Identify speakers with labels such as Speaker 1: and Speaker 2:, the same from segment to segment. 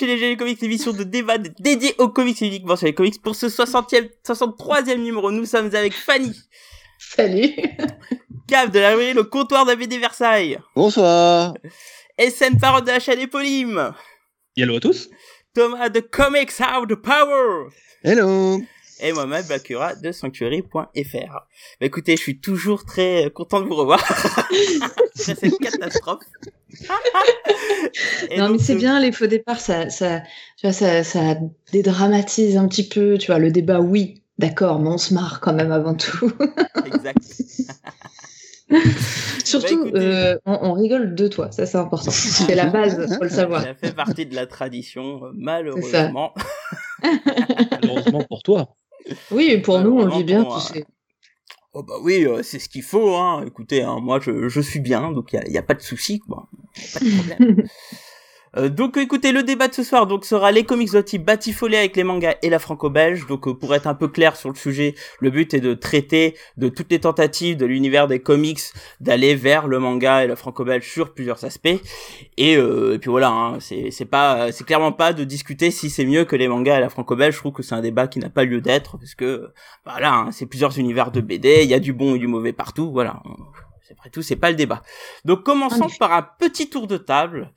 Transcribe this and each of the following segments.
Speaker 1: chez les Génies Comics, l'émission de débat dédiée aux comics uniquement sur les comics. Pour ce 60e, 63e numéro, nous sommes avec Fanny.
Speaker 2: Salut.
Speaker 1: Cave de la rue, le comptoir de la BD Versailles.
Speaker 3: Bonsoir.
Speaker 1: SN Parole de la chaîne Éponyme.
Speaker 4: Hello à tous.
Speaker 1: Thomas de Comics Have the Power.
Speaker 3: Hello.
Speaker 1: Et moi-même, Bakura de Sanctuary.fr. Bah écoutez, je suis toujours très content de vous revoir. C'est cette catastrophe.
Speaker 2: Non mais c'est bien les faux départs, ça, ça, tu vois, ça, ça dédramatise un petit peu, tu vois, le débat. Oui, d'accord, mais on se marre quand même avant tout.
Speaker 1: exact.
Speaker 2: Surtout, bah, euh, on, on, rigole de toi, ça c'est important. C'est la base, faut le savoir.
Speaker 1: Ça fait partie de la tradition, malheureusement.
Speaker 4: malheureusement pour toi.
Speaker 2: Oui, pour nous, on vit bien, tu sais.
Speaker 1: Oh bah oui, euh, c'est ce qu'il faut. Hein. Écoutez, hein, moi je, je, suis bien, donc il n'y a, a, pas de souci, quoi. pas de problème. Euh, donc écoutez, le débat de ce soir donc sera les comics de type batifolés avec les mangas et la franco-belge? Donc euh, pour être un peu clair sur le sujet, le but est de traiter de toutes les tentatives de l'univers des comics d'aller vers le manga et la franco-belge sur plusieurs aspects. Et, euh, et puis voilà, hein, c'est c'est pas c'est clairement pas de discuter si c'est mieux que les mangas et la franco-belge. Je trouve que c'est un débat qui n'a pas lieu d'être parce que voilà, hein, c'est plusieurs univers de BD, il y a du bon et du mauvais partout. Voilà. Après tout, c'est pas le débat. Donc commençons par un petit tour de table.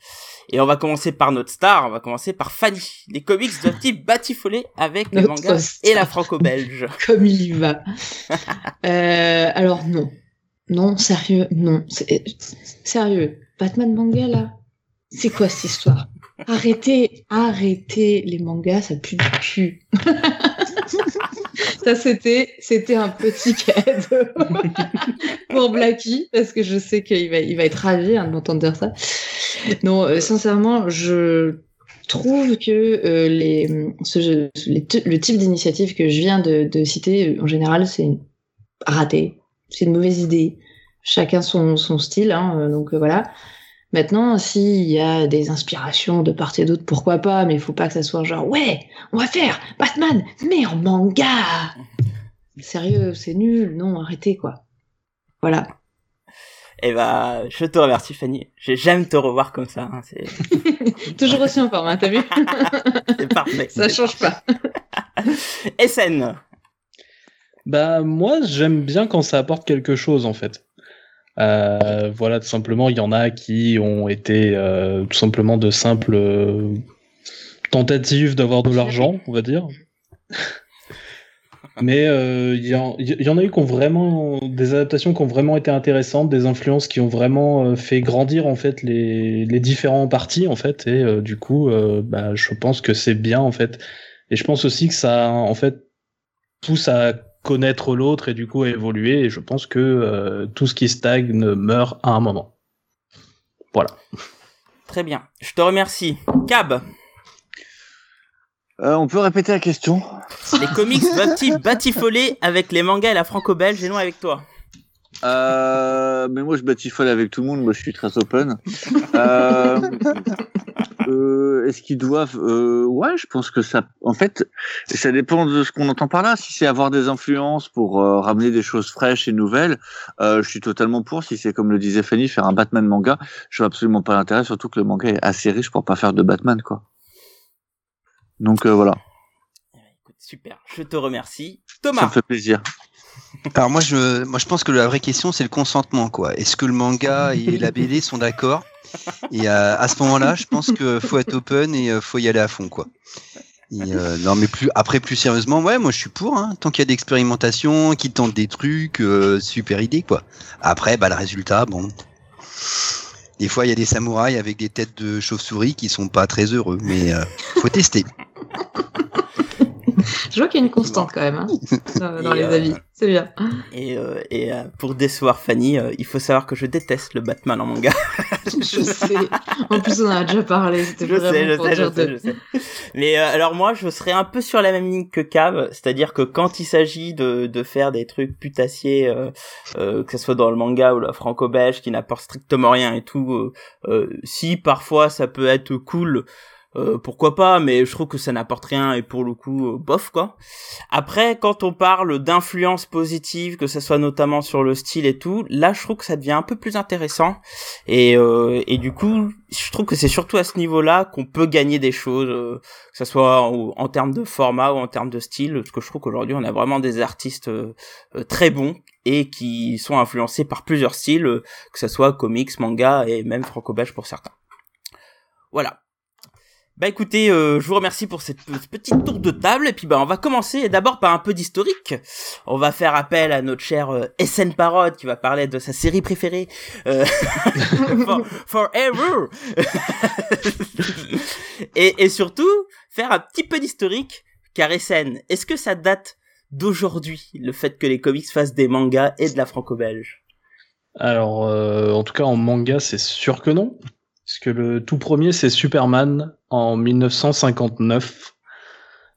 Speaker 1: Et on va commencer par notre star, on va commencer par Fanny. Les comics doivent-ils batifoler avec les mangas et la franco-belge
Speaker 2: Comme il y va. euh, alors non. Non, sérieux, non. Sérieux, Batman manga là C'est quoi cette histoire? Arrêtez, arrêtez les mangas, ça pue du cul. Ça c'était c'était un petit cadeau pour Blacky parce que je sais qu'il va il va être ravi hein, de m'entendre dire ça. Non, euh, sincèrement, je trouve que euh, les, ce, le type d'initiative que je viens de, de citer, en général, c'est raté. C'est une mauvaise idée. Chacun son, son style, hein, euh, donc voilà. Maintenant, s'il y a des inspirations de part et d'autre, pourquoi pas, mais il faut pas que ça soit genre ouais, on va faire Batman, mais en manga. Sérieux, c'est nul, non, arrêtez quoi. Voilà.
Speaker 1: Eh bah, je te remercie Fanny. J'aime te revoir comme ça. Hein,
Speaker 2: Toujours aussi en forme, hein, t'as vu
Speaker 1: C'est parfait.
Speaker 2: Ça change pas.
Speaker 1: SN.
Speaker 4: Bah moi j'aime bien quand ça apporte quelque chose en fait. Euh, voilà, tout simplement, il y en a qui ont été euh, tout simplement de simples euh, tentatives d'avoir de l'argent, on va dire. Mais euh, il y, y, en a eu qui ont vraiment des adaptations qui ont vraiment été intéressantes, des influences qui ont vraiment fait grandir en fait les, les différents partis en fait. Et euh, du coup, bah, je pense que c'est bien en fait. Et je pense aussi que ça en fait pousse à connaître l'autre et du coup évoluer. Et je pense que tout ce qui stagne meurt à un moment. Voilà.
Speaker 1: Très bien. Je te remercie. Cab.
Speaker 3: Euh, on peut répéter la question?
Speaker 1: Les comics doivent-ils batifoler avec les mangas et la franco-belge et non avec toi?
Speaker 3: Euh, mais moi je batifole avec tout le monde, moi je suis très open. Euh, euh, Est-ce qu'ils doivent Ouais, je pense que ça. En fait, ça dépend de ce qu'on entend par là. Si c'est avoir des influences pour ramener des choses fraîches et nouvelles, je suis totalement pour. Si c'est comme le disait Fanny, faire un Batman manga, je vois absolument pas l'intérêt. Surtout que le manga est assez riche pour pas faire de Batman, quoi. Donc voilà.
Speaker 1: super, je te remercie. Thomas.
Speaker 3: Ça me fait plaisir.
Speaker 5: Alors moi je, moi je pense que la vraie question c'est le consentement quoi. Est-ce que le manga et la BD sont d'accord? Et euh, à ce moment-là, je pense que faut être open et euh, faut y aller à fond quoi. Et, euh, non mais plus après plus sérieusement, ouais moi je suis pour. Hein, tant qu'il y a d'expérimentation, qui tentent des trucs, euh, super idée quoi. Après bah le résultat bon. Des fois, il y a des samouraïs avec des têtes de chauve-souris qui sont pas très heureux, mais euh, faut tester.
Speaker 2: Je vois qu'il y a une constante quand même hein, dans, les euh, avis. C'est bien.
Speaker 1: Et, euh, et euh, pour décevoir Fanny, euh, il faut savoir que je déteste le Batman en manga.
Speaker 2: je sais. En plus, on en a déjà parlé. C'était vraiment sais, je sais, je sais, je sais.
Speaker 1: Mais alors moi, je serais un peu sur la même ligne que Cave, c'est-à-dire que quand il s'agit de, de faire des trucs putassiers, que ce soit dans le manga ou la franco-belge, qui n'apporte strictement rien et tout, si parfois ça peut être cool euh, pourquoi pas, mais je trouve que ça n'apporte rien et pour le coup, euh, bof quoi. Après, quand on parle d'influence positive, que ce soit notamment sur le style et tout, là je trouve que ça devient un peu plus intéressant et, euh, et du coup, je trouve que c'est surtout à ce niveau-là qu'on peut gagner des choses, euh, que ce soit en, en, termes de format ou en termes de style, parce que je trouve qu'aujourd'hui on a vraiment des artistes très bons et qui sont influencés par plusieurs styles, que ce soit comics, manga et même franco-belge pour certains. Voilà. Bah écoutez, euh, je vous remercie pour cette petite tour de table et puis bah on va commencer d'abord par un peu d'historique. On va faire appel à notre cher euh, SN Parod qui va parler de sa série préférée euh, Forever. Et, et surtout faire un petit peu d'historique car SN, est-ce que ça date d'aujourd'hui le fait que les comics fassent des mangas et de la franco-belge?
Speaker 4: Alors en tout cas en manga c'est sûr que non que le tout premier, c'est Superman en 1959.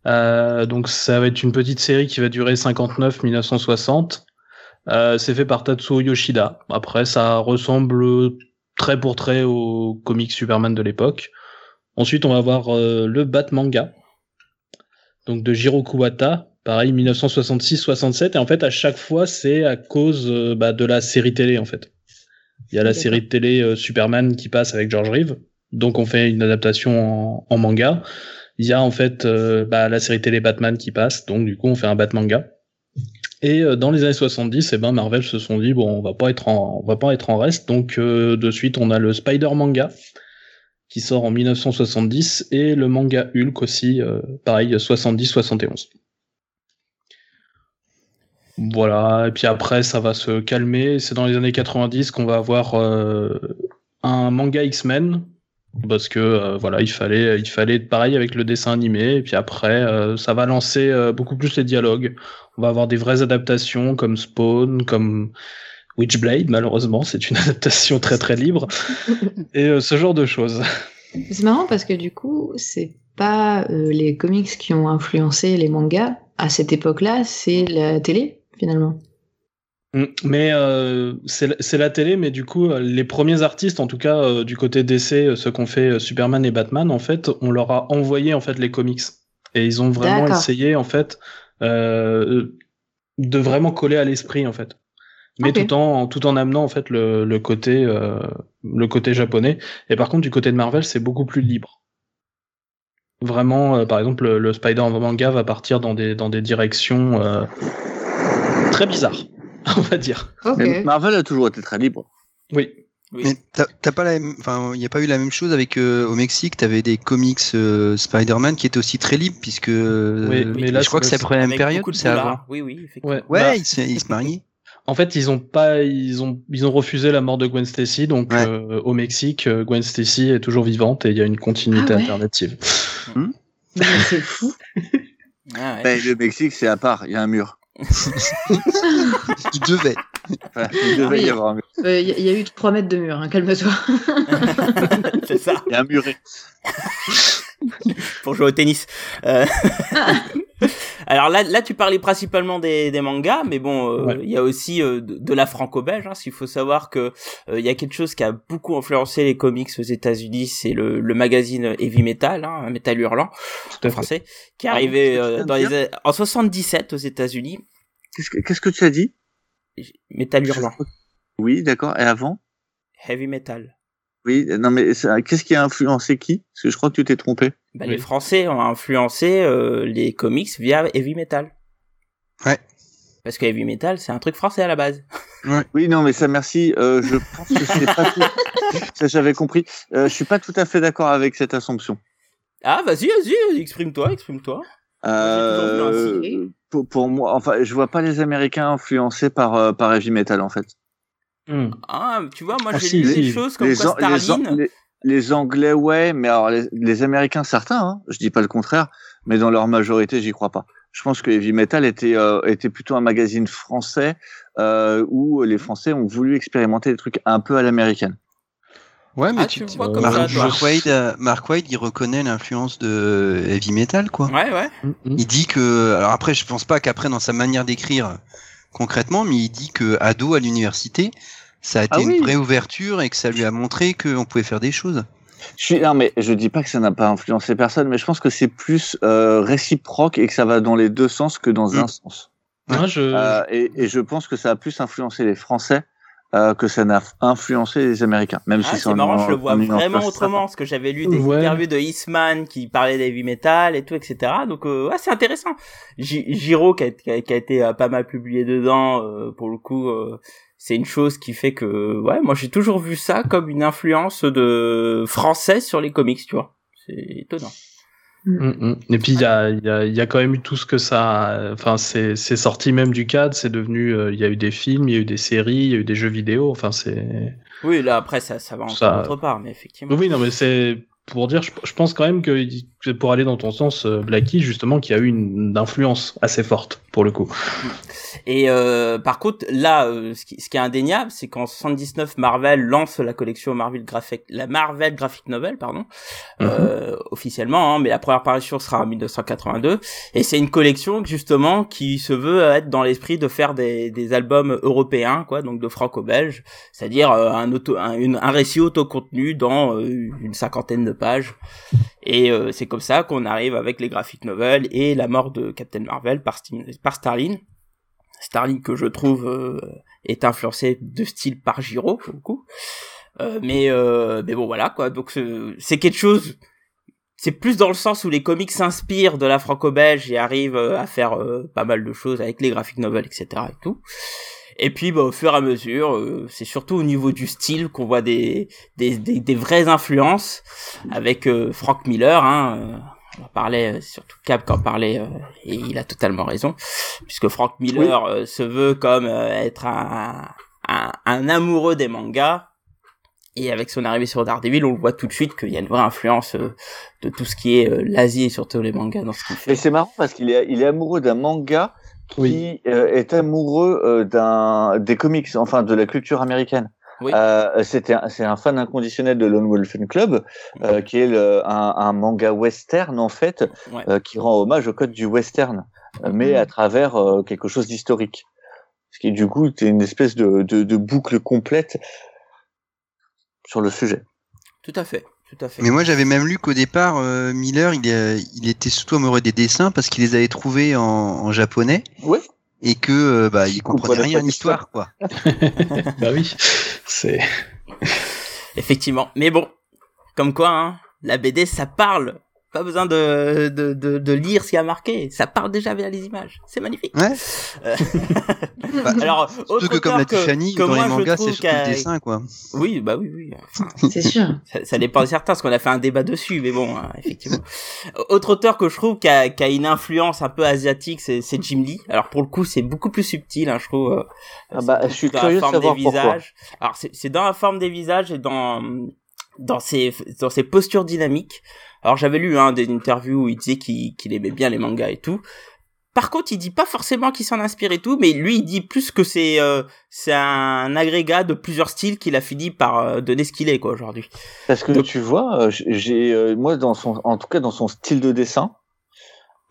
Speaker 4: Euh, donc ça va être une petite série qui va durer 59-1960. Euh, c'est fait par Tatsuo Yoshida. Après, ça ressemble très pour très au comics Superman de l'époque. Ensuite, on va voir euh, le Batmanga, donc de Jiro Kuwata, pareil 1966-67. Et en fait, à chaque fois, c'est à cause bah, de la série télé en fait. Il y a la série de télé euh, Superman qui passe avec George Reeves, donc on fait une adaptation en, manga. Il y a en fait euh, bah, la série télé Batman qui passe, donc du coup on fait un Batmanga. Et euh, dans les années 70, eh ben Marvel se sont dit bon on va pas être en on va pas être en reste, donc de suite on a le Spider manga qui sort en 1970 et le manga Hulk aussi pareil 70-71. Voilà, et puis après ça va se calmer. C'est dans les années 90 qu'on va avoir euh, un manga X-Men parce que euh, voilà, il fallait, il fallait être pareil avec le dessin animé. Et puis après, euh, ça va lancer beaucoup plus les dialogues. On va avoir des vraies adaptations comme Spawn, comme Witchblade. Malheureusement, c'est une adaptation très très libre et ce genre de choses.
Speaker 2: C'est marrant parce que du coup, c'est pas les comics qui ont influencé les mangas à cette époque-là, c'est la télé finalement.
Speaker 4: Mm. Mais euh, c'est la télé, mais du coup, euh, les premiers artistes, en tout cas euh, du côté DC, ceux qu'on fait Superman et Batman, en fait, on leur a envoyé en fait les comics et ils ont vraiment essayé en fait de vraiment coller à l'esprit en fait, mais tout en tout en amenant en fait le, le côté le côté japonais. Et par contre, du côté de Marvel, c'est beaucoup plus libre. Vraiment, par exemple, le, le Spider manga va partir dans des dans des directions très bizarre, on va dire.
Speaker 3: Marvel a toujours été très libre.
Speaker 4: Oui.
Speaker 5: Mais t'as pas la enfin, il n'y a pas eu la même chose avec euh, au Mexique. T'avais des comics euh, Spider-Man qui étaient aussi très libres puisque.
Speaker 4: oui, mais là,
Speaker 5: je crois que c'est la même période.
Speaker 1: C'est avant. Oui, oui.
Speaker 5: Ouais, ouais bah, ils, se marient.
Speaker 4: En fait, ils ont pas, ils ont, ils ont refusé la mort de Gwen Stacy, donc euh, au Mexique, Gwen Stacy est toujours vivante et il y a une continuité ah alternative.
Speaker 2: Hmm c'est fou.
Speaker 3: Ah ben, le Mexique, c'est à part, il y a un mur.
Speaker 5: il devait.
Speaker 3: il devait y avoir un mur.
Speaker 2: Il euh, y, a eu 3 mètres de mur, hein, calme-toi.
Speaker 1: C'est ça.
Speaker 3: Il y a un muret.
Speaker 1: Pour jouer au tennis. Euh... Alors là, là, tu parlais principalement des, des mangas, mais bon, euh, il y a aussi euh, de, la franco-belge. Hein, S'il faut savoir que il y a quelque chose qui a beaucoup influencé les comics aux États-Unis, c'est le, le, magazine Heavy Metal, hein, Metal Hurlant, en français, qui est arrivé dans les, en 77 aux États-Unis.
Speaker 3: Qu'est-ce que, qu'est-ce que tu as dit?
Speaker 1: Metal Hurlant.
Speaker 3: Oui, d'accord. Et avant?
Speaker 1: Heavy Metal.
Speaker 3: Oui, non mais qu'est-ce qui a influencé qui? Parce que je crois que tu t'es trompé.
Speaker 1: Bah, Les Français ont influencé euh, les comics via heavy metal.
Speaker 5: Ouais.
Speaker 1: Parce que heavy metal, c'est un truc français à la base.
Speaker 3: Ouais. Oui, non, mais ça, merci. Euh, je pense que c'est pas tout. Ça, j'avais compris. Euh, je suis pas tout à fait d'accord avec cette assumption.
Speaker 1: Ah, vas-y, vas-y, exprime-toi, exprime-toi.
Speaker 3: Euh, pour, pour, moi, enfin, je vois pas les Américains influencés par euh, par heavy metal en fait.
Speaker 1: Hmm. Ah, tu vois, moi ah, j'ai lu des choses comme quoi Starline.
Speaker 3: Les, Anglais, ouais, mais alors les, Américains, certains, hein, je dis pas le contraire, mais dans leur majorité, j'y crois pas. Je pense que Heavy Metal était euh, était plutôt un magazine français euh, où les Français ont voulu expérimenter des trucs un peu à l'américaine.
Speaker 5: Ouais, mais ah, tu, vois comme Mark, ça, Mark, Wade, Mark Wade, il reconnaît l'influence de heavy metal, quoi.
Speaker 1: Ouais, ouais.
Speaker 5: Mm, mm. Il dit que, alors après, je pense pas qu'après dans sa manière d'écrire concrètement, mais il dit que ado à l'université, ça a été ah une vraie ouverture et que ça lui a montré qu'on pouvait faire des choses.
Speaker 3: Je suis, non, mais je dis pas que ça n'a pas influencé personne, mais je pense que c'est plus euh, réciproque et que ça va dans les deux sens que dans
Speaker 5: Mm.
Speaker 3: un sens.
Speaker 4: Je,
Speaker 3: Euh, et, et je pense que ça a plus influencé les Français euh, que ça n'a influencé les Américains. Même
Speaker 1: Ah,
Speaker 3: si
Speaker 1: c'est marrant, je le vois vraiment autrement, parce que j'avais lu des
Speaker 4: Ouais.
Speaker 1: interviews de Eastman qui parlaient d'heavy metal et tout, etc. Donc, euh, ouais, c'est intéressant. Gi- Giro, qui a, qui a- qui a été euh, pas mal publié dedans, euh, pour le coup, euh, c'est une chose qui fait que, ouais, moi j'ai toujours vu ça comme une influence de français sur les comics, tu vois. C'est étonnant.
Speaker 4: Mm, mm. Et puis il y a, il y, a, il y a quand même eu tout ce que ça. Enfin, c'est c'est sorti même du cadre. C'est devenu. euh, Il y a eu des films, il y a eu des séries, il y a eu des jeux vidéo. Enfin, c'est.
Speaker 1: Oui, là, après, ça, ça va encore
Speaker 4: Ça-
Speaker 1: autre part, mais effectivement.
Speaker 4: Oui, non, mais c'est pour dire. Je, je pense quand même que pour aller dans ton sens, euh, Blackie, justement, qu'il y a eu une, une influence assez forte pour le coup.
Speaker 1: Et euh, par contre, là, euh, ce, qui, ce qui est indéniable, c'est qu'en 79, Marvel lance la collection Marvel Graphic, la Marvel Graphic Novel, pardon, euh, officiellement, hein, mais la première apparition sera en 1982. Et c'est une collection justement qui se veut être dans l'esprit de faire des, des albums européens, quoi, donc de franco-belge, c'est-à-dire euh, un, auto, un, une- un récit autocontenu dans une cinquantaine de pages. Et euh, c'est comme ça qu'on arrive avec les graphic novels et la mort de Captain Marvel par, par Starlin. Starlin que je trouve euh, est influencé de style par Giro pour. Euh, mais bon voilà quoi. Donc c'est- quelque chose. C'est plus dans le sens où les comics s'inspirent de la franco-belge et arrivent à faire pas mal de choses avec les graphic novels etc et tout. Et puis bah, au fur et à mesure, euh, c'est surtout au niveau du style qu'on voit des, des, des, des vraies influences avec euh, Frank Miller. Hein, euh, on en parlait, euh, surtout Cap qui en parlait, euh, et il a totalement raison, puisque Frank Miller euh, se veut comme euh, être un, un, un amoureux des mangas. Et avec son arrivée sur Daredevil, on le voit tout de suite qu'il y a une vraie influence euh, de tout ce qui est euh, l'Asie et surtout les mangas dans ce qu'il fait.
Speaker 3: Et c'est marrant parce qu'il est, il est amoureux d'un manga qui
Speaker 4: Oui.
Speaker 3: euh, est amoureux euh, d'un des comics, enfin de la culture américaine.
Speaker 1: Oui.
Speaker 3: Euh, c'était un- c'est un fan inconditionnel de Lone Wolf and Club, euh, qui est le- un, un manga western en fait,
Speaker 1: Ouais.
Speaker 3: euh, qui rend hommage au code du western, mais
Speaker 2: Mhm.
Speaker 3: à travers euh, quelque chose d'historique. Ce qui du coup c'est une espèce de, de, de boucle complète sur le sujet.
Speaker 1: Tout à fait, tout à fait.
Speaker 5: Mais moi, j'avais même lu qu'au départ, euh, Miller, il, est- il était surtout amoureux des dessins parce qu'il les avait trouvés en, en japonais
Speaker 3: Oui.
Speaker 5: et que euh, bah, il comprenait rien à l'histoire, quoi.
Speaker 4: bah oui, c'est.
Speaker 1: Effectivement. Mais bon, comme quoi, hein, la BD, ça parle. Pas besoin de, de, de, de lire ce qui a marqué. Ça parle déjà via les images. C'est magnifique.
Speaker 5: Ouais.
Speaker 1: Euh,
Speaker 5: Bah,
Speaker 1: Alors,
Speaker 5: Surtout
Speaker 1: autre
Speaker 5: que comme l'a
Speaker 1: que
Speaker 5: dans
Speaker 1: moi,
Speaker 5: les
Speaker 1: je
Speaker 5: mangas,
Speaker 1: trouve
Speaker 5: c'est surtout le dessin, quoi.
Speaker 1: Oui, bah oui, oui.
Speaker 2: C'est sûr.
Speaker 1: Ça, ça dépend de certains, parce qu'on a fait un débat dessus, mais bon, hein, effectivement. Autre auteur que je trouve qui a, qui a une influence un peu asiatique, c'est Jim Lee. Alors pour le coup, c'est beaucoup plus subtil, hein, je trouve. euh,
Speaker 3: Ah
Speaker 1: c'est
Speaker 3: bah, je suis
Speaker 1: dans
Speaker 3: curieux
Speaker 1: la
Speaker 3: de
Speaker 1: forme
Speaker 3: savoir
Speaker 1: des
Speaker 3: pourquoi.
Speaker 1: visages. Alors c'est c'est dans la forme des visages et dans dans ses dans ses postures dynamiques. Alors j'avais lu hein, des interviews où il disait qu'il aimait bien les mangas et tout. Par contre, il dit pas forcément qu'il s'en inspire et tout, mais lui, il dit plus que c'est euh, c'est un agrégat de plusieurs styles qu'il a fini par euh, donner ce qu'il est quoi aujourd'hui.
Speaker 3: Parce que
Speaker 1: Donc-
Speaker 3: tu vois, euh, j'ai euh, moi dans son, en tout cas dans son style de dessin,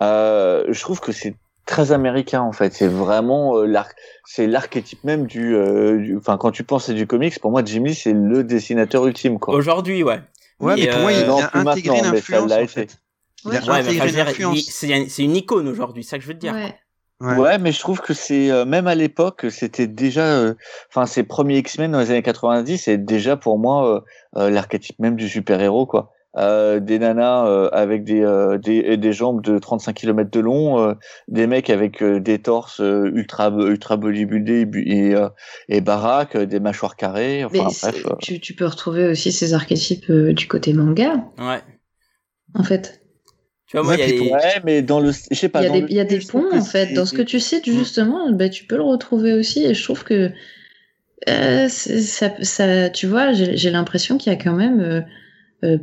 Speaker 3: je trouve que c'est très américain en fait. C'est vraiment l'arc, c'est l'archétype même du, enfin quand tu penses à du comics, pour moi Jimmy c'est le dessinateur ultime quoi.
Speaker 1: Aujourd'hui, ouais.
Speaker 5: Ouais, mais pour moi,
Speaker 1: euh,
Speaker 5: il a
Speaker 3: plus
Speaker 5: intégré
Speaker 3: maintenant, mais ça
Speaker 5: l'influence,
Speaker 3: l'a
Speaker 5: en fait. Il a intégré l'influence.
Speaker 1: c'est une icône aujourd'hui, c'est ça que je veux te dire.
Speaker 2: Ouais.
Speaker 5: Ouais.
Speaker 3: Ouais. mais je trouve que c'est euh, même à l'époque, c'était déjà, euh, enfin ses premiers X-Men dans les années 90, c'est déjà pour moi euh, euh, l'archétype même du super-héros quoi. Euh, des nanas euh, avec des, euh, des des jambes de 35 km de long, euh, des mecs avec euh, des torses euh, ultra ultra bodybuildés et, et, euh, et baraques, euh, des mâchoires carrées,
Speaker 2: Mais
Speaker 3: enfin bref. euh.
Speaker 2: tu, tu peux retrouver aussi ces archétypes euh, du côté manga,
Speaker 1: Ouais.
Speaker 2: en fait.
Speaker 1: Tu vois, moi,
Speaker 5: Ouais,
Speaker 1: il y a
Speaker 5: pour-
Speaker 3: Ouais, mais dans le, je sais pas.
Speaker 2: Il y a des,
Speaker 3: le
Speaker 2: y a des ponts, en fait. Dans ce que tu cites,
Speaker 3: Mm.
Speaker 2: justement, bah, tu peux le retrouver aussi. Et je trouve que, euh, ça, ça, tu vois, j'ai j'ai l'impression qu'il y a quand même euh, euh,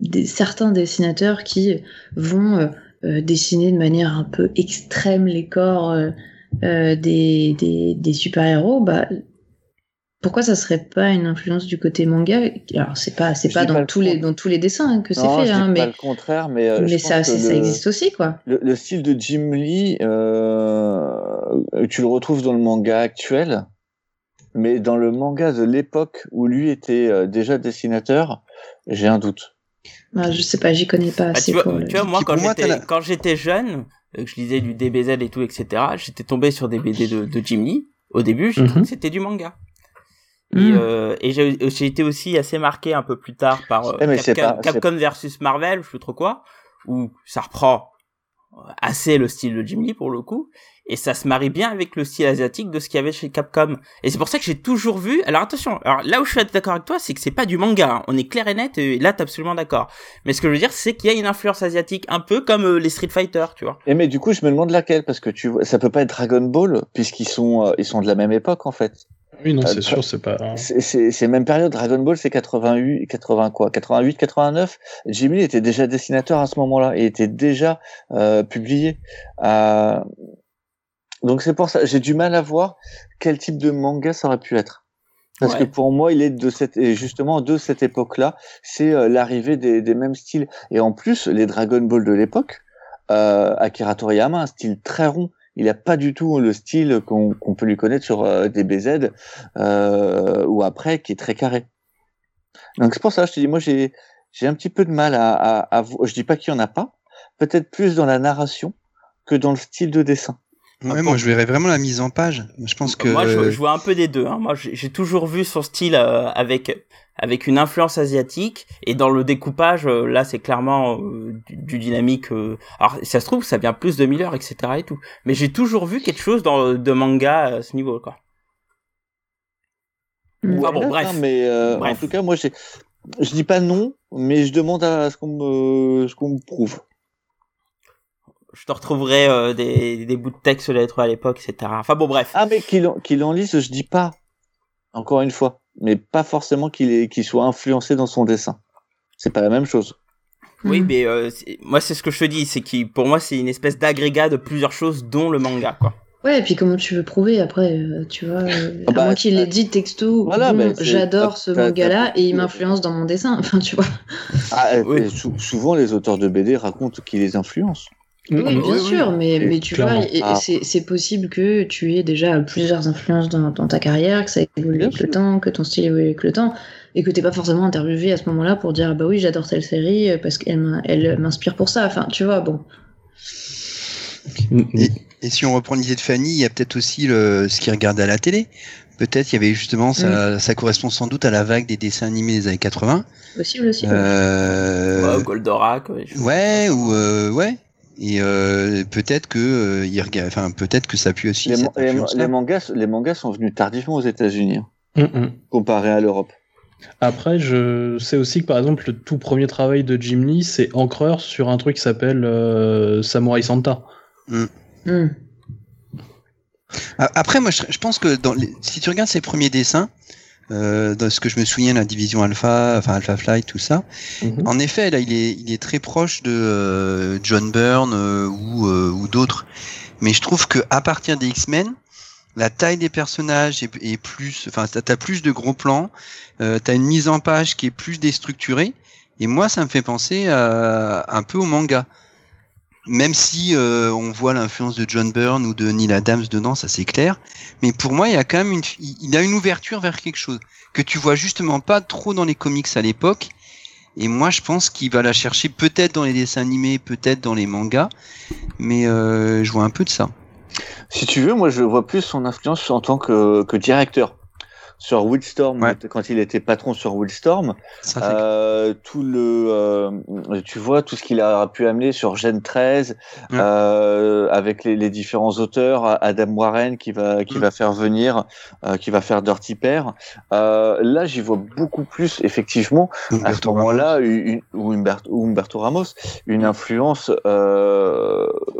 Speaker 2: des, certains dessinateurs qui vont euh, euh, dessiner de manière un peu extrême les corps euh, des, des, des super-héros. Bah, pourquoi ça serait pas une influence du côté manga? Alors, c'est pas, c'est pas dans
Speaker 3: le
Speaker 2: tous les, dans tous les dessins hein, que c'est fait,
Speaker 3: je
Speaker 2: hein,
Speaker 3: dis pas
Speaker 2: mais,
Speaker 3: le contraire, mais, euh,
Speaker 2: mais ça, ça
Speaker 3: le-
Speaker 2: existe aussi, quoi.
Speaker 3: Le, le style de Jim Lee, euh, tu le retrouves dans le manga actuel, mais dans le manga de l'époque où lui était déjà dessinateur, j'ai un doute.
Speaker 2: Bah, je sais pas, j'y connais pas
Speaker 1: Bah,
Speaker 2: assez
Speaker 1: tu, vois,
Speaker 2: pour le-
Speaker 1: tu vois, moi, quand j'étais,
Speaker 5: t'as la-
Speaker 1: quand j'étais jeune, euh, que je lisais du DBZ et tout, etc., j'étais tombé sur des BD de, de Jim Lee. Au début, j'ai trouvé
Speaker 4: Mhm.
Speaker 1: que c'était du manga. Et,
Speaker 2: Mm.
Speaker 1: euh, et j'ai été aussi assez marqué un peu plus tard par euh,
Speaker 3: Eh,
Speaker 1: Capcom,
Speaker 3: pas-
Speaker 1: Capcom versus Marvel, je sais trop quoi, où ça reprend assez le style de Jim Lee pour le coup, et ça se marie bien avec le style asiatique de ce qu'il y avait chez Capcom. Et c'est pour ça que j'ai toujours vu. Alors attention, alors là où je suis d'accord avec toi, c'est que c'est pas du manga. hein. On est clair et net, et là t'es absolument d'accord. Mais ce que je veux dire, c'est qu'il y a une influence asiatique, un peu comme euh, les Street Fighter, tu vois.
Speaker 3: Et mais du coup, je me demande laquelle parce que tu vois, ça peut pas être Dragon Ball puisqu'ils sont, euh, ils sont de la même époque en fait.
Speaker 4: Oui, non,
Speaker 3: Euh,
Speaker 4: c'est sûr, c'est pas.
Speaker 3: C'est- même période. Dragon Ball, c'est 88, 80 quoi, 88, 89. Jimmy était déjà dessinateur à ce moment-là et était déjà euh, publié. Euh, donc c'est pour ça, j'ai du mal à voir quel type de manga ça aurait pu être. Parce
Speaker 1: Ouais.
Speaker 3: que pour moi, il est de cette et justement de cette époque-là, c'est euh, l'arrivée des, des mêmes styles. Et en plus, les Dragon Ball de l'époque, euh, Akira Toriyama, un style très rond. Il a pas du tout le style qu'on peut lui connaître sur euh, DBZ euh, ou après, qui est très carré. Donc c'est pour ça, je te dis, moi j'ai j'ai un petit peu de mal à, à, à je dis pas qu'il y en a pas, peut-être plus dans la narration que dans le style de dessin.
Speaker 5: Ouais, moi je verrais vraiment la mise en page. Je pense que.
Speaker 1: Moi, je, je vois un peu des deux. Hein. Moi, j'ai toujours vu son style euh, avec avec une influence asiatique et dans le découpage, euh, là, c'est clairement euh, du, du dynamique. euh, Alors, ça se trouve, ça vient plus de Miller, etc. et tout. Mais j'ai toujours vu quelque chose dans de manga à ce niveau, quoi. Ah bon, bref.
Speaker 3: hein, mais euh, en
Speaker 1: Bref.
Speaker 3: tout cas, moi je dis pas non, mais je demande à ce qu'on me ce qu'on me prouve.
Speaker 1: Je te retrouverai euh, des, des bouts de texte sur les lettres à l'époque, etc. Enfin bon, bref.
Speaker 3: Ah mais qu'il en, lise, je dis pas. Encore une fois, mais pas forcément qu'il soit influencé dans son dessin. C'est pas la même chose.
Speaker 1: Oui,
Speaker 2: Mm.
Speaker 1: mais euh, moi, c'est ce que je te dis, c'est que pour moi, c'est une espèce d'agrégat de plusieurs choses, dont le manga, quoi.
Speaker 2: Ouais, et puis comment tu veux prouver après, euh, tu vois, euh,
Speaker 3: Ah bah,
Speaker 2: à moins qu'il l'ait dit texto,
Speaker 3: Voilà,
Speaker 2: bon, j'adore ce manga-là et il m'influence dans mon dessin, enfin tu vois.
Speaker 3: Ah,
Speaker 1: Oui.
Speaker 3: et sou- souvent les auteurs de BD racontent qu'ils les influencent.
Speaker 2: Oui,
Speaker 4: Mm, mm.
Speaker 2: bien sûr, mais, mais tu
Speaker 4: clairement.
Speaker 2: vois,
Speaker 3: Ah.
Speaker 2: c'est c'est possible que tu aies déjà plusieurs influences dans, dans ta carrière, que ça évolue
Speaker 3: Bien
Speaker 2: avec le temps, que ton style évolue avec le temps, et que t'es pas forcément interviewé à ce moment-là pour dire ah bah oui j'adore telle série euh, parce qu'elle m'in- elle m'inspire pour ça. Enfin tu vois bon.
Speaker 4: Mm, mm.
Speaker 5: Et, et si on reprend l'idée de Fanny, il y a peut-être aussi le, ce qu'il regardait à la télé. Peut-être il y avait justement, ça, ça correspond sans doute à la vague des dessins animés des années 80.
Speaker 2: Possible aussi.
Speaker 5: Euh,
Speaker 1: Ouais, Goldorak. ouais,
Speaker 5: ou euh, ouais. Et euh, peut-être que euh, il regarde, enfin peut-être que ça a pu aussi.
Speaker 3: Les,
Speaker 5: cette
Speaker 3: man- les,
Speaker 5: influence-là.
Speaker 3: les mangas, les mangas sont venus tardivement aux États-Unis, hein,
Speaker 4: Mm, mm.
Speaker 3: comparé à l'Europe.
Speaker 4: Après, je sais aussi que par exemple, le tout premier travail de Jim Lee, c'est encreur sur un truc qui s'appelle euh, Samurai Santa.
Speaker 5: A- Après, moi, je, je pense que dans les- si tu regardes ses premiers dessins, euh, dans ce que je me souviens, la division Alpha, enfin Alpha Flight, tout ça,
Speaker 4: Mhm.
Speaker 5: en effet, là, il est, il est très proche de euh, John Byrne euh, ou, euh, ou d'autres. Mais je trouve que à partir des X-Men, la taille des personnages est, est plus, enfin, t'as as plus de gros plans, euh, t'as une mise en page qui est plus déstructurée. Et moi, ça me fait penser à, un peu au manga. Même si euh, on voit l'influence de John Byrne ou de Neil Adams dedans, ça c'est clair. Mais pour moi, il y a quand même une, il a une ouverture vers quelque chose que tu vois justement pas trop dans les comics à l'époque. Et moi, je pense qu'il va la chercher peut-être dans les dessins animés, peut-être dans les mangas, mais euh, je vois un peu de ça.
Speaker 3: Si tu veux, moi je vois plus son influence en tant que, que directeur. Sur Wildstorm,
Speaker 5: Ouais.
Speaker 3: quand il était patron sur Wildstorm, euh, tout le, euh, tu vois, tout ce qu'il a pu amener sur Gen 13,
Speaker 5: Ouais.
Speaker 3: euh, avec les, les différents auteurs, Adam Warren qui va, qui
Speaker 5: Mm.
Speaker 3: va faire venir, qui va faire Dirty Pair. Là, j'y vois beaucoup plus, effectivement, à ce
Speaker 5: Humberto
Speaker 3: moment-là, une, ou, Humberto, Humberto Ramos, une influence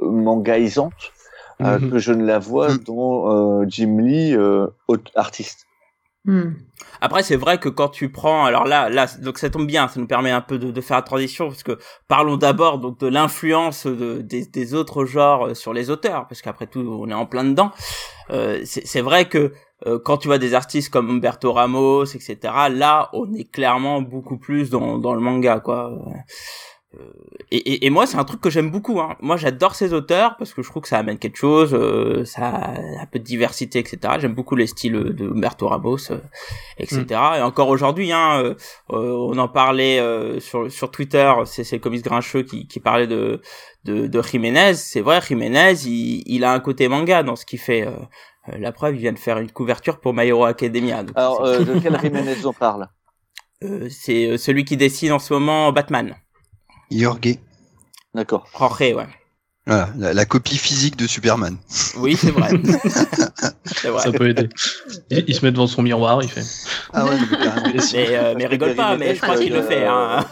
Speaker 3: mangaisante
Speaker 4: Mhm.
Speaker 3: que je ne la vois
Speaker 5: Mm.
Speaker 3: dans Jim Lee, artiste.
Speaker 2: Hmm.
Speaker 1: Après, c'est vrai que quand tu prends, alors là, là, donc ça tombe bien, ça nous permet un peu de, faire la transition, parce que parlons d'abord donc de l'influence de, des, autres genres euh, sur les auteurs, parce qu'après tout, on est en plein dedans. Euh, c'est vrai que euh, quand tu vois des artistes comme Humberto Ramos, etc., là, on est clairement beaucoup plus dans, dans le manga, quoi. Et, et, et, moi, c'est un truc que j'aime beaucoup. Hein. Moi, j'adore ces auteurs parce que je trouve que ça amène quelque chose, euh, ça a un peu de diversité, etc. J'aime beaucoup les styles de Humberto Ramos, euh, etc. Mm. Et encore aujourd'hui, hein, euh, on en parlait sur sur Twitter. C'est c'est Comics Grincheux qui qui parlait de de, de Jiménez. C'est vrai, Jiménez, il, il a un côté manga dans ce qu'il fait. la preuve, il vient de faire une couverture pour My Hero Academia.
Speaker 3: Alors, de quel Jiménez on parle?
Speaker 1: C'est celui qui dessine en ce moment Batman.
Speaker 5: Jorge.
Speaker 3: D'accord.
Speaker 1: Jorge, ouais.
Speaker 5: Voilà, la, copie physique de Superman.
Speaker 1: Oui, c'est vrai.
Speaker 4: vrai. Ça peut aider. Il, se met devant son miroir, il fait.
Speaker 5: Ah ouais,
Speaker 1: mais, euh, mais rigole pas, mais je crois qu'il le fait. Hein.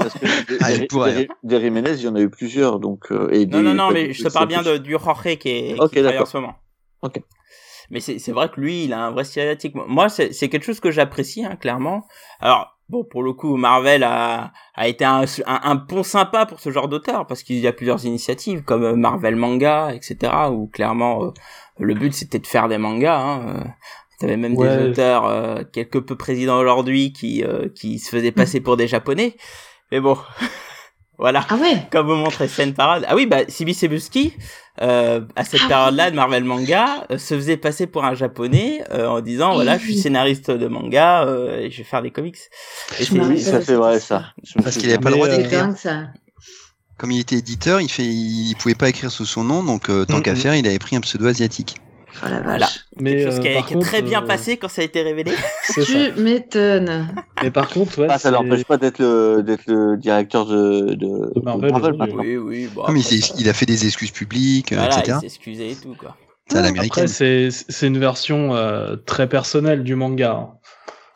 Speaker 3: ah, il pourrait. Des, Jiménez, il y en a eu plusieurs, donc. Euh, et
Speaker 1: non, non, non, mais je te parle bien de, du Jorge qui est
Speaker 3: okay,
Speaker 1: qui en ce moment.
Speaker 3: Ok.
Speaker 1: Mais c'est vrai que lui, il a un vrai style asiatique. Moi, c'est quelque chose que j'apprécie, hein, clairement. Alors, Bon, pour le coup, Marvel a, a été un, un, pont sympa pour ce genre d'auteur parce qu'il y a plusieurs initiatives comme euh, Marvel Manga, etc. où clairement euh, le but c'était de faire des mangas. Hein. Il y avait même des auteurs euh, quelque peu présidents aujourd'hui qui qui se faisaient passer pour des japonais. Mais bon, voilà.
Speaker 2: Ah ouais.
Speaker 1: Comme vous montrez scène parade. Ah oui, bah Sibi Sebuski, euh, à cette ah période-là de Marvel Manga, euh, se faisait passer pour un japonais euh, en disant voilà, je suis scénariste de manga euh, et je vais faire des comics.
Speaker 3: Et oui, ça fait vrai ça.
Speaker 5: Parce qu'il avait pas le droit d'écrire. Comme il était éditeur, il fait, il pouvait pas écrire sous son nom, donc tant qu'à faire, il avait pris un pseudo asiatique.
Speaker 1: Oh voilà. Mais Quelque chose qui, a, qui est très bien passé quand ça a été révélé.
Speaker 2: tu m'étonnes.
Speaker 4: Mais par contre, ouais,
Speaker 3: ah, ça n'empêche pas d'être le, directeur de, de,
Speaker 1: Marvel. oui, oui. Bon,
Speaker 5: mais il a fait des excuses publiques,
Speaker 1: voilà,
Speaker 5: etc.
Speaker 1: Il s'est excusé et tout, quoi.
Speaker 5: C'est
Speaker 4: une version euh, très personnelle du manga.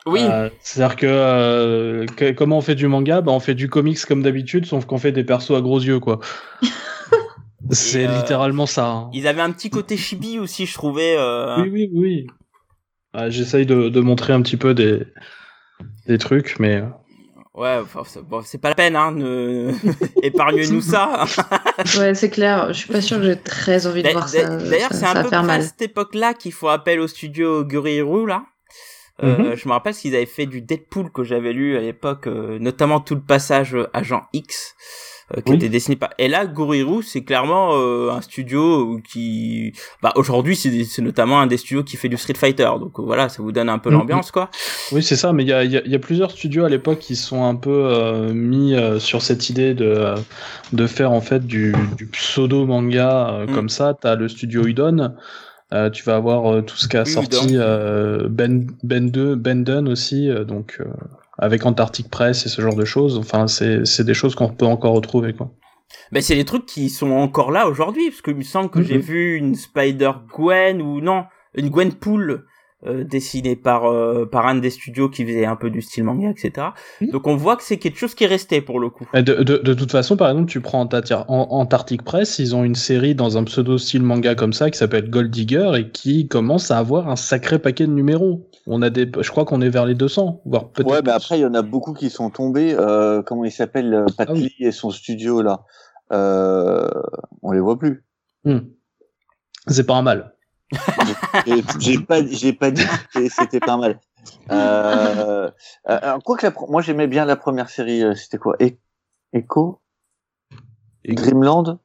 Speaker 1: Oui.
Speaker 4: Euh, c'est-à-dire que, euh, que, comment on fait du manga? Bah, On fait du comics comme d'habitude, sauf qu'on fait des persos à gros yeux, quoi. C'est euh, littéralement ça. Hein.
Speaker 1: Ils avaient un petit côté chibi aussi, je trouvais. Euh...
Speaker 4: Oui, oui, oui. Ah, J'essaye de, de, montrer un petit peu des, des trucs, mais. Euh.
Speaker 1: Ouais, bon, c'est pas la peine, hein. Ne... Épargne-nous ça.
Speaker 2: ouais, c'est clair. Je suis pas sûr que j'ai très envie de voir ça.
Speaker 1: D'ailleurs, c'est un peu à cette époque-là qu'il faut appel au studio Guriru, là. Euh, mm-hmm. je me rappelle qu'ils avaient fait du Deadpool que j'avais lu à l'époque, euh, notamment tout le passage Agent X. Euh, qui était dessiné par. Et là, Guriru, c'est clairement euh, un studio qui, bah aujourd'hui, c'est notamment un des studios qui fait du Street Fighter. Donc euh, voilà, ça vous donne un peu mm, l'ambiance, quoi.
Speaker 4: Oui, c'est ça. Mais il y a, y, y a, plusieurs studios à l'époque qui sont un peu mis sur cette idée de de faire en fait du, du pseudo manga mm. comme ça. T'as le studio Udon. Euh, tu vas avoir tout ce qu'a sorti euh, Ben Ben 2, Benden aussi, donc avec Antarctic Press et ce genre de choses. Enfin, c'est des choses qu'on peut encore retrouver, quoi.
Speaker 1: Ben, c'est des trucs qui sont encore là aujourd'hui, parce qu'il me semble que j'ai vu une Spider-Gwen, ou non, une Gwenpool euh, dessinée par, euh, par un des studios qui faisait un peu du style manga, etc. Donc on voit que c'est quelque chose qui est resté pour le coup.
Speaker 4: De, de, de toute façon, par exemple, tu prends Antarctic Press, ils ont une série dans un pseudo-style manga comme ça qui s'appelle Gold Digger et qui commence à avoir un sacré paquet de numéros. On a des, je crois qu'on est vers les 200, voire peut-être.
Speaker 3: Ouais, mais après il y en a beaucoup qui sont tombés. Euh, comment il s'appelle, euh, Pat ah et son studio là. Euh, on les voit plus.
Speaker 4: Hmm. C'est pas un mal.
Speaker 3: J'ai pas, j'ai pas dit que c'était pas mal. Euh, euh, quoi que la, moi j'aimais bien la première série. Euh, c'était quoi? E Echo, Grimland.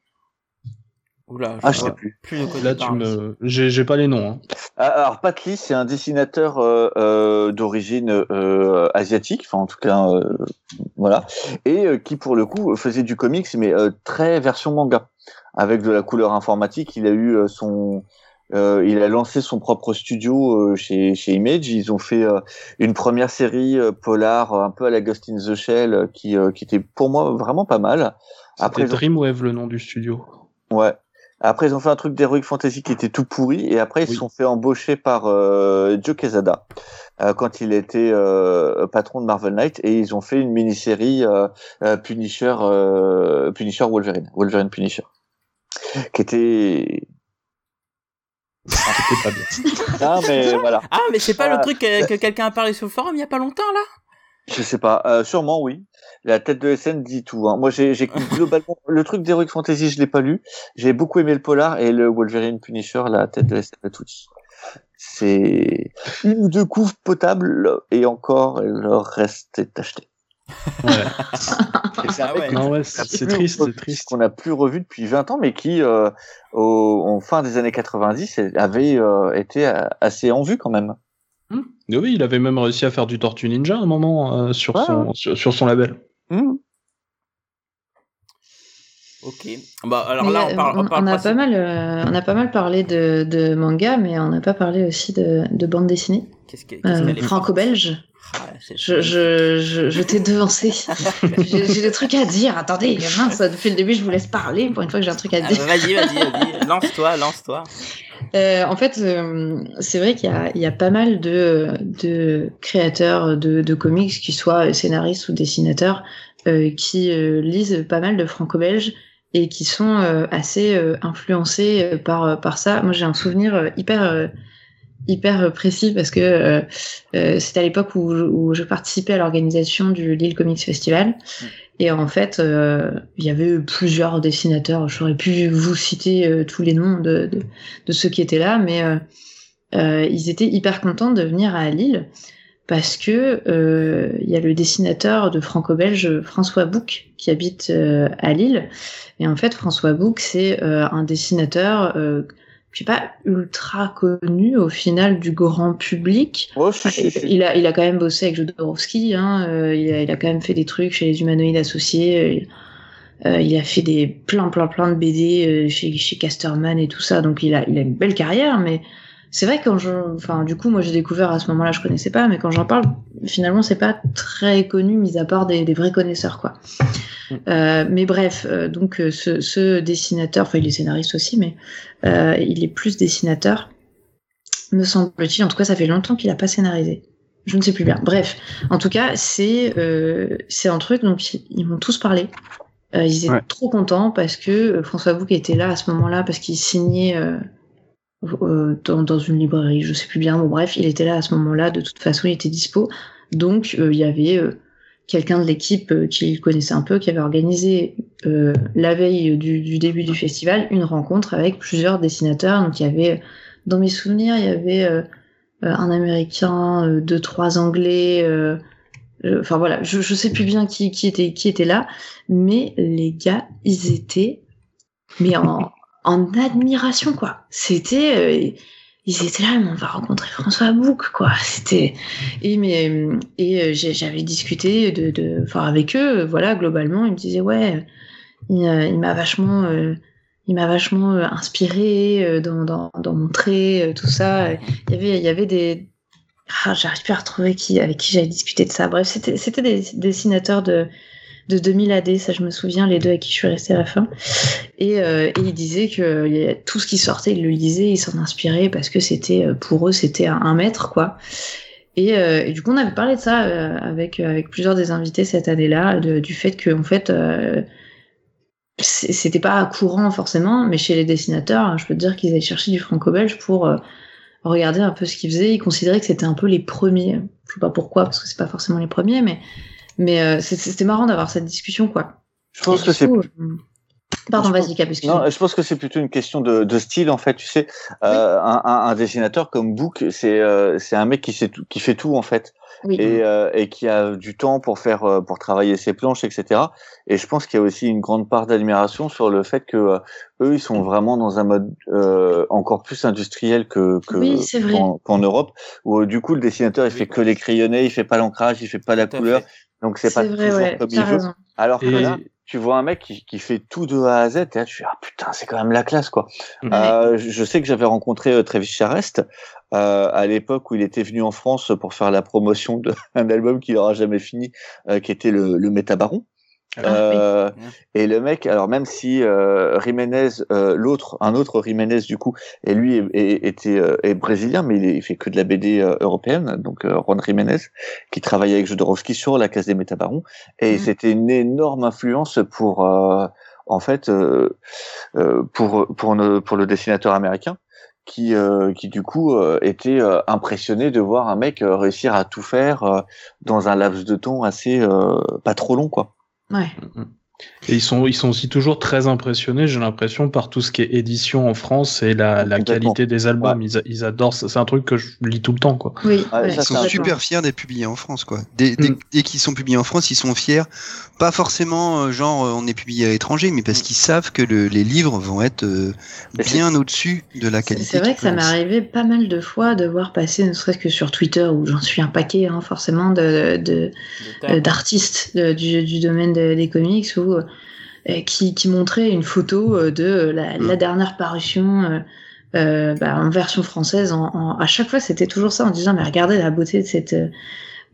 Speaker 1: Oula,
Speaker 3: ah, je sais plus.
Speaker 4: Là, tu me, j'ai pas les noms. Hein.
Speaker 3: Ah, alors, Pat Lee, c'est un dessinateur euh, euh, d'origine euh, asiatique, enfin en tout cas, euh, voilà, et euh, qui pour le coup faisait du comics, mais très version manga, avec de la couleur informatique. Il a eu son, il a lancé son propre studio chez, chez Image. Ils ont fait une première série polar, un peu à la Ghost in the Shell, qui, qui était pour moi vraiment pas mal.
Speaker 4: Après Dreamwave le nom du studio.
Speaker 3: Ouais. Après, ils ont fait un truc d'Heroic Fantasy qui était tout pourri, et après, ils se sont fait embaucher par euh, Joe Quesada euh, quand il était euh, patron de Marvel Knight, et ils ont fait une mini-série euh, euh, Punisher, Punisher Wolverine, Wolverine Punisher, qui était
Speaker 4: pas bien.
Speaker 3: ah, mais voilà.
Speaker 1: Ah, mais c'est pas le truc que, que quelqu'un a parlé sur le forum il y a pas longtemps, là?
Speaker 3: Je sais pas. Euh, sûrement, oui la tête de SN dit tout. Hein. Moi, j'ai globalement le truc d'Heroic Fantasy, je l'ai pas lu. J'ai beaucoup aimé le polar et le Wolverine Punisher, la tête de SN a tout dit. C'est une ou deux couves potables et encore, le reste est acheté.
Speaker 4: Ouais.
Speaker 3: C'est
Speaker 1: Ah
Speaker 4: triste, c'est triste.
Speaker 3: qu'on n'a plus revu depuis 20 ans, mais qui, euh, au, en fin des années 90, avait euh, été euh, assez en vue quand même.
Speaker 4: Mais oui, il avait même réussi à faire du Tortue Ninja à un moment euh, sur,
Speaker 3: Ouais,
Speaker 4: son, sur, sur son label.
Speaker 3: Hmm.
Speaker 1: Ok. Bah alors
Speaker 2: Mais,
Speaker 1: là, on parle, on
Speaker 2: on,
Speaker 1: parle
Speaker 2: on a pas mal, euh, on a pas mal parlé de, de manga, mais on n'a pas parlé aussi de, de bande dessinée
Speaker 1: Qu'est-ce que- qu'est-ce
Speaker 2: euh, franco-belge.
Speaker 1: Ah,
Speaker 2: Je, je, je, je t'ai devancé. j'ai des trucs à dire. Attendez, mince, depuis le début, je vous laisse parler pour une fois que j'ai un truc à
Speaker 1: Ah,
Speaker 2: dire.
Speaker 1: Vas-y, vas-y, vas-y. Lance-toi, lance-toi.
Speaker 2: Euh, en fait, euh, c'est vrai qu'il y y a pas mal de, de créateurs de, de comics, qui soient scénaristes ou dessinateurs, euh, qui lisent pas mal de franco-belges et qui sont euh, assez euh, influencés euh, par, par ça. Moi, j'ai un souvenir hyper, hyper précis parce que euh, euh, c'était à l'époque où, où je participais à l'organisation du Lille Comics Festival. Et en fait, euh, il y avait plusieurs dessinateurs. J'aurais pu vous citer euh, tous les noms de, de, de ceux qui étaient là, mais euh, euh, ils étaient hyper contents de venir à Lille parce que euh, il y a le dessinateur de franco-belge François Bouc qui habite euh, à Lille. Et en fait, François Bouc, c'est euh, un dessinateur euh, qui est pas ultra connu au final du grand public.
Speaker 3: Ouais, si, si, si.
Speaker 2: Il a, il a quand même bossé avec Jodorowsky, hein, euh, il, a, il a quand même fait des trucs chez les humanoïdes associés, euh, euh, il a fait des plein plein plein de BD euh, chez, chez Casterman et tout ça, donc il a, il a une belle carrière, mais c'est vrai que quand je, enfin du coup moi j'ai découvert à ce moment-là, je connaissais pas, mais quand j'en parle, finalement c'est pas très connu, mis à part des, des vrais connaisseurs quoi. Euh, mais bref, euh, donc euh, ce, ce dessinateur, enfin il est scénariste aussi, mais euh, il est plus dessinateur, me semble-t-il. En tout cas, ça fait longtemps qu'il a pas scénarisé. Je ne sais plus bien. Bref, en tout cas, c'est euh, c'est un truc dont ils, ils m'ont tous parlé. Euh, ils étaient
Speaker 3: Ouais.
Speaker 2: trop contents parce que François Bouc était là à ce moment-là parce qu'il signait dans, dans une librairie, je sais plus bien. Bon, bref, il était là à ce moment-là. De toute façon, il était dispo. Donc, euh, il y avait euh, quelqu'un de l'équipe euh, qu'il connaissait un peu qui avait organisé euh, la veille du, du début du festival une rencontre avec plusieurs dessinateurs. Donc, il y avait, dans mes souvenirs, il y avait euh, euh, un Américain, euh, deux, trois Anglais. euh, euh, Enfin voilà, je, je sais plus bien qui, qui était qui était là, mais les gars, ils étaient mais en, en admiration quoi. C'était euh, ils étaient là, mais on va rencontrer François Bouc quoi. C'était et mais et euh, j'avais discuté de avec eux, voilà globalement, ils me disaient ouais, il, m'a vachement euh, il m'a vachement inspiré dans, dans, dans mon trait, tout ça. Il y avait, il y avait des. Ah, j'arrive plus à retrouver qui, avec qui j'avais discuté de ça. Bref, c'était, c'était des dessinateurs de, de 2000 AD, ça je me souviens, les deux avec qui je suis restée à la fin. Et, euh, et ils disaient que tout ce qui sortait, ils le lisaient, ils s'en inspiraient parce que c'était, euh, pour eux, c'était un, maître, quoi. Et, euh, et du coup, on avait parlé de ça euh, avec, avec plusieurs des invités cette année-là, du fait que, en fait, c'était pas courant forcément, mais chez les dessinateurs, je peux te dire qu'ils allaient chercher du franco-belge pour regarder un peu ce qu'ils faisaient. Ils considéraient que c'était un peu les premiers. Je sais pas pourquoi, parce que c'est pas forcément les premiers, mais mais euh, c'était marrant d'avoir cette discussion, quoi.
Speaker 3: Je pense
Speaker 2: Et
Speaker 3: que c'est
Speaker 2: euh, Pardon, vas-y.
Speaker 3: Non, je pense que c'est plutôt une question de, de style en fait. Tu sais, euh, un, un, un dessinateur comme Book, c'est euh, c'est un mec qui sait tout, qui fait tout en fait,
Speaker 2: Oui.
Speaker 3: et, euh, et qui a du temps pour faire pour travailler ses planches, etc. Et je pense qu'il y a aussi une grande part d'admiration sur le fait que euh, eux, ils sont vraiment dans un mode euh, encore plus industriel que
Speaker 2: Oui,
Speaker 3: qu'en Europe, où du coup le dessinateur il
Speaker 1: Oui.
Speaker 3: fait que les crayonnés, il fait pas l'ancrage, il fait pas la
Speaker 1: Tout
Speaker 3: couleur,
Speaker 1: fait.
Speaker 3: Donc c'est pas
Speaker 2: vrai,
Speaker 3: toujours
Speaker 2: ouais,
Speaker 3: comme il
Speaker 2: t'as
Speaker 3: veut.
Speaker 2: raison.
Speaker 3: Alors que
Speaker 4: Et-
Speaker 3: là, tu vois un mec qui, qui fait tout de A à Z, et là tu fais ah putain c'est quand même la classe quoi.
Speaker 4: Ouais.
Speaker 3: Euh, je je sais que j'avais rencontré euh, Travis Charest euh, à l'époque où il était venu en France pour faire la promotion d'un album qu'il n'aura jamais fini, euh, qui était le, le Métabaron.
Speaker 2: Ah,
Speaker 3: Euh,
Speaker 1: oui.
Speaker 3: Et le mec, alors même si euh, Jiménez, euh, l'autre, un autre Jiménez du coup, et lui est, est- était euh, est brésilien, mais il, est- il fait que de la BD euh, européenne, donc Juan Jiménez, qui travaillait avec Jodorowsky sur la case des Métabarons, et
Speaker 2: Mhm.
Speaker 3: c'était une énorme influence pour, euh, en fait, pour pour ne- pour le dessinateur américain. Qui, euh, qui du coup euh, était euh, impressionné de voir un mec réussir à tout faire euh, dans un laps de temps assez euh, pas trop long quoi.
Speaker 2: Ouais.
Speaker 4: Et ils sont, ils sont aussi toujours très impressionnés, j'ai l'impression, par tout ce qui est édition en France et la, la qualité des albums. Ils, adorent. C'est un truc que je lis tout le temps, quoi.
Speaker 2: Oui,
Speaker 3: Ouais,
Speaker 2: ouais,
Speaker 3: ça,
Speaker 5: Ils sont
Speaker 3: c'est un
Speaker 5: super fiers d'être publiés en France, quoi. Dès, dès-
Speaker 4: Mm.
Speaker 5: dès qu'ils sont publiés en France, ils sont fiers. Pas forcément, euh, genre, euh, on est publié à l'étranger, mais parce qu'ils savent que le- les livres vont être euh, bien au-dessus de la qualité.
Speaker 2: c'est vrai que ça m'est arrivé pas mal de fois de voir passer, ne serait-ce que sur Twitter, où j'en suis un paquet, hein, forcément, de, de, euh, d'artistes de- du, du domaine de- des comics ou euh, qui, qui montraient une photo euh, de la, la dernière parution euh, euh, bah, en version française. En, en- à chaque fois, c'était toujours ça en disant mais regardez la beauté de cette euh,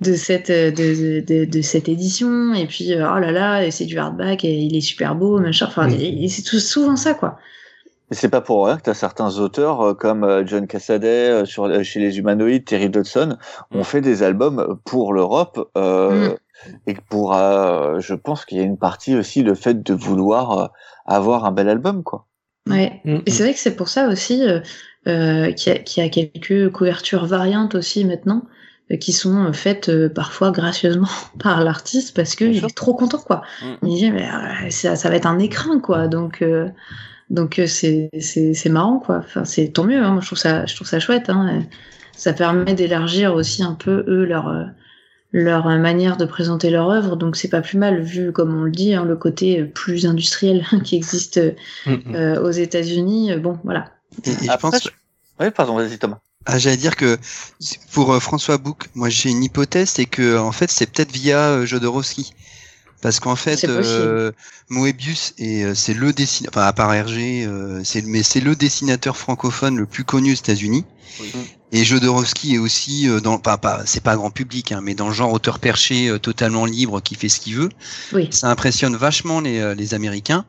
Speaker 2: de cette euh, de, de, de cette édition et puis euh, oh là là c'est du hardback et il est super beau machin. Enfin,
Speaker 4: Mm.
Speaker 2: c'est tout- souvent ça quoi.
Speaker 3: C'est pas pour rien que tu as certains auteurs euh, comme euh, John Cassaday euh, sur, euh, chez les humanoïdes, Terry Dodson, ont
Speaker 1: Mm.
Speaker 3: fait des albums pour l'Europe. Euh, Et que pour, euh, je pense qu'il y a une partie aussi le fait de vouloir euh, avoir un bel album, quoi.
Speaker 2: Ouais.
Speaker 4: Mm,
Speaker 2: Et c'est vrai que c'est pour ça aussi euh, euh, qu'il y, a- qu'il y a quelques couvertures variantes aussi maintenant qui sont faites parfois gracieusement par l'artiste parce qu'il est trop content quoi.
Speaker 1: Mm.
Speaker 2: Il dit mais ça, ça va être un écrin quoi donc euh, donc c'est c'est c'est marrant quoi. Enfin c'est tant mieux. Hein. Moi je trouve ça je trouve ça chouette. Hein. Ça permet d'élargir aussi un peu eux leur euh, leur manière de présenter leur œuvre donc c'est pas plus mal vu comme on le dit hein, le côté plus industriel qui existe euh,
Speaker 4: Mm, mm.
Speaker 2: euh, aux États-Unis. euh, Bon, voilà.
Speaker 5: Et, et je
Speaker 3: Après,
Speaker 5: pense,
Speaker 3: je- Oui, pardon, vas-y Thomas.
Speaker 5: Ah, j'allais dire que pour euh, François Bouc, moi j'ai une hypothèse, c'est que en fait c'est peut-être via euh, Jodorowsky. Parce qu'en fait, euh, Moebius et euh, c'est le dessinateur, enfin à part Hergé, euh, c'est mais c'est le dessinateur francophone le plus connu aux États-Unis.
Speaker 1: Oui.
Speaker 5: Et Jodorowsky est aussi euh, dans, pas, pas, c'est pas grand public, hein, mais dans le genre auteur perché, euh, totalement libre, qui fait ce qu'il veut.
Speaker 2: Oui.
Speaker 5: Ça impressionne vachement les, euh, les Américains.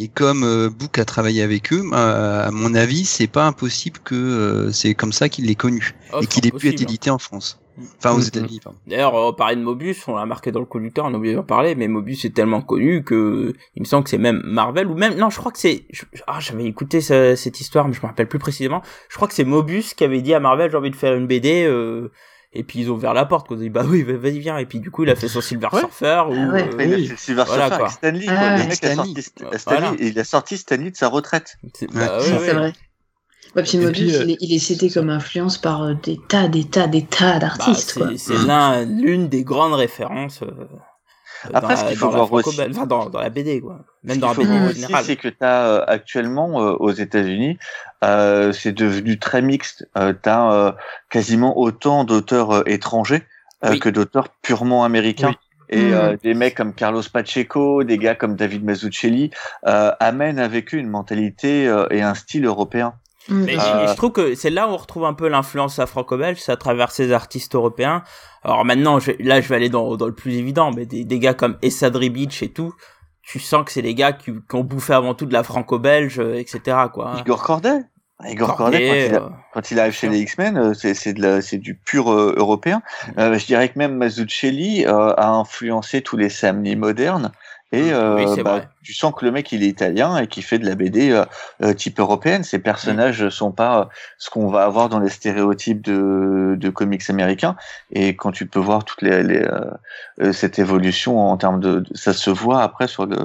Speaker 5: Et comme euh, Book a travaillé avec eux, euh, à mon avis, c'est pas impossible que euh, c'est comme ça qu'il l'ait connu
Speaker 1: Oh,
Speaker 5: et
Speaker 1: c'est
Speaker 5: qu'il ait pu être
Speaker 1: hein.
Speaker 5: édité en France. Enfin, aux
Speaker 4: Mhm.
Speaker 5: États-Unis, pardon.
Speaker 1: D'ailleurs, on parlait de Mobius, on l'a marqué dans le conducteur, on a oublié d'en parler, mais Mobius est tellement connu que il me semble que c'est même Marvel ou même non, je crois que c'est ah j'avais écouté ce- cette histoire, mais je me rappelle plus précisément. Je crois que c'est Mobius qui avait dit à Marvel j'ai envie de faire une BD. Euh, et puis ils ont ouvert la porte, ont dit bah oui, va- vas-y viens. Et puis du coup il a fait son Silver
Speaker 3: Ouais.
Speaker 1: Surfer ou
Speaker 2: Ah ouais.
Speaker 1: euh,
Speaker 3: il a fait le Silver
Speaker 1: Voilà,
Speaker 3: Surfer
Speaker 1: quoi.
Speaker 3: avec Stanley,
Speaker 2: Ah.
Speaker 3: Le mec a
Speaker 5: Stanley.
Speaker 3: sorti St-
Speaker 1: Voilà.
Speaker 3: Stanley, il a sorti Stanley de sa retraite.
Speaker 1: c'est- bah, ouais,
Speaker 2: vrai. Ouais, puis
Speaker 4: Et
Speaker 2: Mobius,
Speaker 4: puis, euh,
Speaker 2: il, est, il est cité comme influence par euh, des tas, des tas, des tas
Speaker 1: Bah,
Speaker 2: d'artistes.
Speaker 1: c'est l'un l'une des grandes références. euh,
Speaker 3: Après,
Speaker 1: dans
Speaker 3: ce
Speaker 1: la-
Speaker 3: qu'il faut
Speaker 1: dans la
Speaker 3: voir
Speaker 1: franco-
Speaker 3: aussi-
Speaker 1: enfin, dans, dans la BD quoi. Même
Speaker 3: Ce
Speaker 1: dans la
Speaker 3: qu'il faut
Speaker 1: BD en général.
Speaker 3: c'est que tu as actuellement euh, aux États-Unis, euh, c'est devenu très mixte. Euh, tu as quasiment autant d'auteurs euh, étrangers euh,
Speaker 1: Oui.
Speaker 3: que d'auteurs purement américains.
Speaker 4: Oui.
Speaker 3: Et euh, des mecs comme Carlos Pacheco, des gars comme David Mazzucchelli euh, amènent avec eux une mentalité euh, et un style européen.
Speaker 2: Mm,
Speaker 1: Mais.
Speaker 3: Euh,
Speaker 1: je trouve que c'est là où on retrouve un peu l'influence afro-belge, c'est à travers ces artistes européens. Alors maintenant, je- là, je vais aller dans, dans le plus évident, mais des, des gars comme Essadri Beach et tout, tu sens que c'est les gars qui, qui ont bouffé avant tout de la franco-belge, euh, etc. Quoi.
Speaker 3: Igor Corday Igor Corday, quand il, a-
Speaker 1: euh,
Speaker 3: quand il arrive chez les X-Men, euh, c'est c'est de la- c'est du pur euh, européen. Euh, je dirais que même Mazzucchelli euh, a influencé tous les Sam Lee modernes. Et euh,
Speaker 1: Oui,
Speaker 3: bah, tu sens que le mec il est italien et qui fait de la BD euh, euh, type européenne. Ces personnages ne sont pas euh, ce qu'on va avoir dans les stéréotypes de, de comics américains. Et quand tu peux voir toute les, les, euh, cette évolution en termes de, de- ça se voit après sur le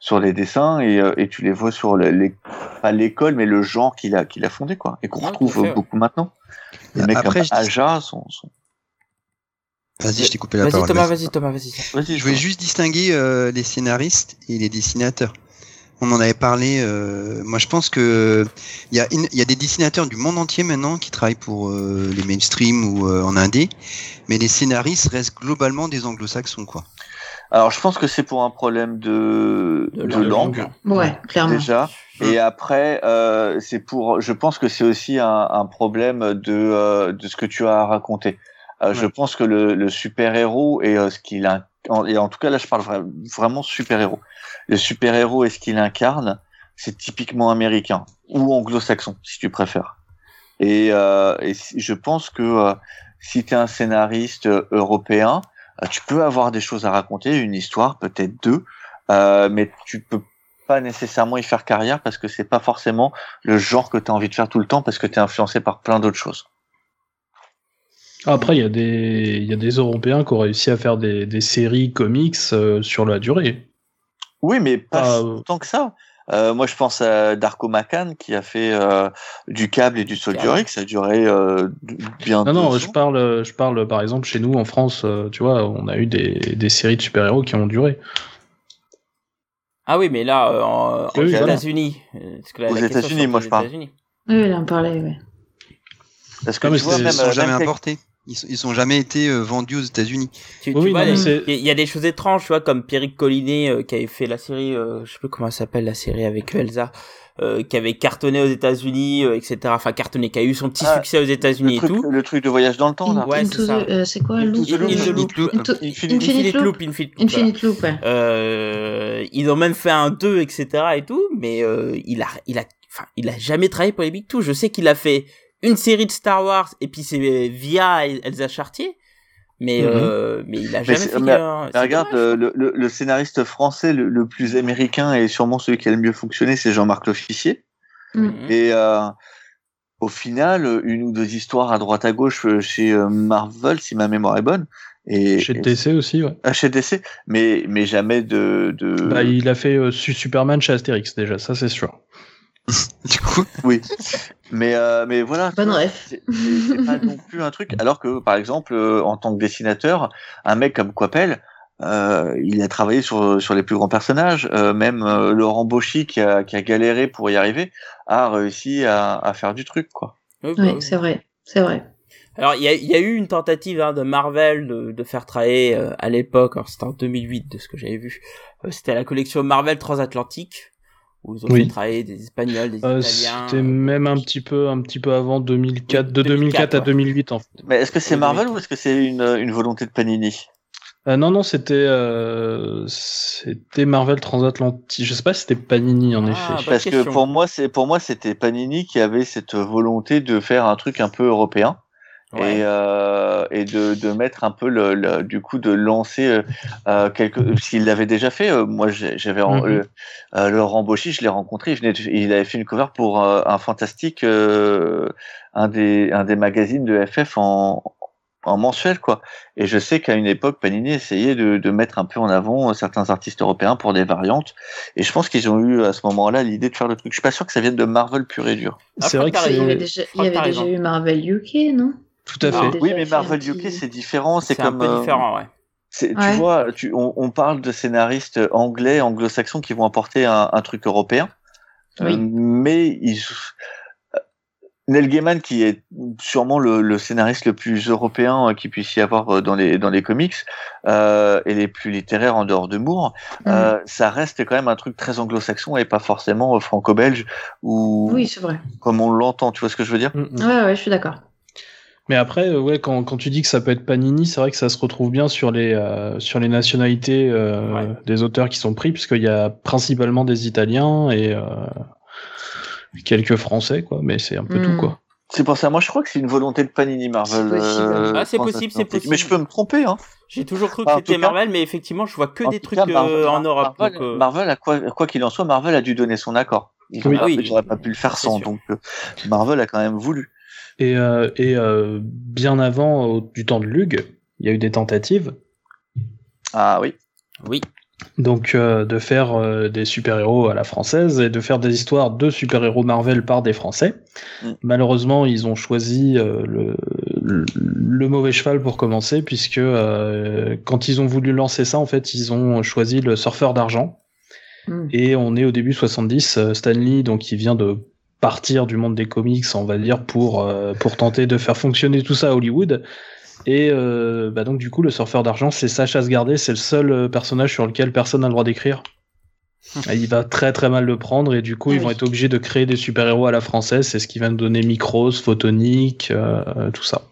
Speaker 3: sur les dessins et, euh, et tu les vois sur le- les pas l'école mais le genre qu'il a qu'il a fondé quoi et qu'on retrouve beaucoup maintenant. Les mecs
Speaker 5: Après,
Speaker 3: comme Aja sont, sont...
Speaker 5: Vas-y, je t'ai coupé la
Speaker 1: Vas-y
Speaker 5: parole.
Speaker 1: Thomas,
Speaker 5: vas-y.
Speaker 1: Thomas, vas-y.
Speaker 3: Vas-y,
Speaker 5: Je voulais juste distinguer euh, les scénaristes et les dessinateurs. On en avait parlé. euh, moi, je pense que il y a, une- il y a des dessinateurs du monde entier maintenant qui travaillent pour euh, les mainstream ou euh, en indé, mais les scénaristes restent globalement des anglo-saxons, quoi.
Speaker 3: Alors je pense que c'est pour un problème de,
Speaker 1: De
Speaker 3: de,
Speaker 1: langue.
Speaker 3: langue.
Speaker 2: Ouais, clairement.
Speaker 3: déjà. Et après, euh, c'est pour. Je pense que c'est aussi un, un problème de euh, de ce que tu as raconté. Euh, Je pense que le, le super héros et euh, ce qu'il in- en, et en tout cas là, je parle vra- vraiment super héros. Le super héros et ce qu'il incarne, c'est typiquement américain ou anglo-saxon, si tu préfères. Et, euh, et je pense que euh, si tu es un scénariste euh, européen, tu peux avoir des choses à raconter, une histoire, peut-être deux, euh, mais tu peux pas nécessairement y faire carrière parce que c'est pas forcément le genre que tu as envie de faire tout le temps parce que tu es influencé par plein d'autres choses.
Speaker 4: Après, il y, a des- il y a des Européens qui ont réussi à faire des, des séries comics euh, sur la durée.
Speaker 3: Oui, mais pas
Speaker 4: Ah,
Speaker 3: tant que ça. Euh, moi, je pense à Darko Makan qui a fait euh, du câble et du Soldier X. Ça a duré euh, bien
Speaker 4: Non,
Speaker 3: deux
Speaker 4: non,
Speaker 3: ans.
Speaker 4: je parle, je parle par exemple chez nous en France, tu vois, on a eu des, des séries de super-héros qui ont duré.
Speaker 1: Ah oui, mais là, euh, en, aux
Speaker 4: Oui.
Speaker 1: États-Unis.
Speaker 3: Aux États-Unis, moi, je parle.
Speaker 2: Oui, il en parlait, ouais.
Speaker 3: Parce que
Speaker 4: Non, mais
Speaker 3: tu vois, même,
Speaker 5: sont jamais importés. Ils sont, ils sont jamais été euh, vendus aux États-Unis.
Speaker 1: Tu, tu
Speaker 4: oui,
Speaker 1: vois, il y a des choses étranges, tu vois, comme Pierrick Collinet euh, qui avait fait la série, euh, je sais plus comment elle s'appelle la série avec Elsa, euh, qui avait cartonné aux États-Unis, euh, etc. Enfin cartonné, qui a eu son petit
Speaker 3: Ah,
Speaker 1: succès aux États-Unis et
Speaker 3: truc,
Speaker 1: tout.
Speaker 3: le truc de voyage dans le temps, là.
Speaker 1: Ouais, c'est ça.
Speaker 2: the- euh, c'est quoi Loop?
Speaker 3: Infinite-
Speaker 2: Infinite Loop.
Speaker 1: Infinite Loop.
Speaker 2: Infinite Loop, ouais.
Speaker 1: Euh, ils ont même fait un 2, etc. et tout, mais euh, il a, il a, enfin, il a jamais travaillé pour les Big Two. Je sais qu'il a fait une série de Star Wars et puis c'est via Elsa Chartier, mais
Speaker 4: Mhm.
Speaker 1: euh, mais il a jamais fait.
Speaker 3: mais-
Speaker 1: un-
Speaker 3: Mais
Speaker 1: c'est
Speaker 3: regarde, euh, le, le, le scénariste français le, le plus américain et sûrement celui qui a le mieux fonctionné, c'est Jean-Marc L'Officier.
Speaker 1: Mhm.
Speaker 3: Et euh, au final, une ou deux histoires à droite à gauche chez Marvel, si ma mémoire est bonne. Et,
Speaker 4: Chez
Speaker 3: et-
Speaker 4: DC aussi, ouais.
Speaker 3: ah, chez DC, mais, mais jamais de. de...
Speaker 4: Bah, il a fait euh, Su- Superman chez Astérix déjà, ça c'est sûr.
Speaker 5: Du coup,
Speaker 3: Oui. Mais, euh, mais voilà.
Speaker 2: Bonne ref.
Speaker 3: c'est- pas non plus un truc. Alors que, par exemple, euh, en tant que dessinateur, un mec comme Coppel, euh, il a travaillé sur, sur les plus grands personnages. Euh, même euh, Laurent Bauchy, qui a, qui a galéré pour y arriver, a réussi à, à faire du truc, quoi.
Speaker 1: Oui, bah
Speaker 2: Oui, c'est vrai. C'est vrai.
Speaker 1: Alors il y a, il y a eu une tentative hein, de Marvel de, de faire travailler euh, à l'époque, alors c'était en 2008 de ce que j'avais vu, euh, c'était la collection Marvel Transatlantique où ils ont
Speaker 4: Oui.
Speaker 1: fait travailler des Espagnols, des
Speaker 4: Euh,
Speaker 1: Italiens.
Speaker 4: C'était même un petit peu, un petit peu avant 2004, de 2004 à
Speaker 1: 2004,
Speaker 4: 2008 en fait.
Speaker 3: Mais est-ce que c'est Marvel ou est-ce que c'est une, une volonté de Panini?
Speaker 4: Euh, non, non, c'était, euh, c'était Marvel Transatlantique. Je sais pas si c'était Panini en
Speaker 1: Ah,
Speaker 4: effet.
Speaker 3: Parce que pour moi, c'est pour moi, c'était Panini qui avait cette volonté de faire un truc un peu européen.
Speaker 1: Ouais.
Speaker 3: et, euh, et de, de mettre un peu le, le- du coup de lancer euh, euh, quelque s'il l'avait déjà fait euh, moi j'avais euh, euh, Laurent Bauchy je l'ai rencontré il, venait de- il avait fait une cover pour euh, un fantastique euh, un des un des magazines de FF en en mensuel quoi. Et je sais qu'à une époque Panini essayait de, de mettre un peu en avant euh, certains artistes européens pour des variantes. Et je pense qu'ils ont eu à ce moment-là l'idée de faire le truc. Je suis pas sûr que ça vienne de Marvel pur et dur.
Speaker 4: C'est vrai que
Speaker 1: T'as
Speaker 2: Il y avait déjà,
Speaker 1: Je
Speaker 2: il y avait déjà eu Marvel UK, non?
Speaker 4: Tout à fait.
Speaker 3: oui mais Marvel UK c'est différent c'est
Speaker 1: C'est
Speaker 3: comme
Speaker 1: un peu
Speaker 3: euh,
Speaker 1: différent, ouais.
Speaker 3: Tu vois, tu, on, on parle de scénaristes anglais, anglo-saxons qui vont apporter un, un truc européen,
Speaker 2: Oui.
Speaker 3: Euh, mais ils, euh, Neil Gaiman, qui est sûrement le, le scénariste le plus européen euh, qu'il puisse y avoir euh, dans les dans les comics euh, et les plus littéraires en dehors de Moore,
Speaker 2: Mm.
Speaker 3: euh, ça reste quand même un truc très anglo-saxon et pas forcément euh, franco-belge ou
Speaker 2: Oui, c'est vrai.
Speaker 3: comme on l'entend. Tu vois ce que je veux dire?
Speaker 4: Mm, mm.
Speaker 2: Ouais, ouais, je suis d'accord.
Speaker 4: Mais après, euh, ouais, quand, quand tu dis que ça peut être Panini, c'est vrai que ça se retrouve bien sur les, euh, sur les nationalités euh,
Speaker 1: Ouais.
Speaker 4: des auteurs qui sont pris, puisqu'il y a principalement des Italiens et euh, quelques Français, quoi. Mais c'est un peu tout, quoi.
Speaker 3: C'est pour ça. Moi, je crois que c'est une volonté de Panini Marvel.
Speaker 2: C'est possible.
Speaker 3: euh,
Speaker 1: Ah, c'est possible, c'est possible.
Speaker 3: Mais je peux me tromper, hein.
Speaker 1: J'ai toujours cru que c'était Marvel, mais effectivement, je vois que
Speaker 3: En
Speaker 1: des trucs
Speaker 3: cas, Marvel-
Speaker 1: euh, en Europe.
Speaker 3: Marvel,
Speaker 1: donc, euh,
Speaker 3: Marvel, quoi, quoi qu'il en soit, Marvel a dû donner son accord. Ils
Speaker 4: Oui.
Speaker 1: oui.
Speaker 3: pas pu le faire sans. Donc, euh, Marvel a quand même voulu.
Speaker 4: Et, euh, et euh, bien avant au- du temps de Lug, il y a eu des tentatives
Speaker 3: Ah oui.
Speaker 1: Oui.
Speaker 4: donc euh, de faire euh, des super-héros à la française et de faire des histoires de super-héros Marvel par des Français.
Speaker 3: Mm.
Speaker 4: Malheureusement, ils ont choisi euh, le, le, le mauvais cheval pour commencer, puisque euh, quand ils ont voulu lancer ça, en fait, ils ont choisi le surfeur d'argent.
Speaker 2: Mm.
Speaker 4: Et on est au début 70, euh, Stanley, donc il vient de partir du monde des comics, on va dire, pour, euh, pour tenter de faire fonctionner tout ça à Hollywood. Et euh, bah donc du coup, le surfeur d'argent, c'est Sacha Asgardé, c'est le seul euh, personnage sur lequel personne n'a le droit d'écrire. Et il va très très mal le prendre et du coup
Speaker 2: Ah
Speaker 4: ils vont
Speaker 2: oui.
Speaker 4: être obligés de créer des super-héros à la française, c'est ce qui va nous donner Micros, Photonic, euh, tout ça.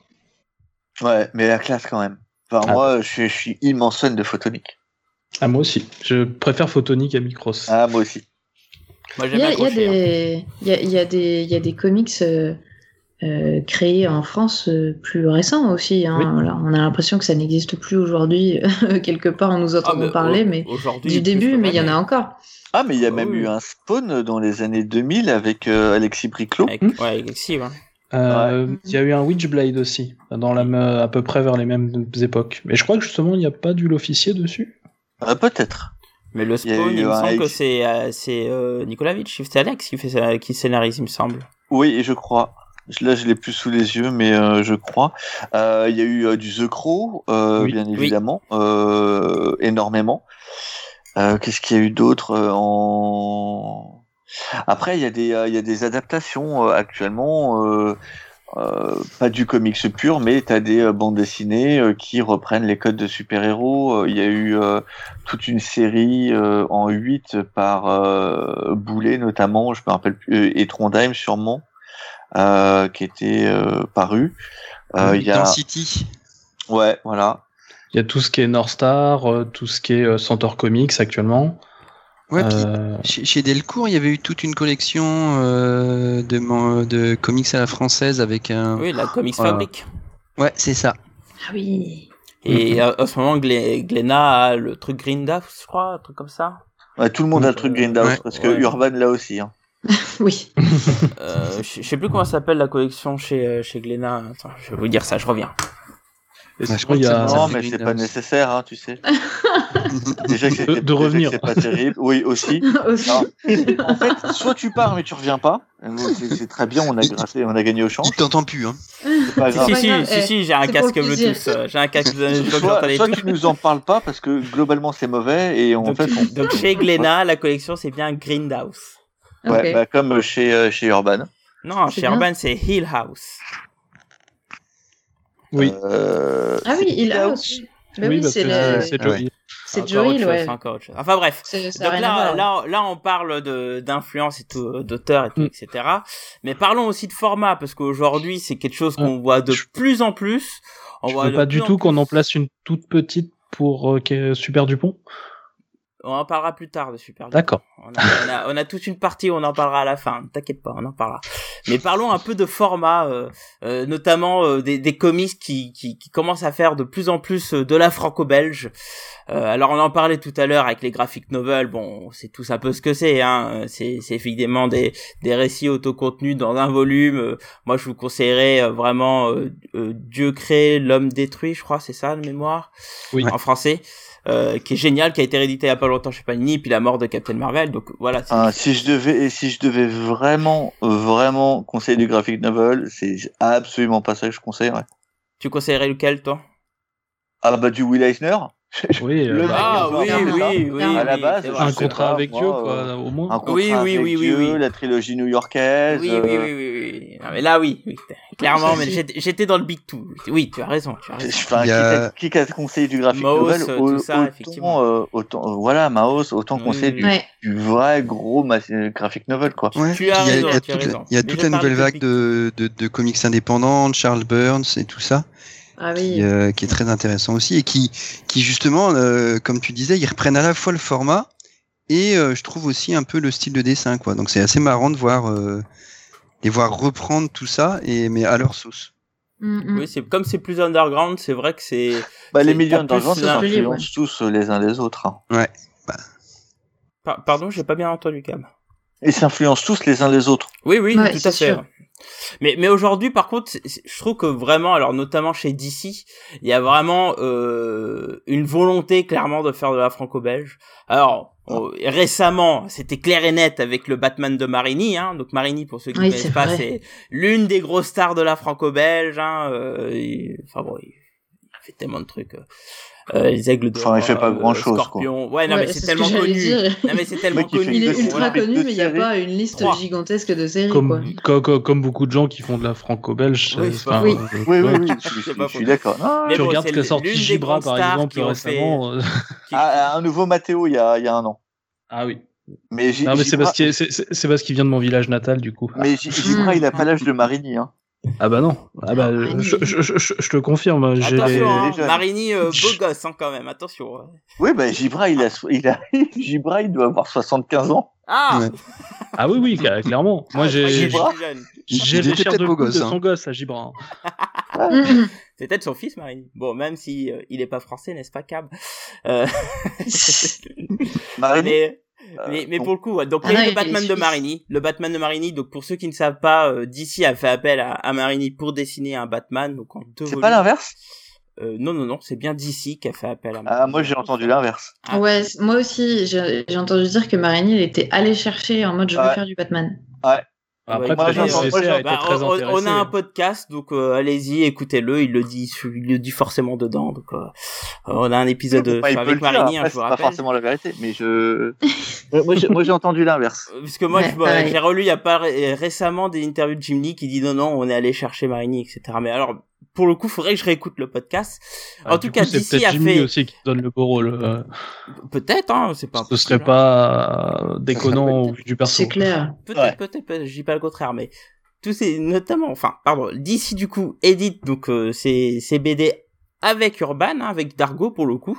Speaker 3: Ouais, mais la classe quand même. Enfin,
Speaker 4: Ah.
Speaker 3: moi, je suis, je suis immense fan de Photonic.
Speaker 4: Ah moi aussi, je préfère Photonic à Micros.
Speaker 3: Ah, moi aussi.
Speaker 1: Moi,
Speaker 2: Il
Speaker 1: j'aime
Speaker 2: y a, il y a
Speaker 1: accroché, hein.
Speaker 2: des, il y a, il y il y a des comics euh, euh, créés en France euh, plus récents aussi. Hein.
Speaker 4: Oui.
Speaker 2: Voilà, on a l'impression que ça n'existe plus aujourd'hui. Quelque part, on nous
Speaker 1: Ah,
Speaker 2: entend
Speaker 1: mais
Speaker 2: parler,
Speaker 1: au-
Speaker 2: mais du début, mais il y en a encore.
Speaker 3: Ah, mais il y a
Speaker 1: Ah
Speaker 3: même
Speaker 1: oui.
Speaker 3: eu un spawn dans les années 2000 avec euh, Alexis Briclot.
Speaker 1: Avec,
Speaker 4: Hmm.
Speaker 1: ouais, avec Alexis, ouais.
Speaker 4: Euh, Il y a eu un Witchblade aussi, dans la, à peu près vers les mêmes époques. Mais je crois que justement il n'y a pas du l'officier dessus?
Speaker 3: Euh, Peut-être.
Speaker 1: Mais le Spawn, il, me semble que c'est euh, c'est euh, c'est Alex qui fait qui scénarise, il me semble.
Speaker 3: Oui, je crois. Là, je l'ai plus sous les yeux, mais euh, je crois. Euh, Il y a eu du The Crow,
Speaker 4: Oui.
Speaker 3: bien évidemment, énormément. Qu'est-ce qu'il y a eu d'autre en Après, il y a des euh, il y a des adaptations euh, actuellement. Euh, pas du comics pur, mais tu as des euh, bandes dessinées euh, qui reprennent les codes de super-héros. Euh, Il y a eu euh, toute une série euh, en 8 par euh, Boulet notamment, je me rappelle plus, euh, et Trondheim sûrement, euh, qui était euh, paru. Euh, Il y a...
Speaker 5: City.
Speaker 3: Ouais, voilà.
Speaker 4: Il y a tout ce qui est North Star, euh, tout ce qui est euh, Centaur Comics actuellement.
Speaker 5: Ouais, puis
Speaker 4: Euh,
Speaker 5: chez, chez Delcourt, il y avait eu toute une collection euh, de, de comics à la française avec un.
Speaker 1: Oui, la Comics
Speaker 5: Voilà.
Speaker 1: Fabric.
Speaker 5: Ouais, c'est ça.
Speaker 2: Ah oui.
Speaker 1: Et euh, en ce moment, Gle- Glenna a le truc Grindaff, je crois, un truc comme ça.
Speaker 3: Ouais, tout le monde a le truc Grindhouse,
Speaker 5: Ouais.
Speaker 3: parce que
Speaker 1: Ouais.
Speaker 3: Urban là aussi. Hein.
Speaker 2: Oui.
Speaker 1: Euh, je sais plus comment s'appelle la collection chez euh, chez Glenna. Attends, je vais vous dire ça, je reviens.
Speaker 4: Et
Speaker 5: Ouais, je crois
Speaker 4: y a...
Speaker 3: non, mais c'est pas nécessaire, hein, tu sais. Déjà que
Speaker 4: De- revenir.
Speaker 3: c'est pas terrible. Oui, aussi.
Speaker 2: Aussi.
Speaker 3: Non. en fait, soit tu pars mais tu reviens pas. C'est très bien, on a grassé, on a gagné au change.
Speaker 5: Il t'entend plus, hein.
Speaker 3: Pas
Speaker 1: Si
Speaker 3: grave.
Speaker 1: si si, si,
Speaker 2: eh,
Speaker 1: si, j'ai un
Speaker 2: c'est pour
Speaker 1: casque. Bluetooth. euh, J'ai un casque
Speaker 3: Soit, soit tu nous en parles pas parce que globalement c'est mauvais et en
Speaker 1: Donc,
Speaker 3: fait on...
Speaker 1: donc chez Glenna, la collection c'est bien Grindhouse.
Speaker 3: ouais, bah, comme chez euh, chez Urban.
Speaker 1: Non, chez
Speaker 2: bien.
Speaker 1: Urban c'est Hill House.
Speaker 4: Oui,
Speaker 3: Euh,
Speaker 2: Ah oui,
Speaker 3: c'est
Speaker 2: il a aussi. Bah
Speaker 4: oui,
Speaker 2: oui, c'est le...
Speaker 4: Joey.
Speaker 2: c'est Joey, ouais.
Speaker 1: Enfin bref. Donc là, là, là, on parle de d'influence et tout, euh, d'auteur et tout,
Speaker 4: Mm.
Speaker 1: etc. Mais parlons aussi de format parce qu'aujourd'hui, c'est quelque chose qu'on voit de
Speaker 4: je-
Speaker 1: plus en plus. On
Speaker 4: Je
Speaker 1: voit
Speaker 4: veux pas du tout qu'on en place une toute petite pour euh, qu'est- Super Dupont.
Speaker 1: On en parlera plus tard de Super.
Speaker 4: D'accord.
Speaker 1: On a, on, a, on a toute une partie, on en parlera à la fin. T'inquiète pas, on en parlera. Mais parlons un peu de format, euh, euh, notamment euh, des, des comics qui, qui, qui commencent à faire de plus en plus euh, de la franco-belge. Euh, alors on en parlait tout à l'heure avec les graphic novels. Bon, c'est tout un peu ce que c'est. Hein. C'est, c'est évidemment des, des récits autocontenus dans un volume. Euh, moi, je vous conseillerais vraiment euh, euh, Dieu crée, l'homme détruit. Je crois, c'est ça de mémoire?
Speaker 4: Oui.
Speaker 1: en français. Euh, qui est génial, qui a été réédité il y a pas longtemps chez Panini, puis la mort de Captain Marvel. Donc voilà.
Speaker 3: Ah, si je devais et si je devais vraiment vraiment conseiller du graphic novel, c'est absolument pas ça que je conseillerais.
Speaker 1: Tu conseillerais lequel, toi?
Speaker 3: Ah bah du Will Eisner,
Speaker 4: Oui, euh,
Speaker 3: Le
Speaker 4: bah,
Speaker 1: Ah oui, oui, oui.
Speaker 3: À la base,
Speaker 4: un contrat avec Dieu,
Speaker 3: euh,
Speaker 4: quoi, au moins.
Speaker 3: un contrat
Speaker 1: Oui, oui,
Speaker 3: avec
Speaker 1: oui, oui,
Speaker 3: Dieu,
Speaker 1: oui.
Speaker 3: la trilogie new-yorkaise.
Speaker 1: Oui, oui, oui,
Speaker 3: euh,
Speaker 1: oui, oui, oui. Non, mais là, oui. Clairement, mais j'étais dans le big two. Oui, tu as raison, tu as raison.
Speaker 3: Enfin,
Speaker 5: Il y
Speaker 3: qui
Speaker 5: a-
Speaker 3: conseillé du graphic
Speaker 1: Maus,
Speaker 3: novel? au-
Speaker 1: tout ça,
Speaker 3: autant,
Speaker 1: effectivement.
Speaker 3: euh, autant, euh, voilà, Maos, autant
Speaker 1: oui,
Speaker 3: du,
Speaker 2: Ouais.
Speaker 3: du vrai gros graphic novel, quoi.
Speaker 5: Ouais.
Speaker 1: Tu as
Speaker 5: il y a-
Speaker 1: raison,
Speaker 5: il y a
Speaker 1: tu as
Speaker 5: toute, la nouvelle vague de, comics indépendants, de Charles Burns et tout ça,
Speaker 2: Ah
Speaker 5: qui, euh, qui est très intéressant aussi et qui, qui justement, euh, comme tu disais, ils reprennent à la fois le format et euh, je trouve aussi un peu le style de dessin, quoi. Donc c'est assez marrant de voir euh, les voir reprendre tout ça et mais à leur sauce.
Speaker 2: Mm, mm.
Speaker 1: Oui, c'est comme c'est plus underground, c'est vrai que c'est.
Speaker 3: Bah, les
Speaker 1: C'est-
Speaker 3: millions
Speaker 1: t'as
Speaker 3: d'argent,
Speaker 1: plus
Speaker 3: ça
Speaker 1: un-
Speaker 3: s'influence tous les uns les autres. hein.
Speaker 1: Pa- Pardon, j'ai pas bien entendu, Cam.
Speaker 3: Ils s'influencent tous les uns les autres.
Speaker 1: Oui, oui,
Speaker 2: Ouais,
Speaker 1: tout
Speaker 2: c'est
Speaker 1: à fait.
Speaker 2: sûr.
Speaker 1: Mais, mais aujourd'hui, par contre, je trouve que vraiment, alors notamment chez DC, il y a vraiment euh, une volonté clairement de faire de la franco-belge. Alors euh, récemment, c'était clair et net avec le Batman de Marini. Hein. Donc Marini, pour ceux qui ne
Speaker 2: Oui,
Speaker 1: connaissent pas, c'est l'une des grosses stars de la franco-belge. Hein. Euh, il- Enfin bon, il il fait tellement de trucs. Euh. Euh, les aigles de
Speaker 3: Enfin, il fait pas grand-chose, quoi.
Speaker 1: Scorpion. Ouais, non,
Speaker 2: Ouais,
Speaker 1: mais
Speaker 2: c'est ce
Speaker 1: tellement
Speaker 2: j'allais
Speaker 1: connu.
Speaker 2: dire.
Speaker 1: Non, mais c'est tellement connu.
Speaker 2: Il est ultra connu, mais il n'y a pas une liste
Speaker 1: Trois.
Speaker 2: gigantesque de séries, quoi.
Speaker 4: Comme, co- co- comme beaucoup de gens qui font de la franco-belge.
Speaker 1: Oui,
Speaker 4: euh, enfin,
Speaker 2: faux.
Speaker 4: euh,
Speaker 3: Oui, oui, oui, je, je- suis d'accord.
Speaker 1: Mais
Speaker 4: Tu
Speaker 1: bon,
Speaker 4: regardes ce qu'a sorti Gibra, par exemple, récemment. euh,
Speaker 3: Ah, un nouveau Mathéo il y a, il y a un an.
Speaker 4: Ah oui.
Speaker 3: Mais, J-
Speaker 4: Non, mais c'est parce qu'il vient de mon village natal, du coup.
Speaker 3: mais Gibra, il a pas l'âge de Marini. Hein.
Speaker 4: Ah bah non. Ah bah, je, je, je, je- te confirme. j'ai-
Speaker 1: Attention, hein. Marini, euh, beau gosse hein, quand même, attention. hein.
Speaker 3: Oui, bah, Gibra, il a, il a, Gibra, il doit avoir 75 ans.
Speaker 1: Ah
Speaker 5: Ouais.
Speaker 4: Ah oui, oui, cla- clairement. Moi,
Speaker 1: Ah,
Speaker 4: j'ai
Speaker 3: Gibra.
Speaker 1: jeune.
Speaker 4: j'ai
Speaker 5: Il
Speaker 4: les chairs de de
Speaker 5: gosse, hein.
Speaker 4: son gosse à Gibran.
Speaker 2: Mm.
Speaker 1: C'est peut-être son fils, Marini. Bon, même si euh, il est pas français, n'est-ce pas, Cab? Euh...
Speaker 3: Marini,
Speaker 1: mais, mais, mais
Speaker 3: donc,
Speaker 1: pour le coup, ouais. donc
Speaker 2: Ah
Speaker 1: il y a
Speaker 2: non,
Speaker 1: eu le
Speaker 2: il
Speaker 1: Batman de. Marini. Le Batman de Marini, donc pour ceux qui ne savent pas, euh, DC a fait appel à, à Marini pour dessiner un Batman, donc en deux
Speaker 3: c'est pas l'inverse?
Speaker 1: Euh, non, non, non, c'est bien DC qui a fait appel à
Speaker 3: Ah, moi j'ai entendu l'inverse.
Speaker 1: Ah.
Speaker 2: Ouais, moi aussi, j'ai j'ai entendu dire que Marini, elle était allée chercher en mode je veux
Speaker 3: Ouais.
Speaker 2: faire du Batman.
Speaker 4: Après,
Speaker 1: Ouais,
Speaker 3: moi, moi,
Speaker 1: Bah,
Speaker 4: très
Speaker 1: on, a un podcast, donc euh, allez-y, écoutez-le. Il le dit, il le dit forcément dedans. Donc, euh, on a un épisode
Speaker 3: il
Speaker 1: euh,
Speaker 3: peut
Speaker 1: avec Marini, hein,
Speaker 3: après,
Speaker 1: je vous
Speaker 3: pas forcément la vérité, mais je. Ouais, moi, j'ai- moi, j'ai entendu l'inverse.
Speaker 1: Euh, Parce que moi,
Speaker 2: Ouais,
Speaker 1: j'ai relu il y a pas ré- récemment des interviews de Jim Lee qui dit non, non, on est allé chercher Marini, etc. Mais alors, pour le coup, faudrait que je réécoute le podcast.
Speaker 4: Ah,
Speaker 1: en tout
Speaker 4: coup,
Speaker 1: cas,
Speaker 4: c'est
Speaker 1: DC
Speaker 4: peut-être
Speaker 1: a
Speaker 4: Jimmy
Speaker 1: fait-
Speaker 4: aussi qui donne le beau rôle. euh,
Speaker 1: Peut-être, hein, c'est pas.
Speaker 4: ce serait
Speaker 1: hein.
Speaker 4: pas euh, déconnant au vu du perso.
Speaker 2: C'est clair.
Speaker 1: Peut-être,
Speaker 3: Ouais.
Speaker 1: peut-être, peut-être, je dis pas le contraire, mais tous ces, notamment, enfin, pardon, d'ici du coup, édite donc euh, ces, ces BD avec Urban, hein, avec Dargo pour le coup.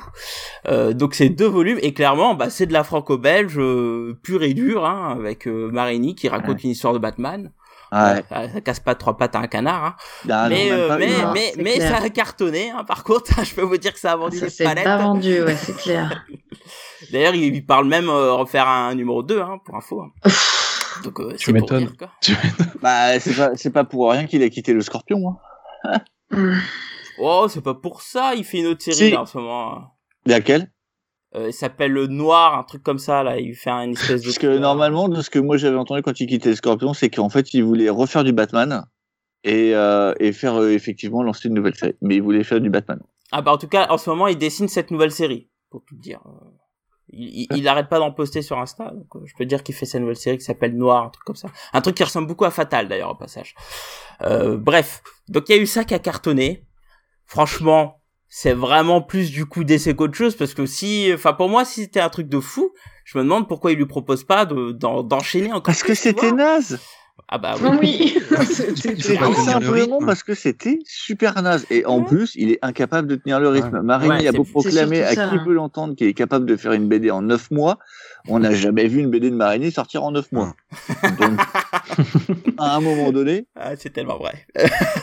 Speaker 1: Euh, donc c'est deux volumes et clairement, bah c'est de la franco-belge euh, pure et dure, hein, avec euh, Marini qui raconte une histoire de Batman.
Speaker 3: Ouais.
Speaker 1: Ça, ça casse pas trois pattes à un canard. Hein.
Speaker 3: Ah, non,
Speaker 1: mais euh, mais
Speaker 3: une.
Speaker 2: Non,
Speaker 1: mais mais ça a cartonné. Hein, par contre, je peux vous dire que ça a vendu
Speaker 2: Ça
Speaker 1: palettes.
Speaker 2: pas vendu, ouais, c'est clair.
Speaker 1: D'ailleurs, il, il parle même euh, refaire un numéro 2 hein, pour info. hein. Donc euh,
Speaker 4: Tu m'étonnes.
Speaker 3: Bah, c'est pas, c'est pas pour rien qu'il a quitté le scorpion. Hein.
Speaker 2: Hmm.
Speaker 1: Oh, c'est pas pour ça, il fait une autre série
Speaker 3: Si.
Speaker 1: là, en ce moment.
Speaker 3: Laquelle?
Speaker 1: Euh, il s'appelle le Noir, un truc comme ça là, il fait une espèce de
Speaker 3: Parce que
Speaker 1: euh,
Speaker 3: normalement, de ce que moi j'avais entendu quand il quittait le scorpion, c'est qu'en fait, il voulait refaire du Batman et, euh, et faire euh, effectivement lancer une nouvelle série. Mais il voulait faire du Batman.
Speaker 1: Ah bah en tout cas, en ce moment, il dessine cette nouvelle série, pour tout dire. Euh, Il, il, il arrête pas d'en poster sur Insta, donc euh, je peux dire qu'il fait sa nouvelle série qui s'appelle Noir, un truc comme ça. Un truc qui ressemble beaucoup à Fatal d'ailleurs au passage. Euh, bref, donc il y a eu ça qui a cartonné. Franchement, c'est vraiment plus du coup d'essai qu'autre chose parce que si, enfin pour moi, si c'était un truc de fou, je me demande pourquoi il lui propose pas de d'en- d'enchaîner encore.
Speaker 3: Parce que c'était naze
Speaker 1: Ah bah
Speaker 2: Non,
Speaker 1: oui.
Speaker 2: oui. C'était
Speaker 3: simplement parce que c'était super naze. Et en plus, il est incapable de tenir le rythme. Marini
Speaker 1: Ouais,
Speaker 3: a beau proclamer à
Speaker 2: ça,
Speaker 3: qui
Speaker 2: hein.
Speaker 3: veut l'entendre qu'il est capable de faire une BD en 9 mois. On n'a jamais vu une BD de Marini sortir en 9 mois. Donc, à un moment donné,
Speaker 1: Ah, c'est tellement vrai.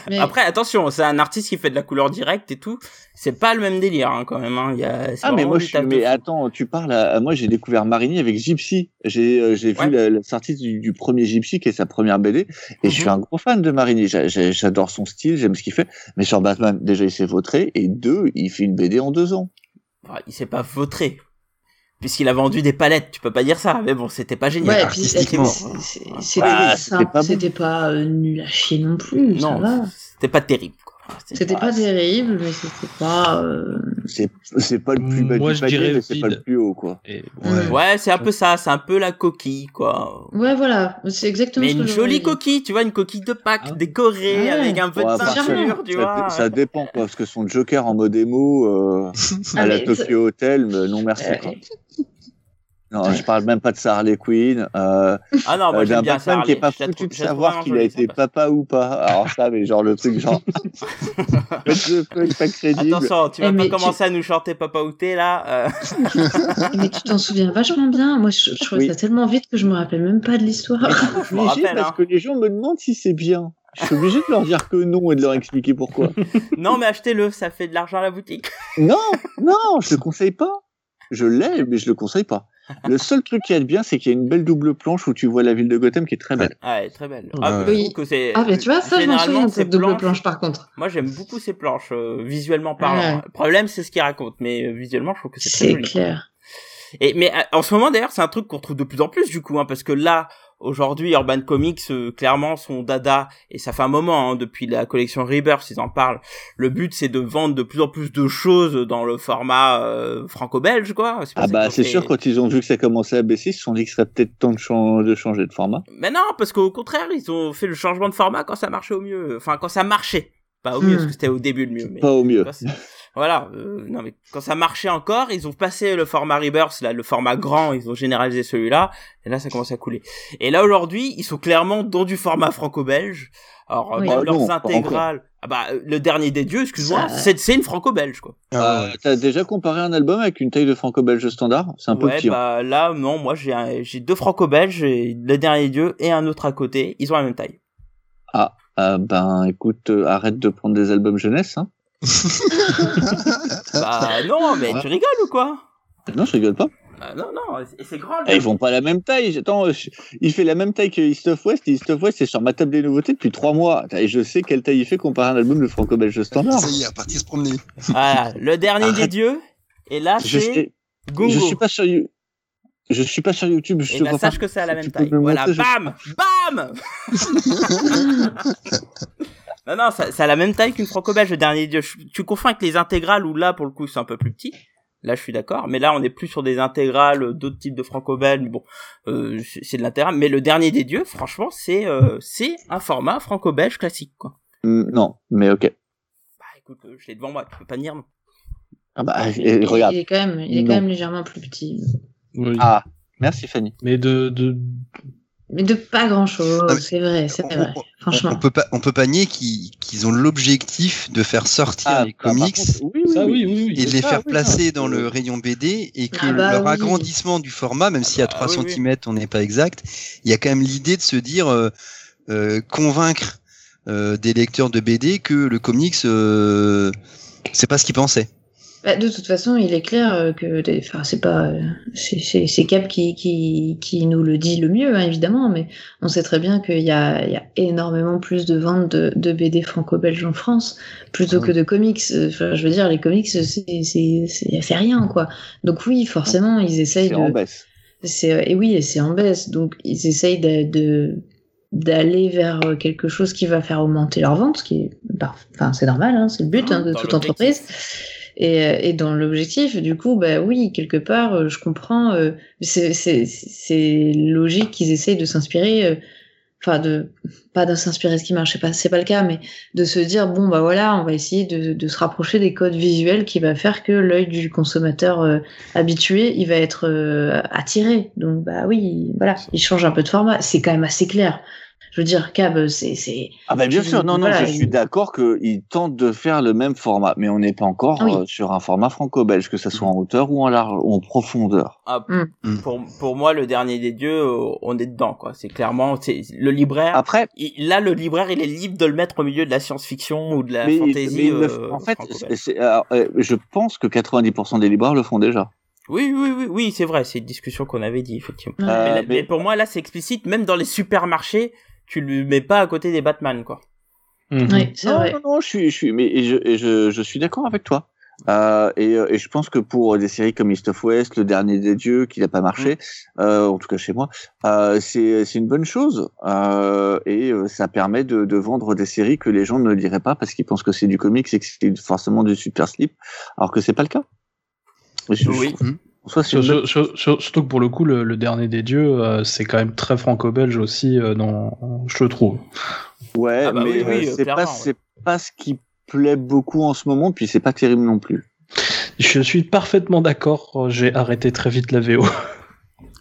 Speaker 2: Mais-
Speaker 1: Après, attention, c'est un artiste qui fait de la couleur directe et tout. C'est pas le même délire hein, quand même. Hein. Il y a, c'est
Speaker 3: Ah mais moi je suis mais attends tu parles à, à- moi j'ai découvert Marini avec Gypsy j'ai euh, j'ai
Speaker 1: Ouais.
Speaker 3: vu la, la sortie du, du premier Gypsy qui est sa première BD et je suis un gros fan de j'a- j'adore son style j'aime ce qu'il fait mais sur Batman déjà il s'est vautré et deux il fait une BD en deux ans
Speaker 1: il s'est pas vautré. Puisqu'il a vendu des palettes, tu peux pas dire ça. Mais bon, c'était pas génial.
Speaker 2: Ouais,
Speaker 5: artistiquement.
Speaker 2: c'était
Speaker 3: Ah, pas bon.
Speaker 2: pas euh, nul à chier non plus,
Speaker 1: non, c'était pas terrible. Enfin,
Speaker 2: C'était pas terrible, mais c'était pas. euh,
Speaker 3: c'est c'est pas le plus bas
Speaker 4: Moi,
Speaker 3: du
Speaker 4: je
Speaker 3: panier,
Speaker 4: dirais
Speaker 3: mais c'est pas le plus haut quoi
Speaker 4: Et,
Speaker 2: Ouais.
Speaker 1: Ouais, c'est un peu ça. C'est un peu la coquille, quoi.
Speaker 2: Ouais, voilà, c'est exactement
Speaker 1: Mais
Speaker 2: ce que
Speaker 1: une jolie
Speaker 2: dit.
Speaker 1: coquille, tu vois, une coquille de Pâques
Speaker 4: Ah.
Speaker 1: décorée
Speaker 2: Ouais.
Speaker 1: avec un peu
Speaker 3: Ouais,
Speaker 1: de peinture, tu
Speaker 3: ça,
Speaker 1: vois.
Speaker 3: ça dépend quoi parce que son Joker en mode émo euh,
Speaker 2: Ah,
Speaker 3: à la
Speaker 2: mais
Speaker 3: Tokyo Hotel mais non merci
Speaker 2: Ouais.
Speaker 3: quoi. non je parle même pas de sa Harley Quinn euh,
Speaker 1: Ah non, moi
Speaker 3: Euh,
Speaker 1: j'aime bien ça.
Speaker 3: qui est pas foutu de savoir qu'il a été
Speaker 1: ça, parce-
Speaker 3: papa ou pas. Alors ça, mais genre le truc genre faites le truc pas crédible.
Speaker 1: Attention, tu vas
Speaker 2: Eh, mais
Speaker 1: pas commencer à nous chanter Papa Outé là. euh.
Speaker 2: Mais tu t'en souviens vachement bien. Moi, je, je trouvais
Speaker 3: Oui.
Speaker 2: ça tellement vite que je me rappelle même pas de l'histoire.
Speaker 1: Je me
Speaker 3: Obligé
Speaker 1: rappelle.
Speaker 3: parce
Speaker 1: Hein.
Speaker 3: que les gens me demandent si c'est bien. Je suis obligé de leur dire que non et de leur expliquer pourquoi.
Speaker 1: Non, mais achetez-le, ça fait de l'argent à la boutique.
Speaker 3: non, non, je le conseille pas. Je l'ai, mais je le conseille pas. Le seul truc qui est bien, c'est qu'il y a une belle double planche où tu vois la ville de Gotham qui est très belle.
Speaker 1: Ah, elle est très belle. Ah,
Speaker 2: Oui.
Speaker 1: trouve que c'est.
Speaker 2: Ah, mais tu vois, ça, je m'en souviens de cette double planche par contre.
Speaker 1: Moi, j'aime beaucoup ces planches, euh, visuellement parlant.
Speaker 2: Ouais.
Speaker 1: Le problème, c'est ce qu'ils racontent, mais euh, visuellement, je trouve que c'est très
Speaker 2: C'est
Speaker 1: joli.
Speaker 2: clair.
Speaker 1: Et mais euh, en ce moment d'ailleurs, c'est un truc qu'on retrouve de plus en plus du coup, hein, parce que là aujourd'hui, Urban Comics euh, clairement son dada et ça fait un moment hein, depuis la collection Rebirth, ils en parlent. Le but c'est de vendre de plus en plus de choses dans le format euh, franco-belge quoi.
Speaker 3: Ah bah c'est
Speaker 1: fait-
Speaker 3: sûr quand ils ont vu que ça commençait à baisser, ils se sont dit que ce serait peut-être temps de, chan- de changer de format.
Speaker 1: Mais non, parce qu'au contraire, ils ont fait le changement de format quand ça marchait au mieux, enfin quand ça marchait. Pas au mieux,
Speaker 2: Hmm.
Speaker 1: parce que c'était au début le mieux. Mais...
Speaker 3: Pas au mieux.
Speaker 1: Voilà, euh, non mais quand ça marchait encore, ils ont passé le format Rebirth, là, le format grand, ils ont généralisé celui-là, et là ça commence à couler. Et là aujourd'hui, ils sont clairement dans du format franco-belge. Alors
Speaker 2: Oui.
Speaker 3: Ah,
Speaker 1: leurs
Speaker 3: non, pas
Speaker 1: intégrales, ah bah le dernier des dieux, excuse-moi,
Speaker 2: Ça-
Speaker 1: c'est c'est une franco-belge quoi.
Speaker 3: Euh, T'as déjà comparé un album avec une taille de franco-belge standard? C'est un peu
Speaker 1: ouais,
Speaker 3: petit. hein.
Speaker 1: bah là non, moi j'ai un- j'ai deux franco-belges, et le dernier des dieux et un autre à côté, ils ont la même taille.
Speaker 3: Ah ben écoute, euh, arrête de prendre des albums jeunesse. Hein.
Speaker 1: Bah non, mais tu rigoles ou quoi?
Speaker 3: Non, je rigole pas.
Speaker 1: Ah, non, non, et c'est grand. le
Speaker 3: Eh, ils font pas la même taille. Attends, je- il fait la même taille que East of West. et East of West, c'est sur ma table des nouveautés depuis trois mois. Et je sais quelle taille il fait comparé à un album de franco-belge standard.
Speaker 6: Ça y est, à partir se promener.
Speaker 1: Voilà, le dernier des dieux. Et là,
Speaker 3: Je,
Speaker 1: c'est
Speaker 3: je suis pas sur You- Je suis pas sur YouTube. Je
Speaker 1: Et
Speaker 3: te
Speaker 1: bah,
Speaker 3: vois
Speaker 1: sache
Speaker 3: pas.
Speaker 1: que c'est à la même taille. Voilà,
Speaker 3: je-
Speaker 1: bam Bam Non, non, ça- c'est à la même taille qu'une franco-belge, le dernier dieu. Je- Tu confonds avec les intégrales où là, pour le coup, c'est un peu plus petit. Là, je suis d'accord. Mais là, on est plus sur des intégrales, d'autres types de franco-belges. Mais bon, euh, c'est de l'intégral. Mais le dernier des dieux, franchement, c'est euh, c'est un format franco-belge classique, quoi.
Speaker 3: Mm, Non, mais ok.
Speaker 1: Bah, écoute, euh, je l'ai devant moi. Tu peux pas dire non.
Speaker 3: Ah bah, et regarde.
Speaker 2: il est quand même, il est quand même légèrement plus petit.
Speaker 4: Oui.
Speaker 3: Ah, merci Fanny.
Speaker 4: Mais de, de...
Speaker 2: Mais de pas grand chose,
Speaker 5: Ah,
Speaker 2: c'est vrai, c'est
Speaker 5: on-
Speaker 2: vrai.
Speaker 5: on-
Speaker 2: Franchement.
Speaker 5: On peut pas, on peut pas nier qu'ils qu'ils ont l'objectif de faire sortir les
Speaker 3: bah,
Speaker 5: comics
Speaker 3: contre, oui, oui,
Speaker 4: Ça,
Speaker 3: oui.
Speaker 4: oui, oui, oui.
Speaker 5: et de les
Speaker 3: ça,
Speaker 5: faire
Speaker 3: oui,
Speaker 5: placer dans le rayon BD et que
Speaker 2: Ah bah
Speaker 5: leur
Speaker 2: oui.
Speaker 5: agrandissement du format, même s'il y a
Speaker 1: bah
Speaker 5: 3
Speaker 1: oui, oui.
Speaker 5: cm, on n'est pas exact, il y a quand même l'idée de se dire euh, euh, convaincre euh, des lecteurs de BD que le comics euh, c'est pas ce qu'ils pensaient.
Speaker 2: Bah, de toute façon, il est clair euh, que, enfin, c'est pas, euh, c'est- c'est c'est Cap qui, qui, qui nous le dit le mieux, hein, évidemment, mais on sait très bien qu'il y a, il y a énormément plus de ventes de, de BD franco-belges en France plutôt que de comics. Enfin, je veux dire, les comics, c'est, c'est, c'est, c'est rien, quoi. Donc oui, forcément, ils essayent
Speaker 3: C'est
Speaker 2: de.
Speaker 3: en baisse.
Speaker 2: C'est et oui, et c'est en baisse. Donc ils essayent de, de- d'aller vers quelque chose qui va faire augmenter leurs ventes, ce qui est, bah, enfin c'est normal, hein, c'est le but
Speaker 1: Mmh,
Speaker 2: hein, de toute entreprise. Et, euh, et dans l'objectif, du coup, bah oui, quelque part, euh, je comprends. euh, c'est logique qu'ils essayent de s'inspirer. Enfin, de pas de s'inspirer ce qui marche, pas c'est pas le cas, mais de se dire bon bah voilà, on va essayer de, de se rapprocher des codes visuels qui va faire que l'œil du consommateur euh, habitué, il va être euh, attiré. Donc bah oui, voilà, il change un peu de format. C'est quand même assez clair. Je veux dire, Cab, c'est c'est
Speaker 3: Ah bah bien sûr, non, non,
Speaker 2: voilà,
Speaker 3: je suis d'accord qu'ils tentent de faire le même format, mais on n'est pas encore
Speaker 2: Oui.
Speaker 3: euh, sur un format franco-belge, que ça soit en hauteur ou en large, ou en profondeur.
Speaker 1: Ah,
Speaker 2: Mm.
Speaker 5: Mm.
Speaker 1: pour, pour moi, le dernier des dieux, euh, on est dedans, quoi. C'est clairement, c'est le libraire.
Speaker 3: Après,
Speaker 1: il- là, le libraire, il est libre de le mettre au milieu de la science-fiction ou de la
Speaker 3: mais,
Speaker 1: fantasy.
Speaker 3: mais il le-
Speaker 1: euh,
Speaker 3: en fait,
Speaker 1: franco-belge.
Speaker 3: c'est- c'est- alors, euh, je pense que 90% des libraires le font déjà.
Speaker 1: Oui, oui, oui, oui, c'est vrai. C'est une discussion qu'on avait dit, effectivement.
Speaker 2: Ouais.
Speaker 1: mais, là-
Speaker 3: mais-
Speaker 1: mais pour moi, là, c'est explicite. Même dans les supermarchés, tu le mets pas à côté des Batman, quoi.
Speaker 4: Mhm.
Speaker 2: oui, c'est vrai.
Speaker 3: non, non, je suis, je suis, mais et je, et je, je suis d'accord avec toi. Euh, et, euh, et je pense que pour des séries comme East of West, Le Dernier des Dieux, qui n'a pas marché, euh, en tout cas chez moi, euh, c'est c'est une bonne chose. Euh, et ça permet de, de vendre des séries que les gens ne liraient pas parce qu'ils pensent que c'est du comics et que c'est forcément du super slip, alors que c'est pas le cas. Je-
Speaker 1: Oui.
Speaker 3: je trouve-
Speaker 4: Surtout que pour le coup, le, le dernier des dieux, euh, c'est quand même très franco-belge aussi, euh, dans, je le trouve.
Speaker 3: Ouais,
Speaker 1: Ah bah
Speaker 3: mais
Speaker 1: oui, oui,
Speaker 3: euh, c'est pas,
Speaker 1: ouais.
Speaker 3: c'est pas ce qui plaît beaucoup en ce moment, puis c'est pas terrible non plus.
Speaker 4: Je suis parfaitement d'accord. J'ai arrêté très vite la VO.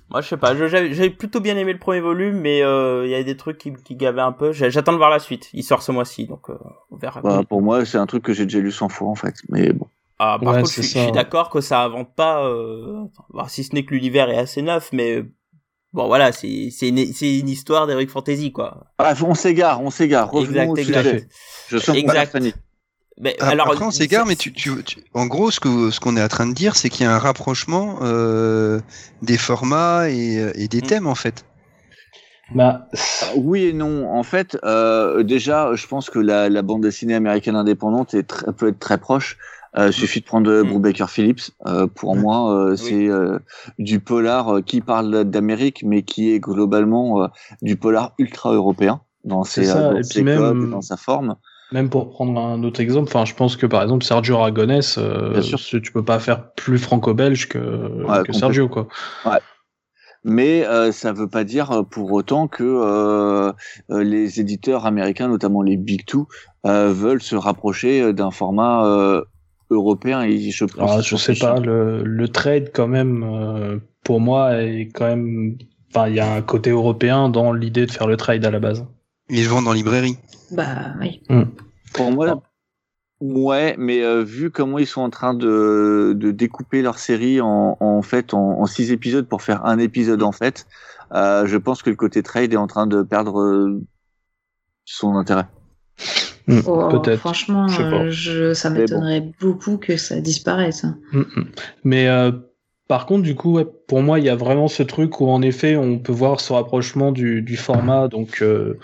Speaker 1: Moi, je sais pas. J'avais plutôt bien aimé le premier volume, mais euh, il y a des trucs qui, qui gavaient un peu. J'attends de voir la suite. Il sort ce mois-ci, donc euh, on verra.
Speaker 3: Bah, pour moi, c'est un truc que j'ai déjà lu 100 fois en fait. Mais bon.
Speaker 1: Ah, par
Speaker 4: Ouais,
Speaker 1: contre, je suis, je
Speaker 4: ça.
Speaker 1: suis d'accord que ça invente pas. Euh... enfin, si ce n'est que l'univers est assez neuf, mais euh, bon, voilà, c'est c'est une, c'est une histoire d'Heroic Fantasy, quoi.
Speaker 3: Bref, on s'égare, on s'égare.
Speaker 1: Exact, exact.
Speaker 3: Je sens qu'on
Speaker 1: Exact. Mais
Speaker 5: Ah,
Speaker 1: alors,
Speaker 5: Après, on s'égare, mais tu, tu, tu- en gros, ce que ce qu'on est en train de dire, c'est qu'il y a un rapprochement euh, des formats et, et des
Speaker 1: Mm.
Speaker 5: thèmes en fait.
Speaker 4: Bah,
Speaker 3: Oui et non. En fait, euh, déjà, je pense que la, la bande dessinée américaine indépendante est très- peut être très proche. Euh, suffit de prendre euh,
Speaker 1: Mm.
Speaker 3: Brubaker Phillips. Euh, pour moi, euh, c'est euh, du polar euh, qui parle d'Amérique, mais qui est globalement euh, du polar ultra européen dans
Speaker 4: C'est
Speaker 3: ses,
Speaker 4: ça,
Speaker 3: euh, dans
Speaker 4: et
Speaker 3: ses
Speaker 4: puis même-
Speaker 3: codes, dans sa forme.
Speaker 4: Même pour prendre un autre exemple, enfin, je pense que par exemple Sergio Aragonès, euh,
Speaker 3: Bien sûr.
Speaker 4: tu peux pas faire plus franco-belge que, que Sergio, quoi.
Speaker 3: Mais euh, ça veut pas dire pour autant que euh, les éditeurs américains, notamment les Big Two, euh, veulent se rapprocher d'un format euh, européen. Et je pense qu'ils
Speaker 4: je sais pas, le, le trade quand même, euh, pour moi, est quand même, enfin, il y a un côté européen dans l'idée de faire le trade à la base.
Speaker 5: Ils vendent en librairie.
Speaker 2: Bah oui.
Speaker 3: Pour moi, ouais, mais euh, vu comment ils sont en train de, de découper leur série en, en fait en, en six épisodes pour faire un épisode en fait, euh, je pense que le côté trade est en train de perdre euh, son intérêt.
Speaker 2: Oh,
Speaker 4: Peut-être.
Speaker 2: Franchement,
Speaker 4: je
Speaker 2: euh, je, ça
Speaker 3: bon.
Speaker 2: m'étonnerait beaucoup que ça disparaisse. hein.
Speaker 4: Mm, mm. Mais euh, par contre, du coup, ouais, pour moi, il y a vraiment ce truc où, en effet, on peut voir ce rapprochement du, du format, donc euh,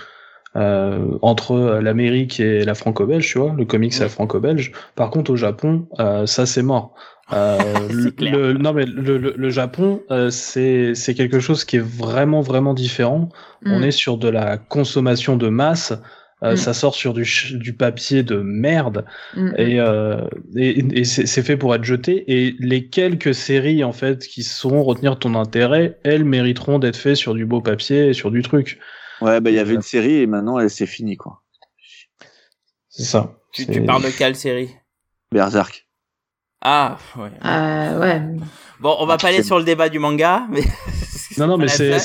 Speaker 4: euh, entre l'Amérique et la franco-belge, tu vois, le comics c'est la franco-belge. Par contre, au Japon, euh, ça c'est mort. Euh, le,
Speaker 1: clair.
Speaker 4: le- non mais le, le, le Japon, euh, c'est c'est quelque chose qui est vraiment vraiment différent. On
Speaker 2: Mm.
Speaker 4: est sur de la consommation de masse. Euh,
Speaker 2: Mm.
Speaker 4: Ça sort sur du, du papier de merde
Speaker 2: Mm,
Speaker 4: et, euh, et, et c'est c'est fait pour être jeté. Et les quelques séries en fait qui sauront retenir ton intérêt, elles mériteront d'être faites sur du beau papier et sur du truc.
Speaker 3: Ouais, bah il y avait une série et maintenant elle c'est fini quoi.
Speaker 4: C'est ça.
Speaker 1: Tu, tu parles de quelle série?
Speaker 3: Berserk.
Speaker 1: Ah, ouais.
Speaker 2: Euh, ouais.
Speaker 1: Bon, on va pas aller sur le débat du manga, mais.
Speaker 4: Non, non, mais c'est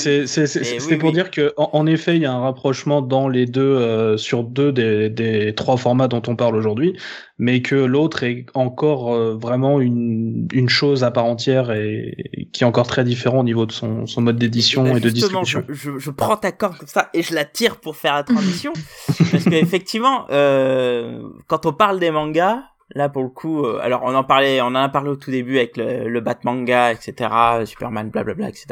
Speaker 1: oui,
Speaker 4: pour
Speaker 1: oui.
Speaker 4: dire que en, en effet il y a un rapprochement dans les deux euh, sur deux des, des trois formats dont on parle aujourd'hui, mais que l'autre est encore euh, vraiment une une chose à part entière et, et qui est encore très différent au niveau de son son mode d'édition
Speaker 1: ben,
Speaker 4: et de distribution.
Speaker 1: Je, je, je prends ta corde comme ça et je la tire pour faire la transition. parce qu'effectivement, euh, quand on parle des mangas, là pour le coup, euh, alors on en parlait, on en a parlé au tout début avec le, le Batmanga, etc., Superman, blablabla, etc.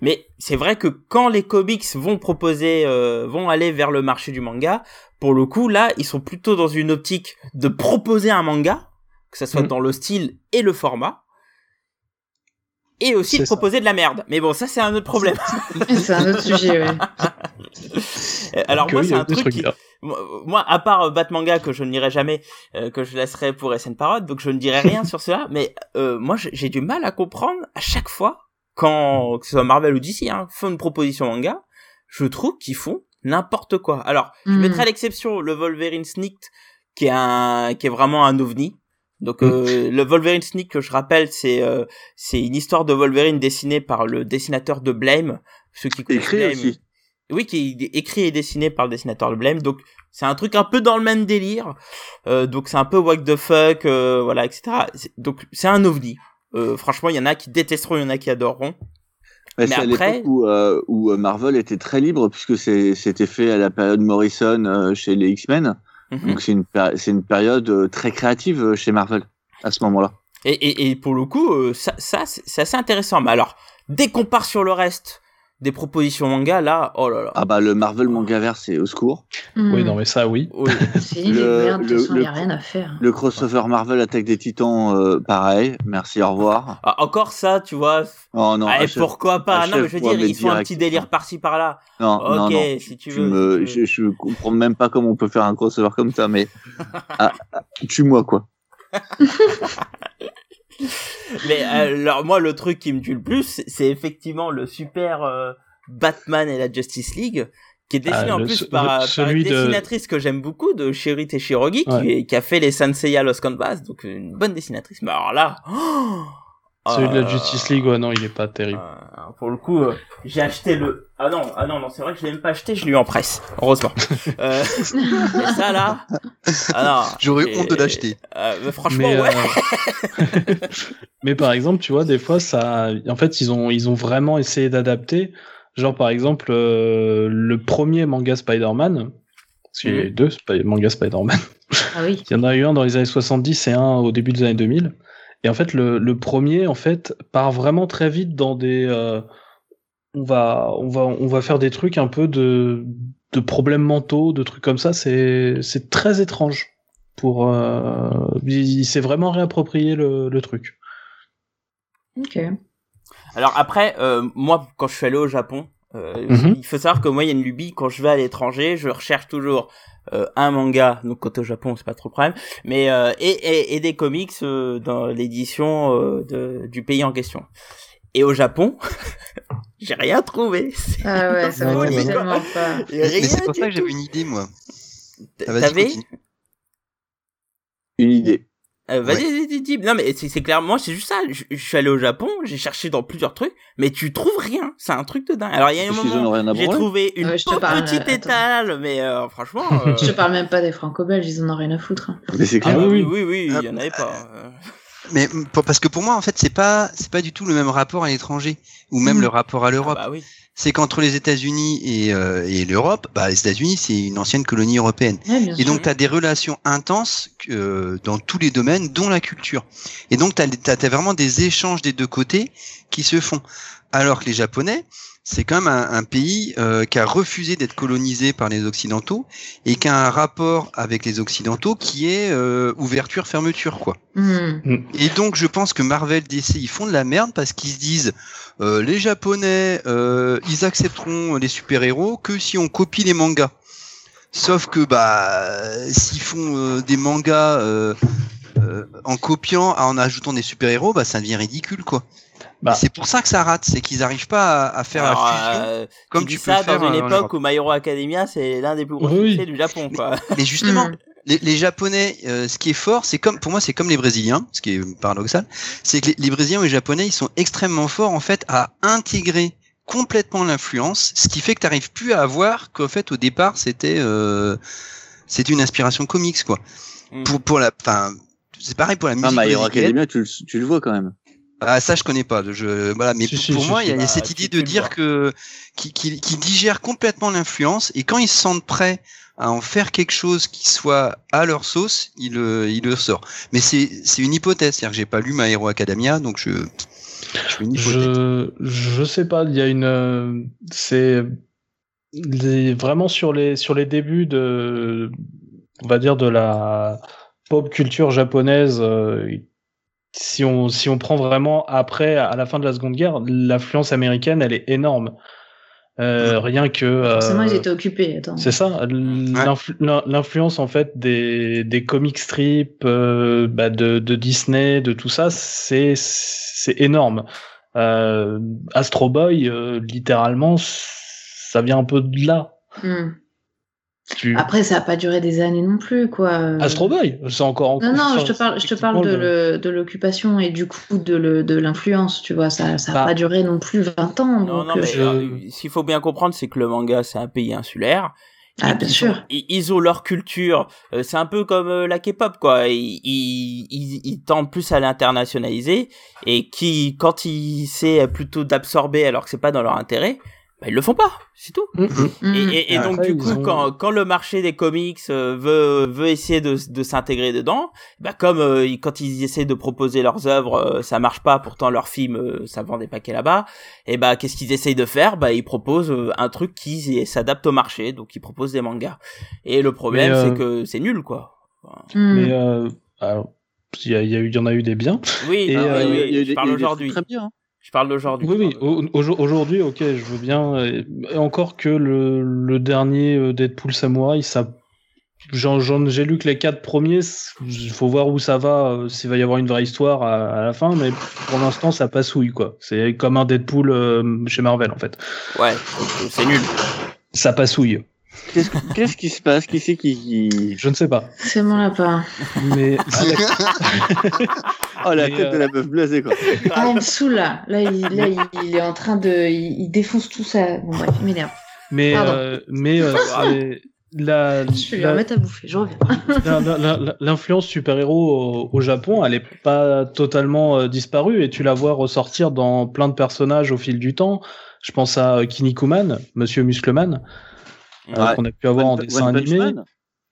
Speaker 1: Mais c'est vrai que quand les comics vont proposer, euh, vont aller vers le marché du manga, pour le coup, là, ils sont plutôt dans une optique de proposer un manga, que ça soit
Speaker 4: Mhm.
Speaker 1: dans le style et le format. Et aussi de
Speaker 4: ça.
Speaker 1: proposer de la merde. Mais bon, ça c'est un autre problème.
Speaker 2: C'est un autre sujet, ouais.
Speaker 1: Euh, Alors
Speaker 4: Que
Speaker 1: moi c'est
Speaker 4: a
Speaker 1: un
Speaker 4: des
Speaker 1: truc qui... moi, à part euh, Batmanga que je ne lirai jamais euh, que je laisserai pour SN Parode donc je ne dirai rien sur cela mais euh, moi j'ai du mal à comprendre à chaque fois quand que ce soit Marvel ou DC hein, font une proposition manga je trouve qu'ils font n'importe quoi. Alors je
Speaker 2: Mm.
Speaker 1: mettrai à l'exception le Wolverine Sneaked qui est un qui est vraiment un ovni. Donc euh, le Wolverine Sneak que je rappelle c'est euh, c'est une histoire de Wolverine dessinée par le dessinateur de Blame. Ceux qui
Speaker 3: Écrit
Speaker 1: Blame
Speaker 3: aussi.
Speaker 1: Oui, qui est écrit et dessiné par le dessinateur de Blame. Donc c'est un truc un peu dans le même délire. Euh, donc c'est un peu what the fuck, euh, voilà, etc. Donc c'est un ovni. Euh, franchement, il y en a qui détesteront, il y en a qui adoreront.
Speaker 3: Mais c'est à
Speaker 1: après-
Speaker 3: l'époque où, où Marvel était très libre puisque c'était fait à la période Morrison chez les X-Men.
Speaker 1: Mhm.
Speaker 3: Donc c'est une, c'est une période très créative chez Marvel à ce moment-là.
Speaker 1: Et, et, et pour le coup, ça, ça c'est assez intéressant. Mais alors, dès qu'on part sur le reste des propositions manga, là, oh là là.
Speaker 3: Ah bah le Marvel Mangaverse c'est au secours.
Speaker 4: Oui, non, mais ça, oui.
Speaker 1: Oui.
Speaker 2: C'est une
Speaker 3: Le-
Speaker 2: merde, de toute
Speaker 3: le-
Speaker 2: façon, il n'y a rien à faire.
Speaker 3: Le crossover Marvel Attaque des Titans, euh, pareil. Merci, au revoir.
Speaker 1: Ah, encore ça, tu vois.
Speaker 3: Oh non,
Speaker 1: Ah, pourquoi pas? Non, mais je veux dire, ils font un petit délire par-ci par-là.
Speaker 3: non, non,
Speaker 1: ok,
Speaker 3: non.
Speaker 1: si tu
Speaker 3: Tu
Speaker 1: veux.
Speaker 3: me,
Speaker 1: si tu veux.
Speaker 3: je, je comprends même pas comment on peut faire un crossover comme ça, mais ah, ah, tue-moi quoi.
Speaker 1: Mais euh, alors moi le truc qui me tue le plus, c'est- effectivement le super euh, Batman et la Justice League qui est dessiné
Speaker 4: Ah,
Speaker 1: en plus par, une
Speaker 4: de-
Speaker 1: dessinatrice que j'aime beaucoup de Sherry Teshirogi
Speaker 4: Ouais.
Speaker 1: qui a fait les Sanseiya Los Canvas donc une bonne dessinatrice. Mais alors là, oh,
Speaker 4: Celui de la
Speaker 1: euh,
Speaker 4: Justice League, ouais, non, il est pas terrible.
Speaker 1: euh, pour le coup, euh, j'ai acheté le. Ah non, ah non, non, c'est vrai que je l'ai même pas acheté, je l'ai eu en presse, heureusement. euh, et ça là, ah non,
Speaker 5: J'aurais honte de l'acheter.
Speaker 1: euh, mais franchement,
Speaker 4: Mais,
Speaker 1: ouais.
Speaker 4: euh, mais par exemple, tu vois, des fois, ça, en fait, ils ont, ils ont vraiment essayé d'adapter. Genre, par exemple, euh, le premier manga Spider-Man, parce qu'il y a eu deux Sp- mangas Spider-Man.
Speaker 2: Ah oui.
Speaker 4: Il y en a eu un dans les années 70 et un au début des années 2000. Et en fait, le, le premier, en fait, part vraiment très vite dans des. euh, on va, on va, on va faire des trucs un peu de, de problèmes mentaux, de trucs comme ça. C'est, c'est très étrange. Pour, euh, il, il s'est vraiment réapproprié le, le truc.
Speaker 2: Ok.
Speaker 1: Alors après, euh, moi, quand je suis allé au Japon, euh,
Speaker 4: Mhm.
Speaker 1: il faut savoir que moi, il y a une lubie, quand je vais à l'étranger, je recherche toujours euh, un manga, donc quand au Japon, c'est pas trop le problème, mais euh, et, et, et des comics euh, dans l'édition euh, de, du pays en question. Et au Japon, j'ai rien trouvé.
Speaker 2: Ah ouais, ça
Speaker 4: ouais.
Speaker 2: tellement pas.
Speaker 5: C'est pour ça que j'avais une idée, moi. Ah,
Speaker 1: T'avais.
Speaker 3: Une idée.
Speaker 1: Euh, Vas-y, vas-y, dis, dis. Non, mais c'est c'est clair. Moi, c'est juste ça. Je, je suis allé au Japon, j'ai cherché dans plusieurs trucs, mais tu trouves rien. C'est un truc de dingue. Alors, il y a un moment, j'ai trouvé une
Speaker 2: Ouais, je te
Speaker 1: toute
Speaker 2: parle,
Speaker 1: petite
Speaker 2: attends.
Speaker 1: étale, mais euh, franchement. euh,
Speaker 2: Je te parle même pas des franco-belges, ils en ont rien à foutre. hein.
Speaker 3: Mais c'est
Speaker 1: Ah
Speaker 3: clair.
Speaker 1: oui,
Speaker 4: oui,
Speaker 1: oui, oui, il y
Speaker 5: Ah,
Speaker 1: en avait pas. euh.
Speaker 5: Mais pour- parce que pour moi, en fait, c'est pas c'est pas du tout le même rapport à l'étranger ou même
Speaker 2: Mm.
Speaker 5: le rapport à l'Europe.
Speaker 1: Ah bah oui.
Speaker 5: C'est qu'entre les États-Unis et, euh, et l'Europe, bah, les États-Unis c'est une ancienne colonie européenne. Et donc, tu as des relations intenses euh, dans tous les domaines, dont la culture. Et donc, tu as, vraiment des échanges des deux côtés qui se font. Alors que les Japonais, c'est quand même un, un pays euh, qui a refusé d'être colonisé par les Occidentaux et qui a un rapport avec les Occidentaux qui est euh, ouverture-fermeture, quoi.
Speaker 2: Hmm.
Speaker 5: Et donc, je pense que Marvel, DC, ils font de la merde parce qu'ils se disent euh, les Japonais, euh, ils accepteront les super-héros que si on copie les mangas. Sauf que bah, s'ils font euh, des mangas euh, euh, en copiant, en ajoutant des super-héros, bah ça devient ridicule, quoi.
Speaker 4: Bah.
Speaker 5: C'est pour ça que ça rate, c'est qu'ils n'arrivent pas à, à faire
Speaker 1: Alors,
Speaker 5: la fusion.
Speaker 1: euh,
Speaker 5: comme
Speaker 1: tu
Speaker 5: tu
Speaker 1: dis
Speaker 5: peux
Speaker 1: ça
Speaker 5: faire,
Speaker 1: dans une
Speaker 5: euh,
Speaker 1: époque où My Hero Academia c'est l'un des plus gros
Speaker 4: Oui.
Speaker 1: succès du Japon quoi.
Speaker 5: Mais justement,
Speaker 2: Hmm.
Speaker 5: Les, les Japonais, euh, ce qui est fort, c'est comme pour moi, c'est comme les Brésiliens, ce qui est paradoxal, c'est que les, les Brésiliens ou les Japonais, ils sont extrêmement forts en fait à intégrer complètement l'influence, ce qui fait que tu n'arrives plus à voir qu'en fait au départ c'était euh, c'était une inspiration comics quoi.
Speaker 1: Mm.
Speaker 5: Pour pour la, enfin c'est pareil pour la
Speaker 3: Ah,
Speaker 5: musique.
Speaker 3: My Hero
Speaker 5: brésilienne.
Speaker 3: Academia, tu le, tu le vois quand même.
Speaker 5: Ah ça je connais pas. Je voilà, mais
Speaker 4: Si,
Speaker 5: pour,
Speaker 4: si,
Speaker 5: pour
Speaker 4: si,
Speaker 5: moi
Speaker 4: si.
Speaker 5: il y a, il y a
Speaker 1: Bah,
Speaker 5: cette idée de dire que qui qui qui digèrent complètement l'influence et quand ils se sentent prêts à en faire quelque chose qui soit à leur sauce, le ils le sortent. Mais c'est une hypothèse, c'est-à-dire que j'ai pas lu My Hero Academia donc je je une.
Speaker 4: Je, je sais pas, il y a une. euh, C'est. Vraiment sur les, sur les débuts de. On va dire de la pop culture japonaise. euh, si on, si on prend vraiment après, à la fin de la Seconde Guerre, l'influence américaine, elle est énorme. Euh, rien que. euh,
Speaker 2: Forcément, ils étaient occupés. Attends.
Speaker 4: c'est ça, l'influ- l'in- l'influence en fait des, des comic strips, euh, bah, de, de Disney, de tout ça, c'est c'est énorme. Euh, Astro Boy, euh, littéralement, ça vient un peu de là.
Speaker 2: Hmm.
Speaker 4: Tu...
Speaker 2: Après, ça n'a pas duré des années non plus, quoi.
Speaker 4: Astro Boy, c'est encore en
Speaker 2: Non, non, je te parle, je te parle de,
Speaker 4: effectivement,
Speaker 2: le- de l'occupation et du coup de le- de l'influence, tu vois. Ça n'a
Speaker 4: Bah.
Speaker 2: pas duré non plus 20 ans.
Speaker 1: Non
Speaker 2: donc,
Speaker 1: non mais
Speaker 2: euh,
Speaker 4: je-
Speaker 1: euh, ce qu'il faut bien comprendre c'est que le manga c'est un pays insulaire.
Speaker 2: Ah, bien sûr.
Speaker 1: Ils, ils ont leur culture. Euh, c'est un peu comme la K-pop, quoi. Ils, ils, ils, ils tendent plus à l'internationaliser et qui, quand ils essaient plutôt d'absorber alors que c'est pas dans leur intérêt, bah, ils le font pas. C'est tout.
Speaker 4: Mm, mm.
Speaker 1: Et, et, et donc
Speaker 4: Après,
Speaker 1: du coup,
Speaker 4: ont-
Speaker 1: quand, quand le marché des comics euh, veut, veut essayer de, de s'intégrer dedans, bah comme euh, quand ils essaient de proposer leurs œuvres, euh, ça marche pas. Pourtant leurs films, euh, ça vend des paquets là-bas. Et bah qu'est-ce qu'ils essayent de faire? Bah ils proposent euh, un truc qui s'adapte au marché, donc ils proposent des mangas. Et le problème,
Speaker 4: euh,
Speaker 1: c'est que c'est nul, quoi. Enfin,
Speaker 2: Hmm.
Speaker 4: Mais euh, alors, il y, a- il y, a eu- il y en a eu des biens.
Speaker 1: oui,
Speaker 4: Et,
Speaker 1: non, oui, oui, je
Speaker 3: des-
Speaker 1: parle
Speaker 3: il y a eu des
Speaker 1: aujourd'hui.
Speaker 3: Très bien. hein.
Speaker 1: Je parle d'aujourd'hui.
Speaker 4: Oui, oui.
Speaker 1: de-
Speaker 4: Aujourd'hui, ok, je veux bien. euh, et encore que le, le dernier euh, Deadpool Samurai, ça. j'en- j'en- J'ai lu que les quatre premiers, il faut voir où ça va, euh, s'il va y avoir une vraie histoire à, à la fin, mais pour l'instant, ça passouille, quoi. C'est comme un Deadpool euh, chez Marvel, en fait.
Speaker 1: Ouais, c'est nul.
Speaker 4: Ça passouille.
Speaker 3: Qu'est-ce qu'est-ce qui se passe? Qui c'est qui, qui-
Speaker 4: Je ne sais pas.
Speaker 2: C'est mon lapin.
Speaker 4: Mais.
Speaker 3: Oh, la
Speaker 4: Mais,
Speaker 3: tête
Speaker 4: euh,
Speaker 3: de la meuf blasée, quoi.
Speaker 2: En dessous, là. Là, il, là, il, il est en train de. Il, défonce tout ça. Bon, bref, il m'énerve.
Speaker 4: mais, euh, mais euh, la,
Speaker 2: Je vais lui
Speaker 4: la-
Speaker 2: remettre à bouffer. Je reviens.
Speaker 4: La- la- la- L'influence super-héros au, au Japon, elle est pas totalement euh, disparue et tu la vois ressortir dans plein de personnages au fil du temps. Je pense à euh, Kinnikuman, Monsieur Muscleman, euh,
Speaker 3: Ouais.
Speaker 4: qu'on a pu avoir en dessin
Speaker 3: One
Speaker 4: animé.
Speaker 3: Man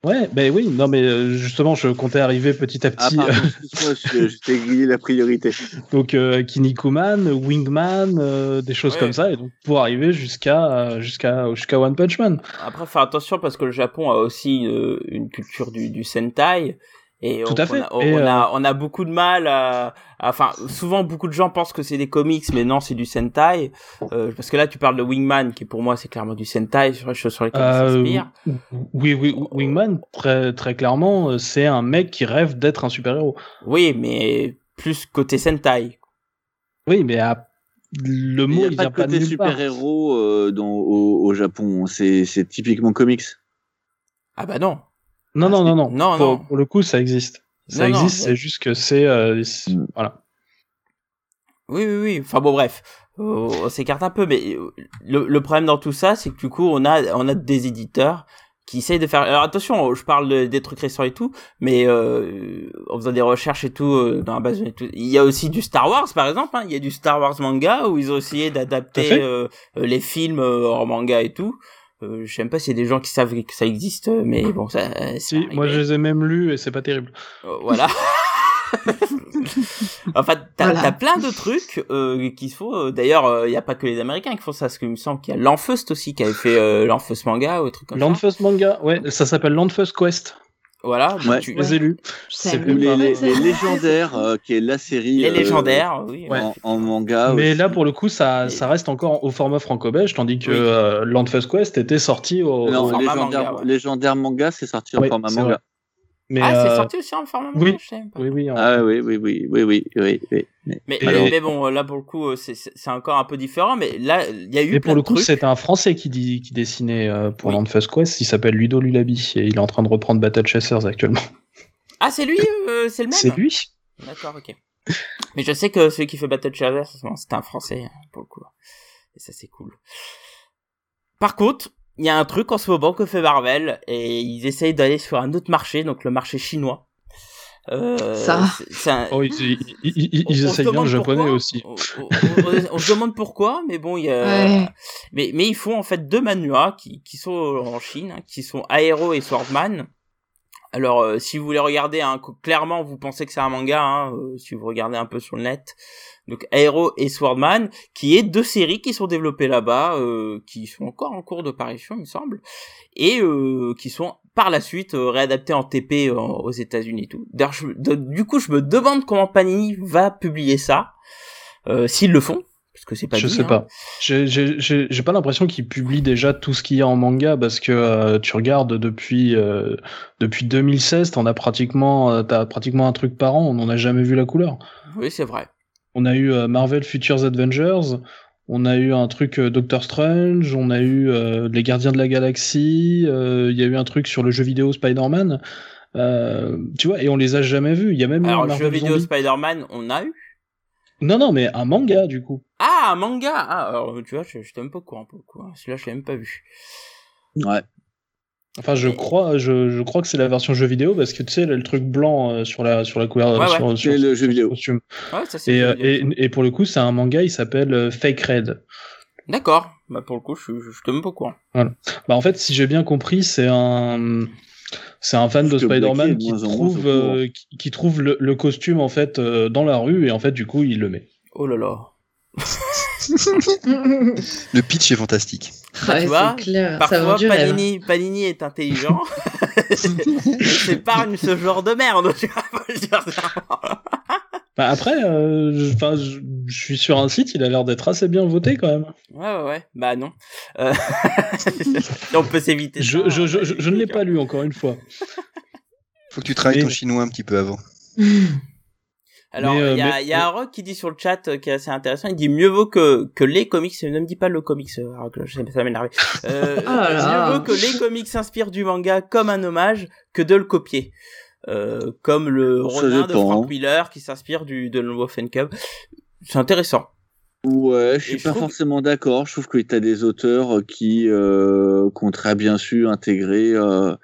Speaker 4: Ouais, ben oui, non mais euh, justement, je comptais arriver petit à
Speaker 3: Ah,
Speaker 4: petit.
Speaker 3: pardon, excuse-moi, je, je t'ai grillé la priorité.
Speaker 4: donc euh, Kinnikuman, Wingman, euh, des choses
Speaker 1: Ouais.
Speaker 4: comme ça, et donc pour arriver jusqu'à euh, jusqu'à jusqu'à One Punch Man.
Speaker 1: Après, faire attention parce que le Japon a aussi une, une culture du, du Sentai. Et
Speaker 4: Tout
Speaker 1: on,
Speaker 4: à fait.
Speaker 1: On a, on,
Speaker 4: Et,
Speaker 1: on
Speaker 4: euh,
Speaker 1: a, on a beaucoup de mal à, à- Enfin, souvent, beaucoup de gens pensent que c'est des comics, mais non, c'est du Sentai. Euh, parce que là, tu parles de Wingman, qui pour moi, c'est clairement du Sentai, sur les choses sur lesquelles il
Speaker 4: Euh,
Speaker 1: s'inspire.
Speaker 4: oui, oui, Wingman, très très clairement, euh, c'est un mec qui rêve d'être un super-héros.
Speaker 1: Oui, mais plus côté Sentai.
Speaker 4: Oui, mais à- le
Speaker 3: Il
Speaker 4: mot
Speaker 3: n'y a
Speaker 4: il
Speaker 3: pas de
Speaker 4: pas
Speaker 3: côté super-héros euh, dans- au, au Japon. C'est c'est typiquement comics.
Speaker 1: Ah bah non.
Speaker 4: Non, non, non, non.
Speaker 1: Non,
Speaker 4: pour,
Speaker 1: non.
Speaker 4: pour le coup, ça existe. Ça
Speaker 1: Non, non.
Speaker 4: existe, c'est juste que c'est euh,
Speaker 3: Mm.
Speaker 4: voilà.
Speaker 1: Oui, oui, oui. Enfin bon, bref, Euh, on s'écarte un peu, mais euh, le, le problème dans tout ça, c'est que du coup, on a, on a des éditeurs qui essaye de faire. Alors attention, je parle de- des trucs récents et tout, mais euh, en faisant des recherches et tout euh, dans la base et tout, il y a aussi du Star Wars par exemple. hein. Il y a du Star Wars manga où ils ont essayé d'adapter euh, les films euh, en manga et tout. Euh, je sais même pas s'il y a des gens qui savent que ça existe, mais bon, ça. c'est
Speaker 4: Si, moi je les ai même lus et c'est pas terrible.
Speaker 1: Euh, voilà. enfin, t'as
Speaker 2: Voilà.
Speaker 1: plein de trucs euh, qu'il faut. euh, D'ailleurs, il y a pas que les Américains qui font ça, parce qu'il me semble qu'il y a L'Enfeust aussi qui avait fait euh, L'Enfeust manga ou des trucs comme ça.
Speaker 4: Landfuss Manga, ouais, ça s'appelle Landfuss Quest.
Speaker 1: Voilà.
Speaker 3: Ouais.
Speaker 1: tu-
Speaker 4: Je les ai lus.
Speaker 2: Ça
Speaker 4: C'est
Speaker 3: les, les- légendaires, euh, qui est la série.
Speaker 1: Les
Speaker 3: euh,
Speaker 1: légendaires, oui.
Speaker 4: Ouais.
Speaker 3: En, en manga.
Speaker 4: Mais
Speaker 3: aussi.
Speaker 4: là, pour le coup, ça, ça reste encore au format franco-belge, tandis que
Speaker 1: Oui.
Speaker 4: euh, Landfuss Quest était sorti au.
Speaker 3: Non,
Speaker 1: format
Speaker 3: légendaire,
Speaker 1: manga, ouais.
Speaker 3: légendaire manga, c'est sorti en
Speaker 4: Oui,
Speaker 3: format manga.
Speaker 4: Mais,
Speaker 1: ah, c'est
Speaker 4: euh,
Speaker 1: sorti aussi en format
Speaker 4: oui.
Speaker 1: manga, je pas.
Speaker 4: Oui, oui. en-
Speaker 3: Ah oui, oui, oui, oui, oui, oui, oui. Mais-
Speaker 1: Mais, mais, mais bon, là pour le coup, euh, c'est- c'est c'est encore un peu différent. Mais là, il y a eu plein
Speaker 4: pour le coup, c'était un Français qui, dit, qui dessinait euh, pour
Speaker 1: Oui.
Speaker 4: Landfuss Quest. Il s'appelle Ludo Lulabi et il est en train de reprendre Battle Chasers actuellement.
Speaker 1: Ah, c'est lui, euh, c'est le même?
Speaker 4: C'est lui
Speaker 1: D'accord, ok. Mais je sais que celui qui fait Battle Chasers, c'était un français, pour le coup. Et ça, c'est cool. Par contre, il y a un truc en ce moment que fait Marvel, et ils essayent d'aller sur un autre marché, donc le marché chinois. Euh,
Speaker 2: Ça.
Speaker 1: un-
Speaker 4: Oh, ils, ils, ils- ils- essayent bien le japonais aussi.
Speaker 1: On, on- on- on se demande pourquoi, mais bon, il y a.
Speaker 2: Ouais.
Speaker 1: Mais, mais ils font en fait deux manuas qui, qui sont en Chine, hein, qui sont Aero et Swordman. Alors, euh, si vous voulez regarder, hein, clairement, vous pensez que c'est un manga, hein, euh, si vous regardez un peu sur le net. Donc, Aero et Swordman, qui est deux séries qui sont développées là-bas, euh, qui sont encore en cours de parution, il me semble, et euh, qui sont par la suite euh, réadaptées en TP euh, aux États-Unis et tout. D'ailleurs, du coup, je me demande comment Panini va publier ça, euh, s'ils le font, parce que c'est pas
Speaker 4: je
Speaker 1: dit,
Speaker 4: sais
Speaker 1: hein.
Speaker 4: pas. J'ai- pas l'impression qu'ils publient déjà tout ce qu'il y a en manga parce que euh, tu regardes depuis euh, depuis 2016, t'en as pratiquement euh, t'as pratiquement un truc par an. On n'en a jamais vu la couleur.
Speaker 1: Oui, c'est vrai.
Speaker 4: On a eu euh, Marvel Futures Avengers, on a eu un truc euh, Doctor Strange, on a eu euh, les Gardiens de la Galaxie, euh, il y a eu un truc sur le jeu vidéo Spider-Man. Euh, tu vois, et on les a jamais vus. Il y a même eu
Speaker 1: Alors,
Speaker 4: un
Speaker 1: le jeu vidéo. Spider-Man, on a eu?
Speaker 4: Non, non, mais un manga du coup.
Speaker 1: Ah, un manga Ah, alors, tu vois, je, je t'aime pas au courant, pour le coup. hein. Celui-là, je l'ai même pas vu.
Speaker 3: Ouais.
Speaker 4: Enfin, je crois, je, je crois que c'est la version jeu vidéo parce que tu sais, là, le truc blanc euh, sur la sur la couverture,
Speaker 1: Ouais, ouais.
Speaker 4: sur,
Speaker 3: le jeu
Speaker 4: sur
Speaker 3: vidéo.
Speaker 4: costume.
Speaker 1: Ouais, ça, c'est
Speaker 4: Et,
Speaker 1: le
Speaker 4: euh,
Speaker 1: jeu vidéo.
Speaker 4: et, et pour le coup, c'est un manga, il s'appelle euh, Fake Red.
Speaker 1: D'accord. Bah, pour le coup, je, je, je t'aime pas au courant.
Speaker 4: Bah, en fait, si j'ai bien compris, c'est un c'est un fan de Spider-Man
Speaker 3: de
Speaker 4: qui trouve euh, qui, qui trouve le, le costume en fait euh, dans la rue et en fait du coup il le met.
Speaker 1: Oh là là.
Speaker 5: Le pitch est fantastique.
Speaker 2: Ouais,
Speaker 1: tu vois,
Speaker 2: clair.
Speaker 1: Parfois. Panini, Panini est intelligent. S'épargne ce genre de merde, tu vois.
Speaker 4: Bah, après, euh, je, enfin, je, je suis sur un site, il a l'air d'être assez bien voté quand même.
Speaker 1: Ouais, ouais, ouais. Bah, non. Euh... On peut s'éviter
Speaker 4: Je,
Speaker 1: ça,
Speaker 4: je, je,
Speaker 1: hein,
Speaker 4: je, je ne l'ai pas lu encore une fois.
Speaker 5: Faut que tu travailles
Speaker 4: Mais-
Speaker 5: ton chinois un petit peu avant.
Speaker 1: Alors,
Speaker 4: Mais,
Speaker 1: il
Speaker 4: euh,
Speaker 1: y a,
Speaker 4: mais-
Speaker 1: il y a un rock qui dit sur le chat euh, qui est assez intéressant. Il dit mieux vaut que, que les comics, ne me dis pas le comics, euh, je sais, ça va m'énerver. Euh,
Speaker 2: là là.
Speaker 1: mieux vaut que les comics s'inspirent du manga comme un hommage que de le copier. Euh, comme le Ronin de Frank
Speaker 3: hein.
Speaker 1: Miller qui s'inspire du de Wolfen Cub. C'est intéressant.
Speaker 3: Ouais, je
Speaker 1: Et
Speaker 3: suis pas
Speaker 1: trouve-
Speaker 3: forcément d'accord. Je trouve que tu as des auteurs euh, qui, euh, qui ont très bien su intégrer euh,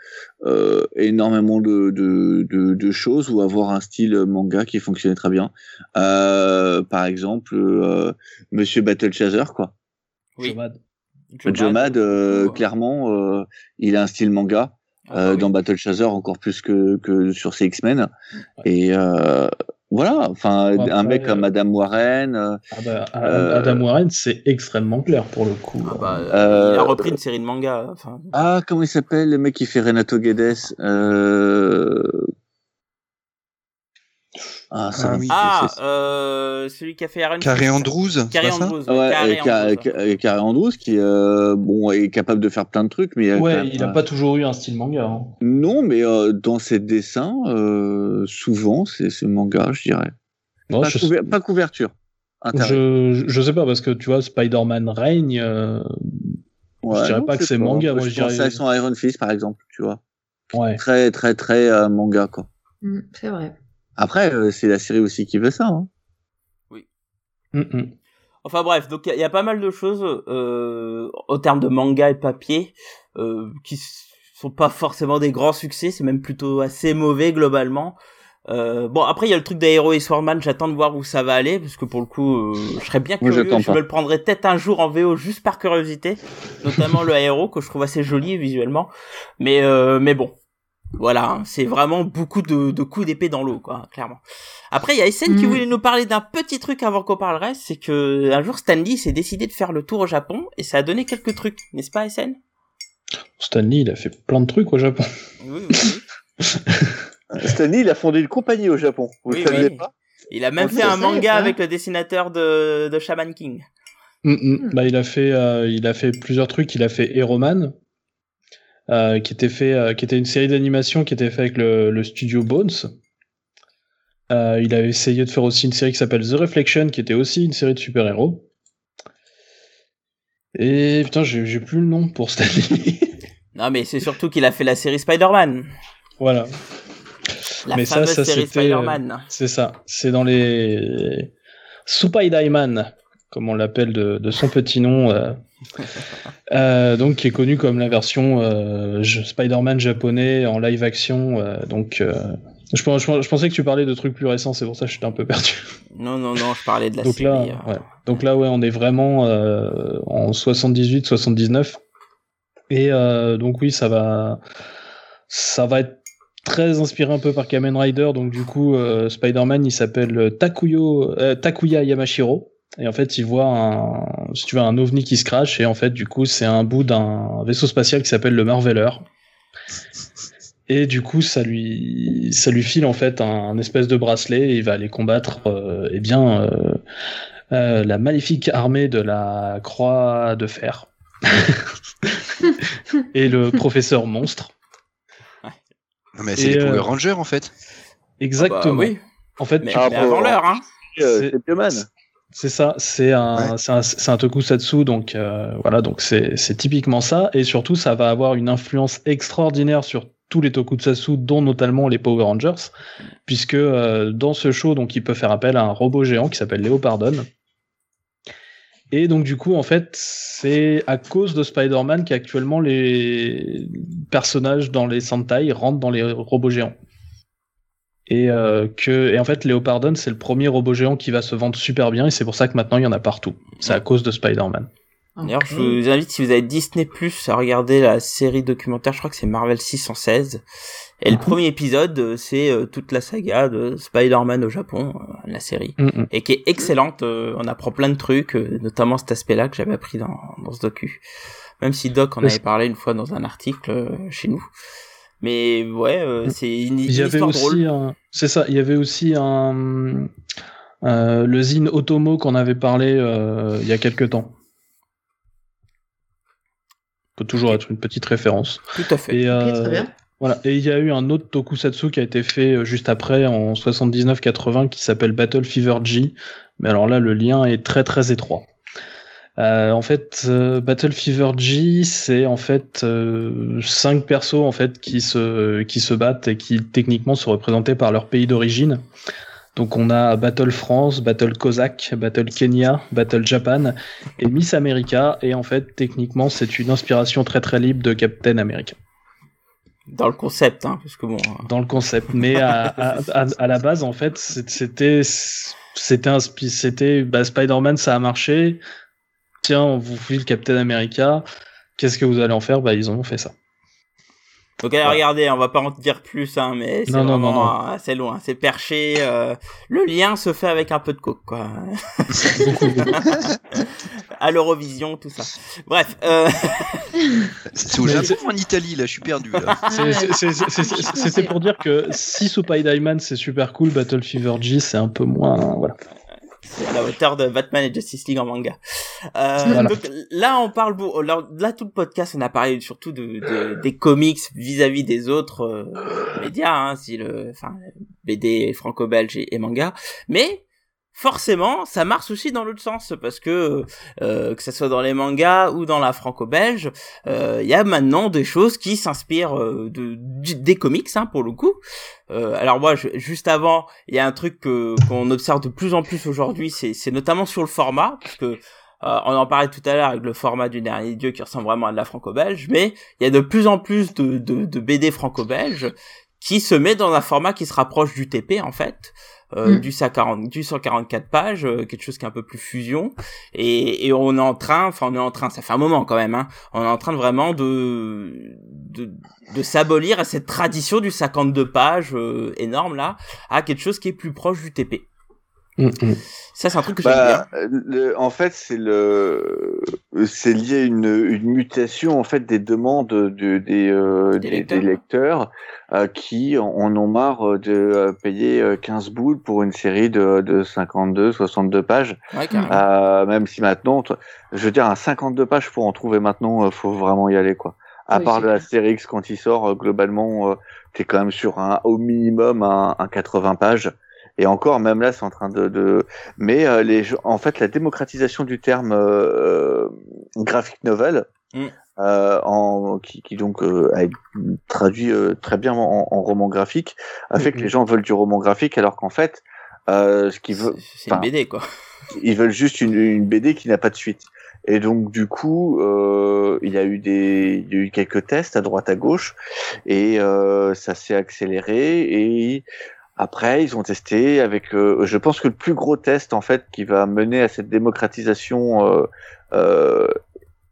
Speaker 3: euh, énormément de, de, de, de choses ou avoir un style manga qui fonctionnait très bien. Euh, par exemple, euh, Monsieur Battle Chaser, quoi.
Speaker 1: Oui.
Speaker 4: Jomad.
Speaker 3: Jomad, euh,
Speaker 1: ouais.
Speaker 3: clairement, euh, il a un style manga.
Speaker 1: Ah, oui.
Speaker 3: dans Battle Chaser encore plus que, que sur ces X-Men. Et euh, voilà, enfin, un mec comme
Speaker 4: euh,
Speaker 3: Madame Warren. euh,
Speaker 4: Ah bah,
Speaker 3: Euh,
Speaker 4: Adam Warren, c'est extrêmement clair pour le coup.
Speaker 1: Ah bah,
Speaker 3: Euh,
Speaker 1: il a repris une série de manga. Enfin,
Speaker 3: Ah, comment il s'appelle le mec qui fait Renato Guedes euh... Ah, ça
Speaker 5: Ah oui.
Speaker 1: ah, euh, celui qui a fait Iron
Speaker 5: Carré
Speaker 1: Fist.
Speaker 5: Andrews,
Speaker 1: Carré Andrews.
Speaker 3: Ouais,
Speaker 1: Carré Andrews.
Speaker 3: Qui euh, bon est capable de faire plein de trucs, mais euh,
Speaker 4: Ouais,
Speaker 3: même,
Speaker 4: il a
Speaker 3: euh,
Speaker 4: pas toujours eu un style manga. hein.
Speaker 3: non, mais euh, dans ses dessins, euh, souvent c'est ce manga, je dirais.
Speaker 4: Non,
Speaker 3: pas,
Speaker 4: je,
Speaker 3: couver- pas couverture.
Speaker 4: Je, je sais pas parce que tu vois, Spider-Man règne. euh,
Speaker 3: Ouais,
Speaker 4: je dirais
Speaker 3: non,
Speaker 4: pas que c'est manga, moi,
Speaker 3: je,
Speaker 4: dirais-
Speaker 3: à son Iron Fist par exemple, tu vois.
Speaker 4: Ouais.
Speaker 3: Très très très euh, manga quoi.
Speaker 2: Mm, C'est vrai.
Speaker 3: Après, euh, c'est la série aussi qui veut ça. Hein.
Speaker 4: Mm, mm.
Speaker 1: Enfin bref, donc il y, a- il y a pas mal de choses euh, en termes de manga et papier euh, qui sont pas forcément des grands succès, c'est même plutôt assez mauvais globalement. Euh, bon après il y a le truc d'Aero et Swordman, j'attends de voir où ça va aller parce que pour le coup euh, je serais bien curieux, je me le prendrais peut-être un jour en VO juste par curiosité, notamment le Aero que je trouve assez joli visuellement. Mais euh, mais bon. Voilà, hein, c'est vraiment beaucoup de, de coups d'épée dans l'eau, quoi, clairement. Après, il y a SN qui
Speaker 2: Mm.
Speaker 1: voulait nous parler d'un petit truc avant qu'on parle reste, c'est que un jour Stanley s'est décidé de faire le tour au Japon et ça a donné quelques trucs, n'est-ce pas, SN
Speaker 4: Stanley, il a fait plein de trucs au Japon.
Speaker 1: Oui, oui, oui.
Speaker 3: Stanley, il a fondé une compagnie au Japon. Vous
Speaker 1: Oui,
Speaker 3: le saviez
Speaker 1: oui.
Speaker 3: pas?
Speaker 1: Il a même
Speaker 2: On
Speaker 1: fait un manga
Speaker 2: ça.
Speaker 1: avec le dessinateur de, de Shaman King.
Speaker 4: Mm, mm. Bah, il a fait, euh, il a fait plusieurs trucs. Il a fait Hero Man, euh, qui était fait, euh, qui était une série d'animation qui était fait avec le, le studio Bones. Euh, il avait essayé de faire aussi une série qui s'appelle The Reflection, qui était aussi une série de super-héros. Et putain, j'ai plus le nom pour Stanley.
Speaker 1: Non, mais c'est surtout qu'il a fait la série Spider-Man.
Speaker 4: voilà,
Speaker 1: La
Speaker 4: Mais ça,
Speaker 1: fameuse
Speaker 4: ça,
Speaker 1: série
Speaker 4: c'était,
Speaker 1: Spider-Man.
Speaker 4: c'est ça. C'est dans les Supaidaman, comme on l'appelle de, de son petit nom. euh. Euh, donc qui est connu comme la version euh, Spider-Man japonais en live action. euh, donc je, pensais que tu parlais de trucs plus récents, c'est pour ça que j'étais un peu perdu.
Speaker 1: Non, non, non, je parlais de la
Speaker 4: donc
Speaker 1: série.
Speaker 4: là, ouais. donc là, ouais, on est vraiment en 78-79. Et donc oui, ça va, ça va être très inspiré un peu par Kamen Rider. Donc du coup, Spider-Man, il s'appelle Takuyo, Takuya Yamashiro. Et en fait, il voit un, si tu veux, un ovni qui se crache. Et en fait, du coup, c'est un bout d'un vaisseau spatial qui s'appelle le Marveller. Et du coup, ça lui, ça lui file en fait un, un espèce de bracelet. Et il va aller combattre, euh, eh bien, euh, euh, la maléfique armée de la Croix de Fer. et le professeur monstre.
Speaker 5: Non, mais c'est les Power
Speaker 4: euh,
Speaker 5: Rangers en fait.
Speaker 4: Exactement.
Speaker 1: Ah bah oui,
Speaker 4: En fait,
Speaker 1: mais,
Speaker 4: tu-
Speaker 1: mais avant l'heure, hein.
Speaker 4: C'est-
Speaker 3: C'est Bioman.
Speaker 4: C'est ça. C'est un,
Speaker 5: Ouais.
Speaker 4: c'est un, c'est un tokusatsu, donc euh, voilà, donc c'est, c'est typiquement ça. Et surtout, ça va avoir une influence extraordinaire sur tous les tokusatsu, dont notamment les Power Rangers, puisque euh, dans ce show, donc, il peut faire appel à un robot géant qui s'appelle Leopardon. Et donc du coup, en fait, c'est à cause de Spider-Man qu'actuellement les personnages dans les Sentai rentrent dans les robots géants. Et euh, que et en fait, Leopardon, c'est le premier robot géant qui va se vendre super bien, et c'est pour ça que maintenant il y en a partout. C'est à cause de Spider-Man.
Speaker 1: D'ailleurs, je vous invite, si vous avez Disney Plus, à regarder la série documentaire, je crois que c'est Marvel 616. Et le premier épisode, euh, c'est euh, toute la saga de Spider-Man au Japon, euh, la série.
Speaker 4: Mm, mm.
Speaker 1: Et qui est excellente, on apprend plein de trucs, notamment cet aspect-là que j'avais appris dans, dans ce docu. Même si Doc en avait parlé une fois dans un article chez nous. Mais ouais, euh, c'est une,
Speaker 4: Il y
Speaker 1: une
Speaker 4: avait
Speaker 1: histoire
Speaker 4: aussi
Speaker 1: drôle.
Speaker 4: un, c'est ça, il y avait aussi un, euh, le zine Otomo qu'on avait parlé euh, il y a quelques temps. Peut toujours être une petite référence.
Speaker 1: Tout à fait.
Speaker 4: Et,
Speaker 2: Ok, très bien.
Speaker 4: Voilà. Et il y a eu un autre tokusatsu qui a été fait juste après, en 79-80, qui s'appelle Battle Fever G. Mais alors là, le lien est très très étroit. Euh, en fait, euh, Battle Fever G, c'est en fait euh, cinq persos en fait qui se qui se battent et qui techniquement sont représentés par leur pays d'origine. Donc on a Battle France, Battle Cossack, Battle Kenya, Battle Japan et Miss America. Et en fait, techniquement, c'est une inspiration très très libre de Captain America
Speaker 1: Dans le concept, hein, parce que bon. euh,
Speaker 4: dans le concept. Mais à, à, à, à la base, en fait, c'était c'était c'était bah, Spider-Man, ça a marché. Tiens, on vous file Captain America. Qu'est-ce que vous allez en faire? Bah, ils en ont fait ça.
Speaker 1: Donc allez regarder, on va pas en dire plus, hein, mais c'est
Speaker 4: Non, non,
Speaker 1: vraiment
Speaker 4: non, non.
Speaker 1: assez loin, c'est perché. euh, le lien se fait avec un peu de coke, quoi. à l'Eurovision, tout ça. Bref, euh,
Speaker 5: C'est au Japon en Italie là, je suis perdu là.
Speaker 4: C'est- c'est- c'est- c'est- c'est- C'était pour dire que si Super Diamond c'est super cool, Battle Fever G c'est un peu moins. Voilà.
Speaker 1: C'est à la hauteur de Batman et Justice League en manga. Euh,
Speaker 4: Voilà.
Speaker 1: Donc là, on parle beau- là, là, tout le podcast, on a parlé surtout de, de- des comics vis-à-vis des autres euh, médias, hein, si le, enfin, BD franco-belge et, et manga, mais forcément, ça marche aussi dans l'autre sens parce que euh, que ça soit dans les mangas ou dans la franco-belge, euh, il y a maintenant des choses qui s'inspirent euh, de, des comics, hein, pour le coup. Euh, alors moi, je- juste avant, il y a un truc qu'on observe de plus en plus aujourd'hui, c'est c'est notamment sur le format, parce que Euh, on en parlait tout à l'heure avec le format du dernier dieu qui ressemble vraiment à de la franco-belge, mais il y a de plus en plus de, de, de BD franco-belge qui se met dans un format qui se rapproche du TP en fait. Euh,
Speaker 2: Mm.
Speaker 1: du 140 du 144 pages euh, quelque chose qui est un peu plus fusion et, et on est en train enfin on est en train ça fait un moment quand même hein, on est en train de vraiment de de, de s'abolir à cette tradition du 52 pages euh, énorme là à quelque chose qui est plus proche du TP
Speaker 4: Mm, mm.
Speaker 1: ça c'est un truc que j'aime bien
Speaker 3: Bah, le- en fait, c'est le, c'est lié à une, une mutation en fait des demandes de, des, euh,
Speaker 1: Des
Speaker 3: des,
Speaker 1: lecteurs.
Speaker 3: des lecteurs euh, qui en ont marre de euh, payer euh, 15 boules pour une série de, de 52, 62 pages.
Speaker 1: ouais
Speaker 3: Euh, même si maintenant, je veux dire, un 52 pages pour en trouver maintenant, faut vraiment y aller quoi. À
Speaker 2: Oui,
Speaker 3: part
Speaker 2: c'est
Speaker 3: le
Speaker 2: clair.
Speaker 3: Astérix quand il sort, globalement, euh, t'es quand même sur un au minimum un, un 80 pages. Et encore, même là, c'est en train de. de... Mais euh, les, en fait, la démocratisation du terme euh, graphic novel,
Speaker 1: Mm.
Speaker 3: euh, en, qui, qui donc euh, a été traduit euh, très bien en, en roman graphique, a fait que les gens veulent du roman graphique, alors qu'en fait, euh, ce qu'ils veulent,
Speaker 1: C'est- une BD quoi
Speaker 3: ils veulent juste une, une BD qui n'a pas de suite. Et donc du coup, euh, il y a eu des, il y a eu quelques tests à droite à gauche, et euh, ça s'est accéléré. Et après, ils ont testé avec. euh, je pense que le plus gros test en fait qui va mener à cette démocratisation euh, euh,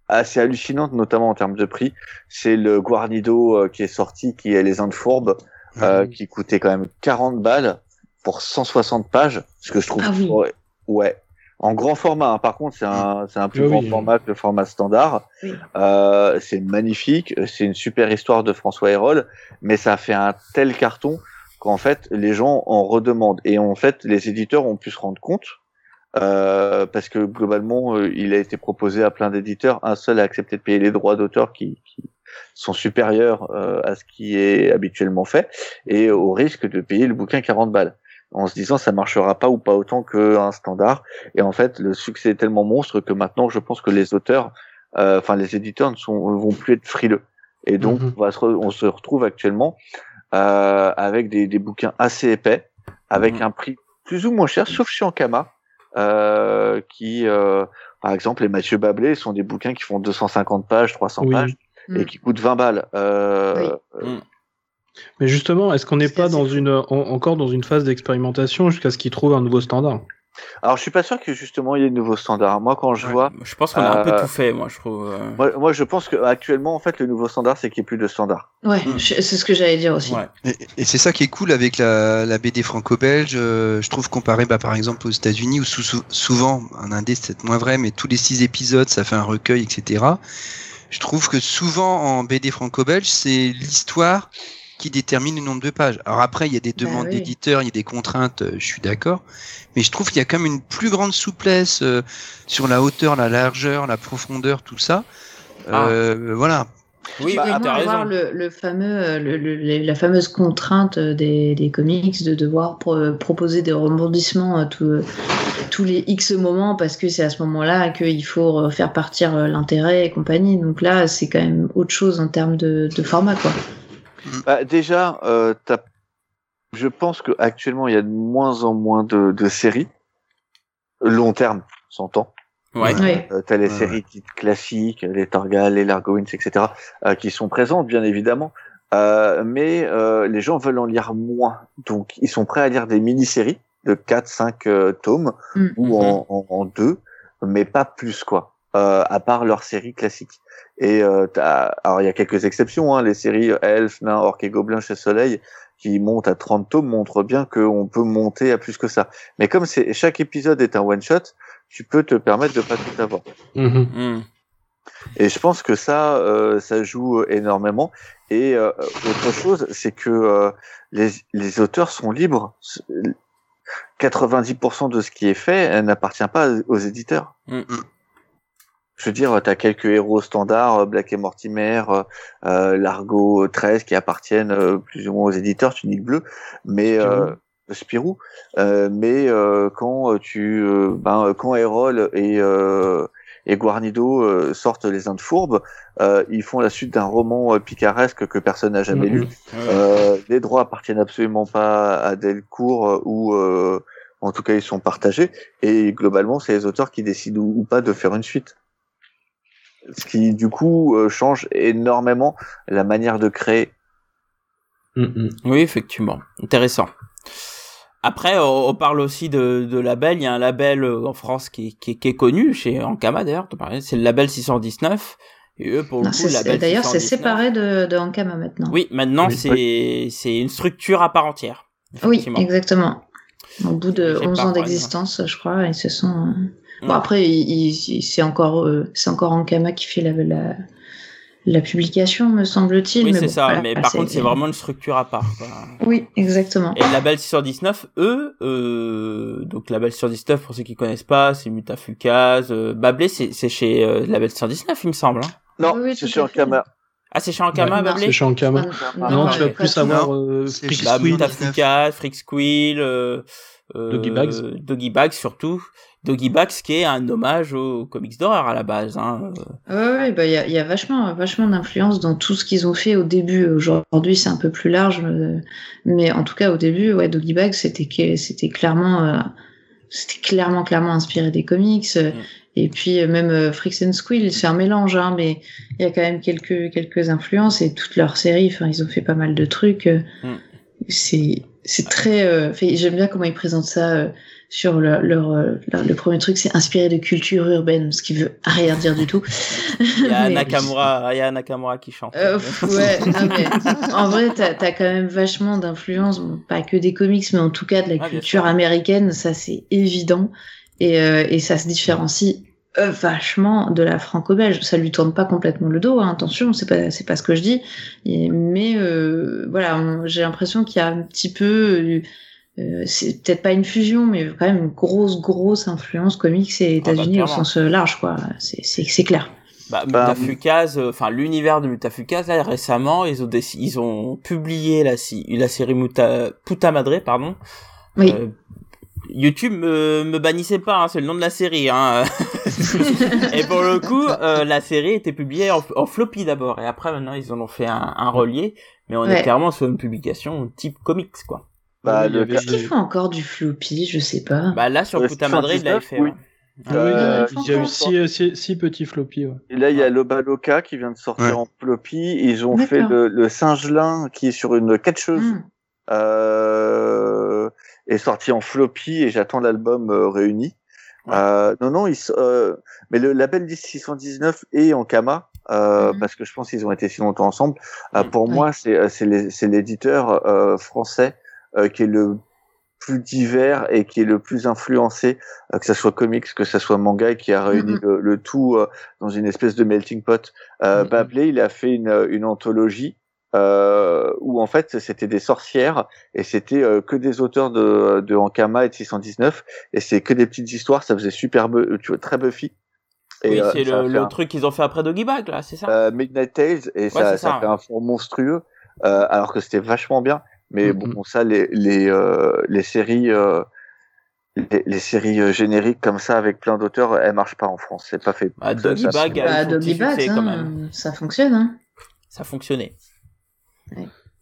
Speaker 3: assez hallucinante, notamment en termes de prix, c'est le Guarnido euh, qui est sorti, qui est les Indes fourbes, euh, qui coûtait quand même 40 balles pour 160 pages, ce que je trouve
Speaker 2: Ah oui.
Speaker 3: ouais, ouais. en grand format. hein. Par contre, c'est un c'est un plus
Speaker 4: Oui,
Speaker 3: grand
Speaker 4: oui.
Speaker 3: format que le format standard.
Speaker 2: Oui.
Speaker 3: Euh, c'est magnifique, c'est une super histoire de François Hérol, mais ça a fait un tel carton qu'en fait les gens en redemandent et en fait les éditeurs ont pu se rendre compte. euh, parce que globalement, euh, il a été proposé à plein d'éditeurs. Un seul a accepté de payer les droits d'auteur qui, qui sont supérieurs euh, à ce qui est habituellement fait, et au risque de payer le bouquin 40 balles en se disant ça marchera pas ou pas autant qu'un standard. Et en fait, le succès est tellement monstre que maintenant, je pense que les auteurs, euh, enfin les éditeurs ne sont, vont plus être frileux. Et donc,
Speaker 4: Mhm.
Speaker 3: on, va se re- on se retrouve actuellement euh, avec des, des bouquins assez épais, avec
Speaker 1: Mhm.
Speaker 3: un prix plus ou moins cher, sauf chez Ankama, euh, qui, euh, par exemple, les Mathieu Bablé sont des bouquins qui font 250 pages, 300
Speaker 4: Oui.
Speaker 3: pages, et
Speaker 2: Mm.
Speaker 3: qui coûtent 20 balles. Euh,
Speaker 4: Mais justement, est-ce qu'on n'est pas
Speaker 2: assez
Speaker 4: dans
Speaker 2: fou.
Speaker 4: une, en- encore dans une phase d'expérimentation jusqu'à ce qu'ils trouvent un nouveau standard?
Speaker 3: Alors, je suis pas sûr que justement il y ait de nouveaux standards. Moi, quand je
Speaker 1: Ouais.
Speaker 3: vois,
Speaker 1: je pense qu'on a un peu
Speaker 3: Euh,
Speaker 1: tout fait moi je trouve euh.
Speaker 3: moi, moi, je pense que actuellement, en fait, le nouveau standard, c'est qu'il n'y ait plus de standard.
Speaker 2: Ouais,
Speaker 1: Mm.
Speaker 2: c'est ce que j'allais dire aussi.
Speaker 1: ouais
Speaker 5: Et, et c'est ça qui est cool avec la, la BD franco-belge, euh, je trouve comparé bah, par exemple aux États-Unis où sou- sou- souvent, un indé c'est peut-être moins vrai, mais tous les six épisodes ça fait un recueil, etc. Je trouve que souvent en BD franco-belge c'est l'histoire qui détermine le nombre de pages. Alors après il y a des
Speaker 2: Bah
Speaker 5: demandes
Speaker 2: oui.
Speaker 5: d'éditeurs, il y a des contraintes, euh, je suis d'accord, mais je trouve qu'il y a quand même une plus grande souplesse euh, sur la hauteur, la largeur, la profondeur, tout ça.
Speaker 1: Ah.
Speaker 5: Euh, Voilà.
Speaker 1: oui
Speaker 3: Bah,
Speaker 2: Vraiment avoir le, le fameux, le- le- les- la fameuse contrainte des, des comics de devoir pro- proposer des rebondissements tout- tous les X moments parce que c'est à ce moment-là qu'il faut faire partir l'intérêt et compagnie. Donc là, c'est quand même autre chose en termes de, de format, quoi.
Speaker 3: Bah, déjà, euh, t'as- je pense que actuellement, il y a de moins en moins de, de séries long terme, s'entend.
Speaker 1: ouais
Speaker 2: Ouais.
Speaker 3: Euh, t'as les
Speaker 5: Ouais,
Speaker 3: séries dites classiques, les Torgal, les Largoins, etc., euh, qui sont présentes, bien évidemment. Euh, mais euh, les gens veulent en lire moins. Donc, ils sont prêts à lire des mini-séries de 4, 5 euh, tomes
Speaker 2: Mm.
Speaker 3: ou en, en, en deux, mais pas plus, quoi. Euh, à part leurs séries classiques. Et euh, alors il y a quelques exceptions, hein, les séries Elf, Nain, Orc et Gobelin chez Soleil qui montent à 30 tomes montrent bien qu'on peut monter à plus que ça. Mais comme c'est chaque épisode est un one shot, tu peux te permettre de pas tout avoir.
Speaker 4: Mhm.
Speaker 1: Hmm.
Speaker 3: Et je pense que ça, euh, ça joue énormément. Et euh, autre chose, c'est que euh, les, les auteurs sont libres. 90% de ce qui est fait euh, n'appartient pas aux éditeurs.
Speaker 1: Mm.
Speaker 3: Je veux dire, tu as quelques héros standards, euh, Black et Mortimer, euh, euh, Largo 13, qui appartiennent euh, plus ou moins aux éditeurs, Tunique Bleu, mais
Speaker 4: Spirou.
Speaker 3: euh, Spirou. Euh, mais euh, quand tu, euh, ben, quand Hérol et euh, et Guarnido euh, sortent les Indes fourbes, euh, ils font la suite d'un roman euh, picaresque que personne n'a jamais
Speaker 4: Mhm.
Speaker 3: lu. Euh, les droits appartiennent absolument pas à Delcourt euh, ou euh, En tout cas, ils sont partagés. Et globalement, c'est les auteurs qui décident ou pas de faire une suite. Ce qui, du coup, euh, change énormément la manière de créer.
Speaker 4: Mm, mm.
Speaker 1: Oui, effectivement. Intéressant. Après, on, on parle aussi de, de label. Il y a un label euh, en France qui, est- qui, est- qui est connu, chez Ankama d'ailleurs, c'est le label 619. Et eux, pour le
Speaker 2: Non,
Speaker 1: coup,
Speaker 2: c'est-
Speaker 1: le label
Speaker 2: D'ailleurs, c'est
Speaker 1: 619,
Speaker 2: séparé de, de Ankama maintenant.
Speaker 1: Oui, maintenant,
Speaker 4: Oui.
Speaker 1: c'est c'est une structure à part entière.
Speaker 2: Oui, exactement. Au bout de
Speaker 1: J'ai
Speaker 2: 11
Speaker 1: pas,
Speaker 2: ans d'existence, je crois, ils se sont. Bon, après, il- il- c'est encore, euh, c'est encore Ankama qui fait la, la, la publication, me semble-t-il.
Speaker 1: Oui, c'est
Speaker 2: bon,
Speaker 1: ça,
Speaker 2: voilà,
Speaker 1: mais par contre, c'est vraiment une structure à part. quoi.
Speaker 2: Oui, exactement.
Speaker 1: Et le label 619, eux, euh, donc label 619, pour ceux qui connaissent pas, c'est Mutafukaz, euh, Bablé, c'est c'est chez euh, label 119, il me semble. Hein.
Speaker 3: Non,
Speaker 2: Oui, oui,
Speaker 3: c'est chez. Ankama.
Speaker 1: Ah, c'est chez Ankama,
Speaker 2: Ouais.
Speaker 1: Bablé
Speaker 4: C'est chez Ankama.
Speaker 2: Non,
Speaker 4: Non,
Speaker 2: non,
Speaker 4: tu vas plus avoir euh,
Speaker 5: c'est
Speaker 4: Freak
Speaker 1: Bah. Mutafukaz, Freak Squill, euh, euh,
Speaker 4: Doggy Bags.
Speaker 1: Doggy Bags surtout. Doggy Bags qui est un hommage aux comics d'horreur à la base. Hein.
Speaker 2: Ouais, ouais, bah, il y a, il y a vachement, vachement d'influence dans tout ce qu'ils ont fait au début. Aujourd'hui, c'est un peu plus large, euh, mais en tout cas, au début, ouais, Doggy Bag, c'était, clairement, euh, c'était clairement, clairement inspiré des comics. euh,
Speaker 1: Mm.
Speaker 2: Et puis, euh, même euh, Freaks and Squill, c'est un mélange, hein, mais il y a quand même quelques, quelques influences et toute leur série, enfin, ils ont fait pas mal de trucs. euh,
Speaker 1: Mm.
Speaker 2: C'est, c'est très, euh, j'aime bien comment ils présentent ça, euh, sur leur, leur, euh, leur- le premier truc, c'est inspiré de culture urbaine, ce qui veut rien dire du tout.
Speaker 1: Il y a
Speaker 2: Mais-
Speaker 1: Nakamura, il y a Nakamura qui chante.
Speaker 2: euh, ouais, non, mais en vrai, t'as as quand même vachement d'influence, bon, pas que des comics, mais en tout cas de la
Speaker 1: Ah,
Speaker 2: culture américaine, ça c'est évident, et, euh, et ça se différencie euh, vachement de la franco-belge. Ça lui tourne pas complètement le dos, hein, attention, c'est pas c'est pas ce que je dis, Et- mais euh, voilà, j'ai l'impression qu'il y a un petit peu, euh, c'est peut-être pas une fusion, mais quand même une grosse grosse influence comics et
Speaker 1: Ah bah,
Speaker 2: États-Unis au sens euh, large, quoi. C'est c'est c'est clair.
Speaker 1: Bah,
Speaker 3: Bah,
Speaker 1: Mutafukaz, euh, enfin l'univers de Mutafukaz, là récemment, ils ont déc- ils ont publié la, la série Muta Puta Madre, pardon.
Speaker 2: Oui.
Speaker 1: Euh, YouTube me, me bannissait pas, hein, c'est le nom de la série. Hein. et pour le coup, euh, la série était publiée en, en floppy d'abord, et après maintenant ils en ont fait un, un relié, mais on est clairement sur une publication type comics, quoi.
Speaker 3: Bah,
Speaker 4: Oui, il
Speaker 2: Est-ce qu'ils font encore du floppy Je sais pas.
Speaker 1: Bah là sur
Speaker 3: Euh,
Speaker 1: Puta Madre, il l'avait
Speaker 3: 79,
Speaker 1: fait.
Speaker 3: oui.
Speaker 1: ouais.
Speaker 4: Ah
Speaker 3: Euh,
Speaker 4: il y a eu six, six, six petits floppies. Ouais.
Speaker 3: Et là, il y a Lobaloka qui vient de sortir
Speaker 5: Ouais.
Speaker 3: en floppy. Ils ont fait le, le singelin qui est sur une catcheuse.
Speaker 2: Hmm.
Speaker 3: Euh, est sorti en floppy et j'attends l'album euh, réuni.
Speaker 1: Ouais.
Speaker 3: Euh, non, non, ils, euh, mais le label 619 est en Kama. Euh, parce que je pense qu'ils ont été si longtemps ensemble. Euh,
Speaker 1: Mhm.
Speaker 3: pour moi, c'est euh, l'éditeur euh, français euh, qui est le plus divers et qui est le plus influencé, euh, que ça soit comics, que ça soit manga, et qui a réuni
Speaker 2: Mhm.
Speaker 3: le, le tout euh, dans une espèce de melting pot. Euh. Bablé, il a fait une, une anthologie euh, où en fait c'était des sorcières et c'était euh, que des auteurs de, de Ankama et de 619 et c'est que des petites histoires, ça faisait super, tu vois, très Buffy. Et,
Speaker 1: oui,
Speaker 3: euh,
Speaker 1: c'est le, le
Speaker 3: un-
Speaker 1: truc qu'ils ont fait après Doggy Bag, là, c'est ça?
Speaker 3: Euh, Midnight Tales et ça, ça,
Speaker 1: ça,
Speaker 3: fait
Speaker 1: ouais.
Speaker 3: un fond monstrueux euh, alors que c'était vachement bien mais
Speaker 4: Mhm.
Speaker 3: bon ça les les euh, les séries euh, les, les séries euh, génériques comme ça avec plein d'auteurs elles marchent pas en France c'est pas fait
Speaker 1: Bah, Doggy
Speaker 3: ça-
Speaker 1: Bag,
Speaker 2: Bah, Doggy
Speaker 1: quand
Speaker 2: hein,
Speaker 1: même.
Speaker 2: ça fonctionne. Hein.
Speaker 1: Ça fonctionnait.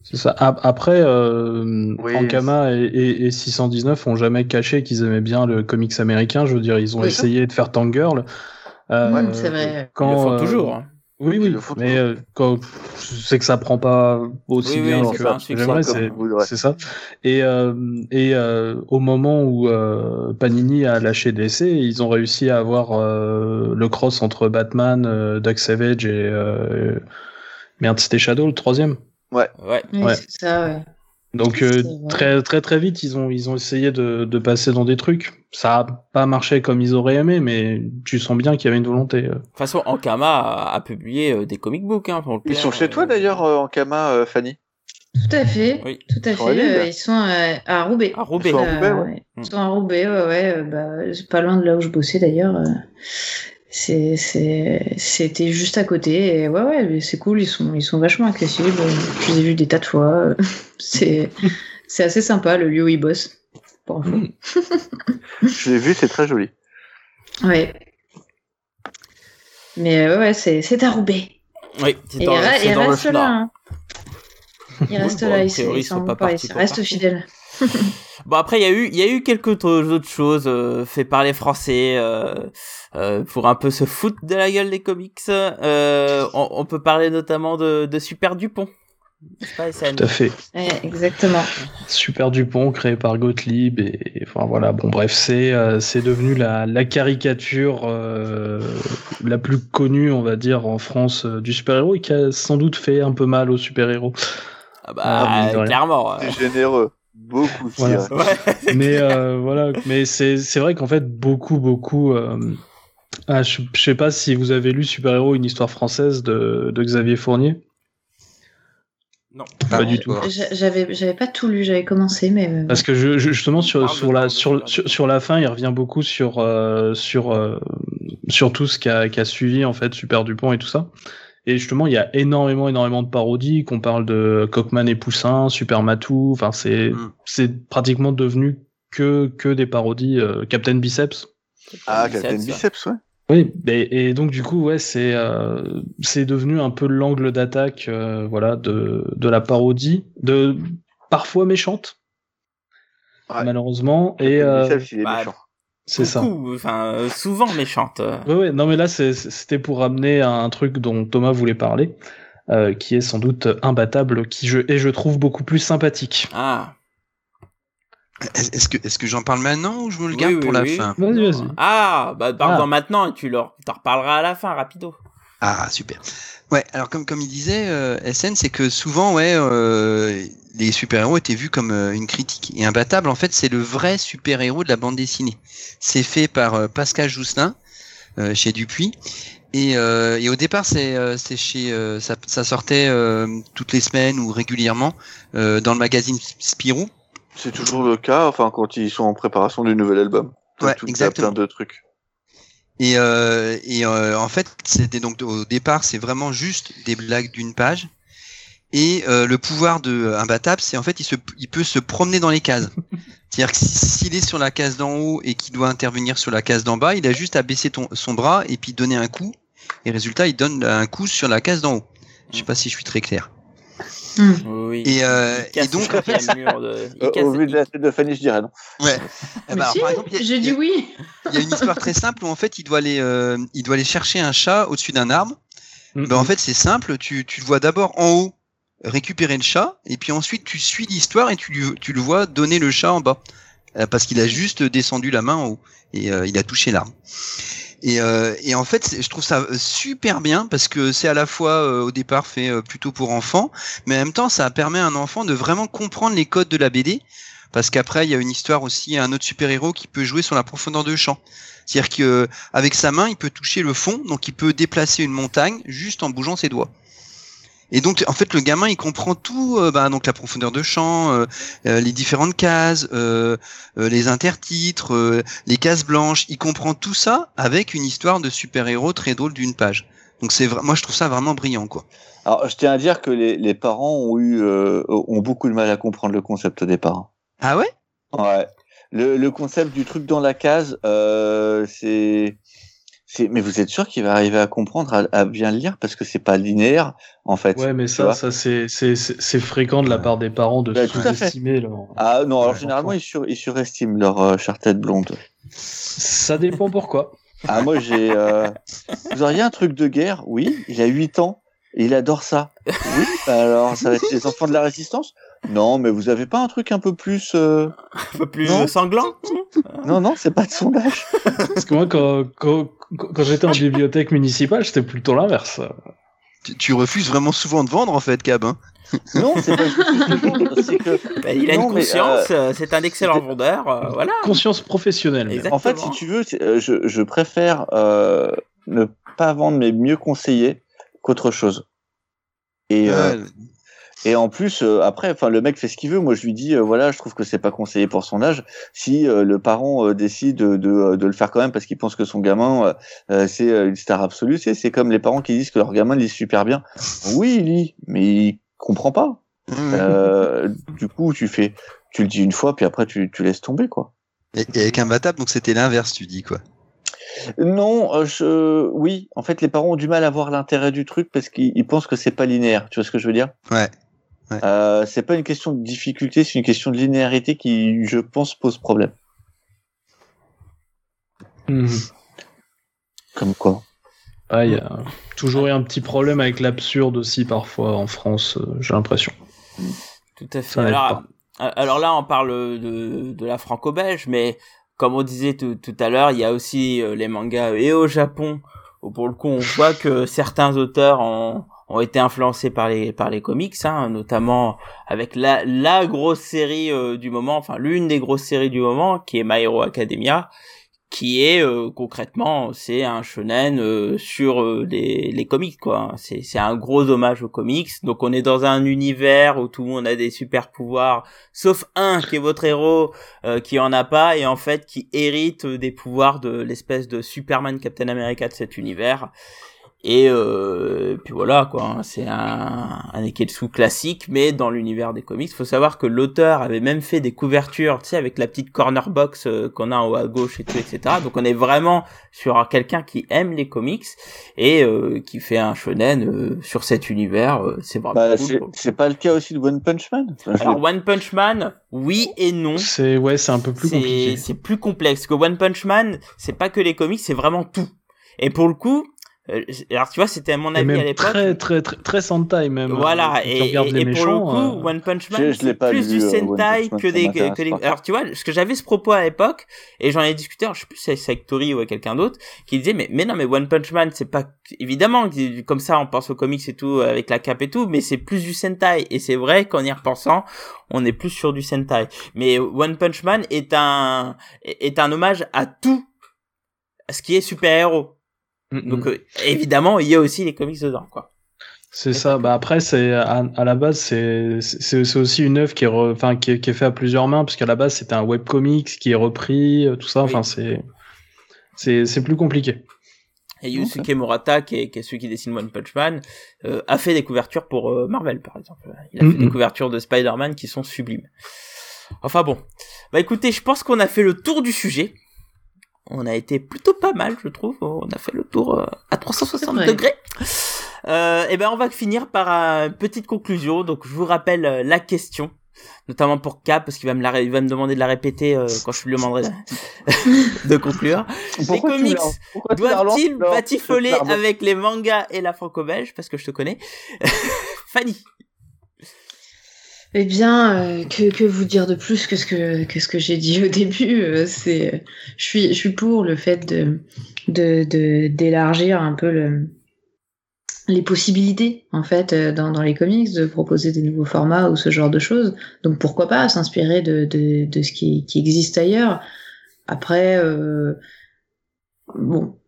Speaker 4: C'est ça. Ap- Après, euh,
Speaker 3: Oui,
Speaker 4: Ankama et, et, et 619 ont jamais caché qu'ils aimaient bien le comics américain. Je veux dire, ils ont
Speaker 2: Oui.
Speaker 4: essayé de faire Tangirl. Euh,
Speaker 2: Ouais, c'est vrai.
Speaker 4: Quand,
Speaker 1: Ils le font toujours. hein.
Speaker 4: Oui, oui,
Speaker 3: le
Speaker 4: mais euh, quand je sais que ça prend pas aussi
Speaker 1: Oui,
Speaker 4: bien que c'est c'est ça. Et, euh, et euh, au moment où euh, Panini a lâché DC, ils ont réussi à avoir euh, le cross entre Batman, euh, Dark Savage et euh, merde, c'était Shadow le troisième.
Speaker 1: Ouais.
Speaker 4: Ouais.
Speaker 2: c'est ça, ouais.
Speaker 4: Donc euh, très très très vite, ils ont ils ont essayé de, de passer dans des trucs. Ça a pas marché comme ils auraient aimé, mais tu sens bien qu'il y avait une volonté. euh.
Speaker 1: De toute façon, Ankama a, a publié euh, des comic books. Hein, pour le
Speaker 3: ils sont chez
Speaker 1: euh,
Speaker 3: toi d'ailleurs euh, en Kama euh, Fanny?
Speaker 2: Tout à fait.
Speaker 1: Oui.
Speaker 2: Tout à
Speaker 3: Sur
Speaker 2: fait. euh, ils sont euh, à Roubaix.
Speaker 1: À Roubaix.
Speaker 3: Ils sont à Roubaix, ouais.
Speaker 2: ouais. Ils sont à Roubaix, ouais, ouais. Bah, c'est pas loin de là où je bossais d'ailleurs. C'était juste à côté. Et ouais, ouais, c'est cool. Ils sont, ils sont vachement accessibles. Je les ai vus des tas de fois. C'est, c'est assez sympa le lieu où ils bossent. Pour info.
Speaker 4: Mm.
Speaker 3: je l'ai vu c'est très joli
Speaker 2: Ouais. Mais euh, ouais, c'est, c'est à Roubaix.
Speaker 1: Oui, c'est dans,
Speaker 2: il, il
Speaker 1: dans le
Speaker 2: reste là. Hein. Il reste
Speaker 1: bon,
Speaker 2: là, il,
Speaker 1: priori,
Speaker 2: il
Speaker 1: ils sont
Speaker 2: s'en
Speaker 1: pas
Speaker 2: va pas,
Speaker 1: partis
Speaker 2: il
Speaker 1: pour
Speaker 2: reste
Speaker 1: partir.
Speaker 2: fidèle.
Speaker 1: Bon après il y a eu il y a eu quelques autres choses euh, fait par les Français euh, euh, pour un peu se foutre de la gueule des comics. Euh, on, on peut parler notamment de, de Super Dupont. pas,
Speaker 4: Tout à fait.
Speaker 2: Ouais, exactement.
Speaker 4: Super Dupont créé par Gottlieb et, et enfin voilà bon bref c'est euh, c'est devenu la, la caricature euh, la plus connue on va dire en France euh, du super héros et qui a sans doute fait un peu mal aux super héros
Speaker 1: Ah bah
Speaker 4: Ah,
Speaker 1: clairement.
Speaker 3: C'est généreux. Beaucoup,
Speaker 4: Voilà.
Speaker 1: Ouais.
Speaker 4: mais euh, voilà mais c'est c'est vrai qu'en fait beaucoup beaucoup euh, ah, je, je sais pas si vous avez lu Super Héros une histoire française de, de Xavier Fournier
Speaker 1: Non.
Speaker 4: Pas
Speaker 5: Ah,
Speaker 4: du tout.
Speaker 2: J'avais, j'avais pas tout lu, j'avais commencé, mais. euh,
Speaker 4: Parce que je, je- justement sur, sur la sur, sur, sur la fin, il revient beaucoup sur euh, sur euh, sur tout ce qui a, qui a suivi en fait Super Dupont et tout ça. Et justement, il y a énormément énormément de parodies. Qu'on parle de Cockman et Poussin, Super Matou. Enfin, c'est
Speaker 5: Mm.
Speaker 4: c'est pratiquement devenu que que des parodies. euh, Captain Biceps.
Speaker 3: Ah,
Speaker 1: Biceps,
Speaker 3: Captain. Biceps, ouais.
Speaker 4: Oui, et, et donc du coup, ouais, c'est euh, c'est devenu un peu l'angle d'attaque, euh, voilà, de de la parodie, de parfois méchante,
Speaker 3: Ouais.
Speaker 4: malheureusement. Et
Speaker 3: Captain
Speaker 4: euh,
Speaker 3: Biceps, il est
Speaker 1: bah,
Speaker 3: méchant.
Speaker 4: C'est ça.
Speaker 1: Beaucoup, Enfin, euh, souvent méchante.
Speaker 4: Ouais, ouais, non mais là c'était pour amener à un truc dont Thomas voulait parler, euh, qui est sans doute imbattable, qui je et je trouve beaucoup plus sympathique.
Speaker 1: Ah.
Speaker 5: Est-ce que, j'en parle maintenant ou je me le
Speaker 1: Oui,
Speaker 5: garde
Speaker 1: oui,
Speaker 5: pour la
Speaker 1: oui.
Speaker 5: fin
Speaker 4: Vas-y, vas-y.
Speaker 1: Ah, bah parle-en
Speaker 4: Ah.
Speaker 1: maintenant et tu leur t'en reparleras à la fin, rapido.
Speaker 5: Ah, super. Ouais, alors comme, comme il disait, euh, SN, c'est que souvent, ouais, euh, les super-héros étaient vus comme euh, une critique. Et Imbattable, en fait, c'est le vrai super-héros de la bande dessinée. C'est fait par euh, Pascal Jousselin, euh, chez Dupuis. Et, euh, et au départ, c'est euh, c'est chez euh, ça, ça sortait euh, toutes les semaines ou régulièrement euh, dans le magazine Spirou.
Speaker 3: C'est toujours le cas, enfin, quand ils sont en préparation du nouvel album.
Speaker 5: Ouais, exactement.
Speaker 3: plein de trucs.
Speaker 5: Et, euh, et euh, en fait, c'était donc au départ, c'est vraiment juste des blagues d'une page. Et euh, le pouvoir de Imbattable, c'est en fait, il, se, il peut se promener dans les cases. C'est-à-dire que si- s'il est sur la case d'en haut et qu'il doit intervenir sur la case d'en bas, il a juste à baisser ton, son bras et puis donner un coup. Et résultat, il donne un coup sur la case d'en haut. Je sais pas si je suis très clair.
Speaker 2: Hmm.
Speaker 1: Oui.
Speaker 5: Et, euh, et donc, en fait,
Speaker 1: de-
Speaker 3: Euh, au vu de la tête de Fanny, je dirais non.
Speaker 5: Ouais. Eh ben,
Speaker 2: si,
Speaker 5: par exemple, il y a-
Speaker 2: j'ai
Speaker 5: il y
Speaker 2: dit
Speaker 5: a-
Speaker 2: oui.
Speaker 5: il y a une histoire très simple où en fait, il doit aller, euh, il doit aller chercher un chat au-dessus d'un arbre.
Speaker 4: Mm,
Speaker 5: Ben, en fait, c'est simple. Tu, tu le vois d'abord en haut récupérer le chat, et puis ensuite tu suis l'histoire et tu, tu le vois donner le chat en bas, parce qu'il a juste descendu la main en haut et euh, il a touché l'arbre. Et, euh, en fait, je trouve ça super bien parce que c'est à la fois euh, au départ fait euh, plutôt pour enfants, mais en même temps, ça permet à un enfant de vraiment comprendre les codes de la BD. Parce qu'après, il y a une histoire aussi, un autre super-héros qui peut jouer sur la profondeur de champ. C'est-à-dire qu'avec sa main, il peut toucher le fond, donc il peut déplacer une montagne juste en bougeant ses doigts. Et donc, en fait, le gamin, il comprend tout, euh, bah, donc la profondeur de champ, euh, euh, les différentes cases, euh, euh, les intertitres, euh, les cases blanches. Il comprend tout ça avec une histoire de super-héros très drôle d'une page. Donc, c'est moi, je trouve ça vraiment brillant, quoi.
Speaker 3: Alors, je tiens à dire que les, les parents ont eu, euh, ont beaucoup de mal à comprendre le concept au départ.
Speaker 5: Ah ouais?
Speaker 3: Ouais. Le, le concept du truc dans la case, euh, c'est, mais vous êtes sûr qu'il va arriver à comprendre, à, à bien le lire parce que c'est pas linéaire, en fait.
Speaker 4: Ouais, mais ça, ça c'est c'est c'est c'est fréquent de la part des parents de
Speaker 3: Bah,
Speaker 4: sous-estimer leur.
Speaker 3: Ah non, alors généralement ils, sur, ils surestiment leur euh, chère tête blonde.
Speaker 4: Ça dépend pourquoi.
Speaker 3: Ah moi j'ai, euh... vous auriez un truc de guerre? Oui, il a 8 ans et il adore ça. Oui, bah alors ça va être les enfants de la résistance? Non, mais vous avez pas un truc un peu plus euh,
Speaker 1: Un peu plus
Speaker 3: Non?
Speaker 1: sanglant?
Speaker 3: Non, non, c'est pas de son âge.
Speaker 4: Parce que moi, quand quand, quand j'étais en bibliothèque municipale, c'était plutôt l'inverse.
Speaker 5: tu, tu refuses vraiment souvent de vendre, en fait, Cab. Hein
Speaker 3: Non, c'est pas juste que
Speaker 1: Bah, il a
Speaker 3: Non,
Speaker 1: une conscience, euh, c'est un excellent vendeur, euh, voilà.
Speaker 4: Conscience professionnelle.
Speaker 3: En fait, si tu veux, euh, je, je préfère euh, ne pas vendre, mais mieux conseiller qu'autre chose. Et, euh,
Speaker 5: Ouais.
Speaker 3: Et en plus, euh, après, enfin, le mec fait ce qu'il veut. Moi, je lui dis, euh, voilà, je trouve que c'est pas conseillé pour son âge. Si euh, le parent euh, décide de, de, de le faire quand même parce qu'il pense que son gamin, euh, euh, c'est euh, une star absolue, c'est c'est comme les parents qui disent que leur gamin lit super bien. Oui, il lit, mais il comprend pas. Euh, du coup, tu fais, tu le dis une fois, puis après, tu, tu laisses tomber, quoi.
Speaker 5: Et, et avec Imbattable, donc c'était l'inverse, tu dis, quoi.
Speaker 3: Non, euh, je... oui. En fait, les parents ont du mal à voir l'intérêt du truc parce qu'ils ils pensent que c'est pas linéaire. Tu vois ce que je veux dire?
Speaker 5: Ouais. Ouais.
Speaker 3: Euh, c'est pas une question de difficulté, c'est une question de linéarité qui, je pense, pose problème.
Speaker 4: Mhm.
Speaker 3: Comme quoi.
Speaker 4: Ah, il y a toujours eu un petit problème avec l'absurde aussi parfois en France, euh, j'ai l'impression.
Speaker 1: Tout à fait. Alors, euh, alors là, on parle de, de la franco-belge, mais comme on disait tout, tout à l'heure, il y a aussi les mangas et au Japon, où pour le coup, on voit que certains auteurs ont, ont été influencés par les par les comics, hein, notamment avec la la grosse série euh, du moment, enfin l'une des grosses séries du moment, qui est My Hero Academia, qui est euh, concrètement c'est un shonen euh, sur euh, les, les comics quoi. C'est c'est un gros hommage aux comics. Donc on est dans un univers où tout le monde a des super pouvoirs sauf un qui est votre héros euh, qui en a pas et en fait qui hérite des pouvoirs de l'espèce de Superman Captain America de cet univers et euh, puis voilà quoi, hein, c'est un, un Neketsu classique, mais dans l'univers des comics. faut savoir que l'auteur avait même fait des couvertures, tu sais, avec la petite corner box euh, qu'on a en haut à gauche et tout, etc. Donc on est vraiment sur quelqu'un qui aime les comics et euh, qui fait un shonen euh, sur cet univers. euh, c'est vraiment
Speaker 3: Bah,
Speaker 1: cool.
Speaker 3: c'est pas le cas aussi de One Punch Man
Speaker 1: Alors One Punch Man, oui et non.
Speaker 4: C'est ouais, c'est un peu plus
Speaker 1: C'est
Speaker 4: compliqué.
Speaker 1: c'est plus complexe que One Punch Man. C'est pas que les comics, c'est vraiment tout. Et pour le coup, alors tu vois, c'était à mon avis à l'époque.
Speaker 4: très très très très Sentai même.
Speaker 1: Voilà,
Speaker 4: Euh, quand
Speaker 1: et, et-
Speaker 4: les
Speaker 1: pour le coup,
Speaker 4: euh,
Speaker 1: One Punch Man, c'est plus
Speaker 3: lu,
Speaker 1: du
Speaker 3: euh,
Speaker 1: Sentai que des, que des-
Speaker 3: pas.
Speaker 1: Alors tu vois, ce que j'avais ce propos à l'époque, et j'en ai discuté, alors je sais plus si c'est avec Tori ou avec quelqu'un d'autre, qui disait, mais, mais non, mais One Punch Man, c'est pas, évidemment, comme ça, on pense aux comics et tout, avec la cape et tout, mais c'est plus du Sentai, et c'est vrai qu'en y repensant, on est plus sur du Sentai. Mais One Punch Man est un, est un hommage à tout ce qui est super-héros.
Speaker 4: mm, mm.
Speaker 1: Donc, euh, évidemment, il y a aussi les comics dedans, quoi.
Speaker 4: C'est ça. Bah après, c'est à, à la base, c'est c'est c'est aussi une œuvre qui est enfin qui est, qui est fait à plusieurs mains, parce qu'à la base c'était un webcomics qui est repris, euh, tout ça. Enfin,
Speaker 1: Oui.
Speaker 4: c'est c'est c'est plus compliqué.
Speaker 1: Et Yusuke Murata, qui est, qui est celui qui dessine One Punch Man, euh, a fait des couvertures pour euh, Marvel, par exemple. Il a
Speaker 4: Mm,
Speaker 1: fait des
Speaker 4: mm.
Speaker 1: couvertures de Spider-Man qui sont sublimes. Enfin bon. Bah écoutez, je pense qu'on a fait le tour du sujet. On a été plutôt pas mal, je trouve. On a fait le tour euh, à 360
Speaker 2: C'est vrai.
Speaker 1: degrés. Euh, et ben on va finir par euh, une petite conclusion. Donc je vous rappelle euh, la question, notamment pour Cap, parce qu'il va me la, ré- il va me demander de la répéter euh, quand je lui demanderai de- conclure.
Speaker 3: Pourquoi tu
Speaker 1: comics Doivent-ils batifoler avec les mangas et la franco-belge? Parce que je te connais. Fanny.
Speaker 2: Eh bien, euh, que, que vous dire de plus que ce que, que, ce que j'ai dit au début euh, C'est, je suis, je suis pour le fait de de de- d'élargir un peu le, les possibilités en fait euh, dans, dans les comics, de proposer des nouveaux formats ou ce genre de choses. Donc pourquoi pas s'inspirer de, de, de ce qui, qui existe ailleurs. Après, euh, bon,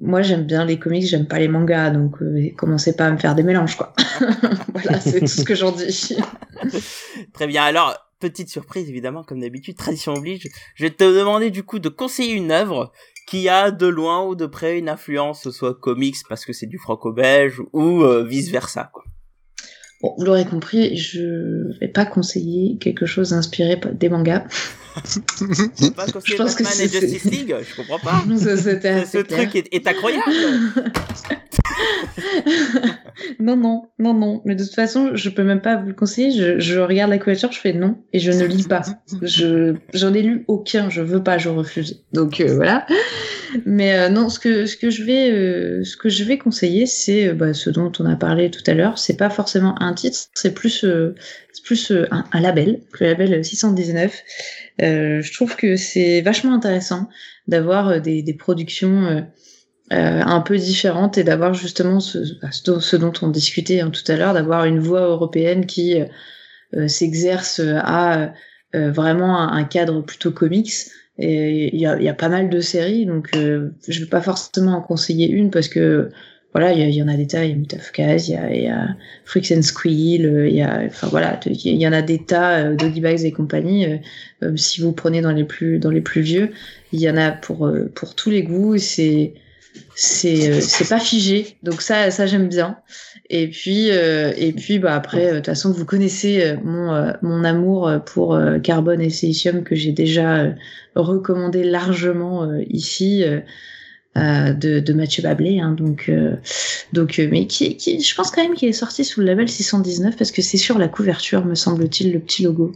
Speaker 2: moi j'aime bien les comics, j'aime pas les mangas, donc euh, commencez pas à me faire des mélanges quoi. voilà, c'est tout ce que j'en dis.
Speaker 1: Très bien. Alors, petite surprise, évidemment, comme d'habitude, tradition oblige. Je vais te demander, du coup, de conseiller une œuvre qui a de loin ou de près une influence, soit comics parce que c'est du franco-belge ou euh, vice-versa. quoi.
Speaker 2: Bon, vous l'aurez compris, je vais pas conseiller quelque chose inspiré des mangas.
Speaker 1: Pas conseiller
Speaker 2: pense que
Speaker 1: et
Speaker 2: c'est-
Speaker 1: Justice League Je comprends pas. Ce truc est, est incroyable.
Speaker 2: non, non, non, non. Mais de toute façon, je peux même pas vous le conseiller. Je, je regarde la couverture, je fais non et je ne lis pas. Je j'en ai lu aucun. Je veux pas, je refuse. Donc euh, voilà. Mais euh, non, ce que ce que je vais euh, ce que je vais conseiller, c'est bah, ce dont on a parlé tout à l'heure. C'est pas forcément un titre, c'est plus un, un label, le label 619. Euh, je trouve que c'est vachement intéressant d'avoir euh, des, des productions euh, un peu différentes et d'avoir justement ce, bah, ce dont- on discutait hein, tout à l'heure, d'avoir une voix européenne qui s'exerce à vraiment un, cadre plutôt comics. Et il y a, y a pas mal de séries, donc euh, je vais pas forcément en conseiller une parce que voilà, il y, en a des tas, il y a Mutafkaz, il y y a Freaks and Squeal, euh, il y a, enfin voilà, il y en a des tas, euh, Doggy Bags et compagnie. euh, si vous prenez dans les plus dans les plus vieux, il y en a pour pour tous les goûts. C'est c'est c'est pas figé, donc ça ça j'aime bien. Et puis euh, et puis bah après de toute façon vous connaissez mon mon amour pour Carbone et Silicium que j'ai déjà recommandé largement ici. Euh, de, de Mathieu Bablé. Hein, donc, euh, donc, euh, mais qui, qui, je pense quand même qu'il est sorti sous le label 619 parce que c'est sur la couverture, me semble-t-il, le petit logo.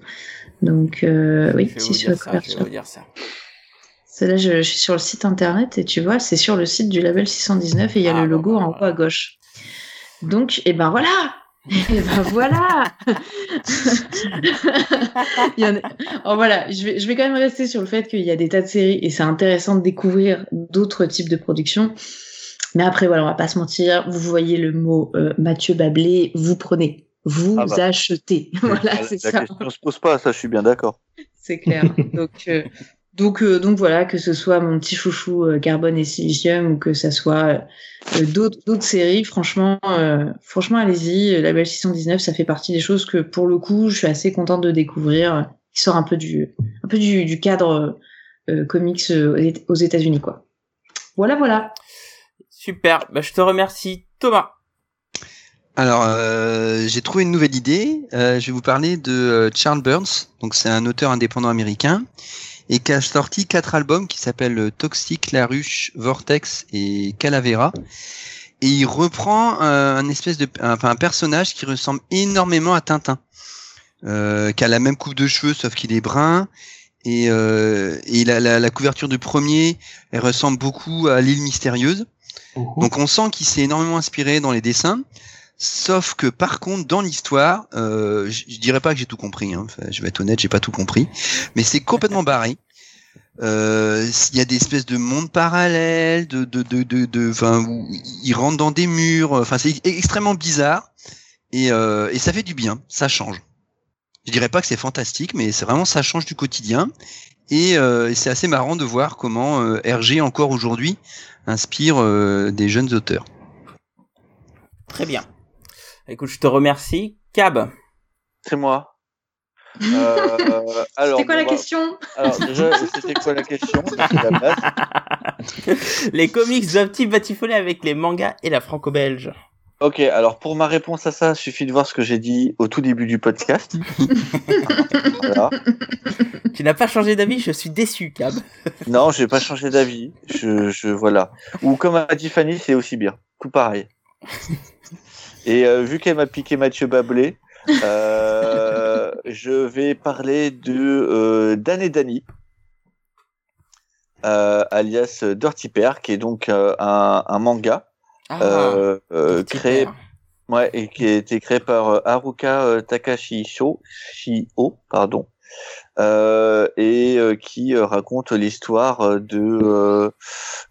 Speaker 2: Donc, oui, c'est sur la
Speaker 1: ça,
Speaker 2: couverture. là, je, je suis sur le site internet et tu vois, c'est sur le site du label 619 et il y a
Speaker 1: Ah,
Speaker 2: le
Speaker 1: bah,
Speaker 2: logo
Speaker 1: bah,
Speaker 2: en
Speaker 1: bah.
Speaker 2: haut à gauche. Donc, et ben voilà Et ben voilà Il y en a- Oh, voilà, je vais, je vais quand même rester sur le fait qu'il y a des tas de séries et c'est intéressant de découvrir d'autres types de productions. Mais après, voilà, on va pas se mentir, vous voyez le mot euh, Mathieu Bablé, vous prenez, vous
Speaker 3: Ah bah.
Speaker 2: achetez. Voilà,
Speaker 3: la
Speaker 2: c'est
Speaker 3: la
Speaker 2: ça.
Speaker 3: question se pose pas, ça je suis bien d'accord.
Speaker 2: C'est clair. donc, euh, donc, euh, donc voilà, que ce soit mon petit chouchou euh, Carbone et Silicium ou que ça soit euh, d'autres d'autres séries, franchement, euh, franchement, allez-y. La Belle 619, ça fait partie des choses que pour le coup, je suis assez contente de découvrir. Qui sort un peu du, un peu du, du cadre euh, comics euh, aux Éta- aux États-Unis, quoi. Voilà, voilà.
Speaker 1: Super, bah, je te remercie. Thomas.
Speaker 5: Alors, euh, j'ai trouvé une nouvelle idée. Euh, je vais vous parler de euh, Charles Burns. Donc, c'est un auteur indépendant américain et qui a sorti quatre albums qui s'appellent euh, Toxic, La Ruche, Vortex et Calavera. Et il reprend euh, un espèce de, un, enfin, un personnage qui ressemble énormément à Tintin, euh, qui a la même coupe de cheveux sauf qu'il est brun. Et, euh, et la, la, la couverture du premier, elle ressemble beaucoup à l'île mystérieuse. Donc on sent qu'il s'est énormément inspiré dans les dessins. Sauf que par contre, dans l'histoire, euh, je, dirais pas que j'ai tout compris. Hein. Je vais être honnête, j'ai pas tout compris, mais c'est complètement barré. Euh, Il y a des espèces de mondes parallèles, de, de, de, de, de, où ils rentrent dans des murs. Enfin, c'est extrêmement bizarre et, euh, et ça fait du bien. Ça change. Je dirais pas que c'est fantastique, mais c'est vraiment ça change du quotidien. Et, euh, c'est assez marrant de voir comment euh, Hergé encore aujourd'hui inspire euh, des jeunes auteurs.
Speaker 1: Très bien. Écoute, je te remercie. Cab.
Speaker 3: C'est moi. Euh, alors,
Speaker 2: C'était quoi la
Speaker 3: bah,
Speaker 2: question
Speaker 3: Alors déjà, c'était quoi la question Merci, la base.
Speaker 1: les comics doivent-ils batifoler avec les mangas et la franco-belge
Speaker 3: Ok, alors pour ma réponse à ça, il suffit de voir ce que j'ai dit au tout début du podcast. voilà.
Speaker 1: Tu n'as pas changé d'avis, je suis déçu, Cab.
Speaker 3: Non, j'ai pas changé d'avis. Je, je voilà. Ou comme a dit Fanny, c'est aussi bien. Tout pareil. Et euh, vu qu'elle m'a piqué Mathieu Bablé, euh, je vais parler de euh, Dan et euh, alias Dirty Pair, qui est donc euh, un, un manga euh, euh,
Speaker 1: petit
Speaker 3: créé, ouais, et qui a été créé par Haruka Takashi Sho, Shio, pardon, et euh, qui euh, raconte l'histoire euh, de euh,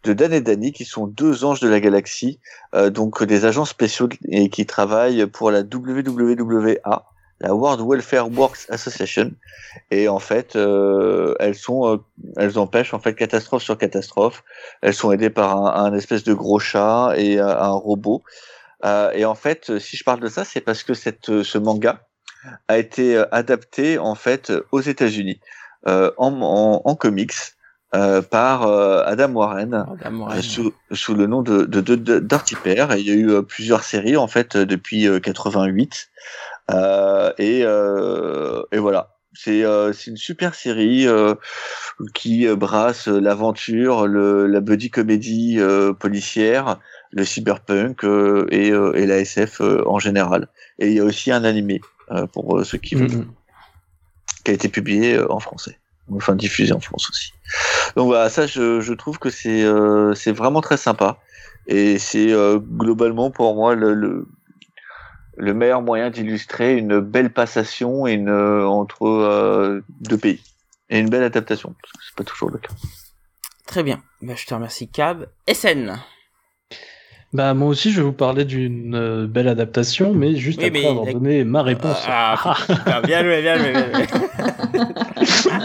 Speaker 3: de Dan et Danny, qui sont deux anges de la galaxie, euh, donc des agents spéciaux et qui travaillent pour la WWA, la World Welfare Works Association, et en fait, euh, elles sont, euh, elles empêchent en fait catastrophe sur catastrophe. Elles sont aidées par un, espèce de gros chat et euh, un robot. Euh, et en fait, si je parle de ça, c'est parce que cette, ce manga a été euh, adapté en fait aux États-Unis euh, en, en, en comics euh, par euh, Adam Warren. Euh, sous, sous le nom de, de, de, de- Dirty Pair. Et il y a eu euh, plusieurs séries en fait euh, depuis euh, 88. Euh, et, euh, et voilà. C'est euh, une super série euh, qui euh, brasse euh, l'aventure, la buddy comédie euh, policière, le cyberpunk euh, et, euh, et la SF euh, en général. Et il y a aussi un animé euh, pour euh, ceux qui veulent,
Speaker 4: Mhm.
Speaker 3: qui a été publié euh, en français, enfin diffusé en France aussi. Donc voilà, ça je, je trouve que c'est euh, c'est vraiment très sympa et c'est euh, globalement pour moi le, le le meilleur moyen d'illustrer une belle passation une, euh, entre euh, deux pays et une belle adaptation parce que c'est pas toujours le cas.
Speaker 1: Très bien. Bah, je te remercie, Cab. SN.
Speaker 4: Bah moi aussi je vais vous parler d'une euh, belle adaptation, mais juste
Speaker 1: Oui,
Speaker 4: après
Speaker 1: mais-
Speaker 4: avoir donné ma réponse.
Speaker 1: Ah, putain, bien joué, bien joué. bien joué.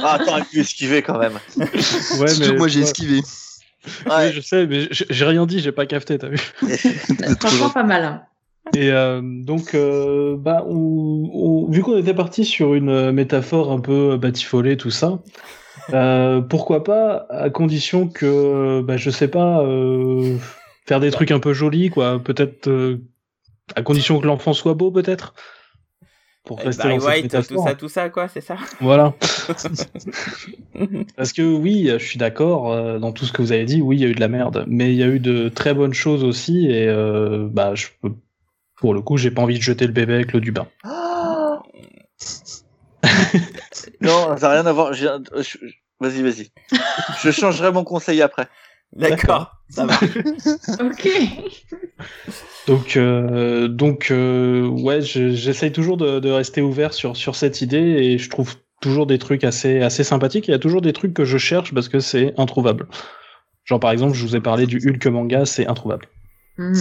Speaker 3: Ah attends, elle pu esquiver quand même.
Speaker 4: ouais,
Speaker 5: Surtout que moi j'ai
Speaker 4: ouais,
Speaker 5: esquivé.
Speaker 4: oui, je sais, mais j'ai rien dit, j'ai pas capté, t'as vu.
Speaker 2: Franchement, pas mal. hein.
Speaker 4: Et euh, donc, euh, bah, on, on- vu qu'on était parti sur une euh, métaphore un peu batifolée, tout ça, euh, pourquoi pas, à condition que, bah, je sais pas, euh, faire des trucs un peu jolis, quoi. Peut-être, euh, à condition que l'enfant soit beau, peut-être. Pour rester
Speaker 1: Barry
Speaker 4: dans cette
Speaker 1: White, tout
Speaker 4: métaphore.
Speaker 1: ça, tout ça, quoi, c'est ça?
Speaker 4: Voilà. Parce que oui, je suis d'accord euh, dans tout ce que vous avez dit. Oui, il y a eu de la merde, mais il y a eu de très bonnes choses aussi. Et euh, bah, je peux... pour le coup, j'ai pas envie de jeter le bébé avec l'eau du bain.
Speaker 3: Non, ça n'a rien à voir. Vas-y, vas-y. Je changerai mon conseil après.
Speaker 1: D'accord, ça va.
Speaker 2: Ok.
Speaker 4: Donc, euh, donc euh, ouais, je- j'essaye toujours de, de rester ouvert sur, sur cette idée et je trouve toujours des trucs assez, assez sympathiques. Il y a toujours des trucs que je cherche parce que c'est introuvable. Genre par exemple, je vous ai parlé du Hulk manga, c'est introuvable.
Speaker 2: Hmm.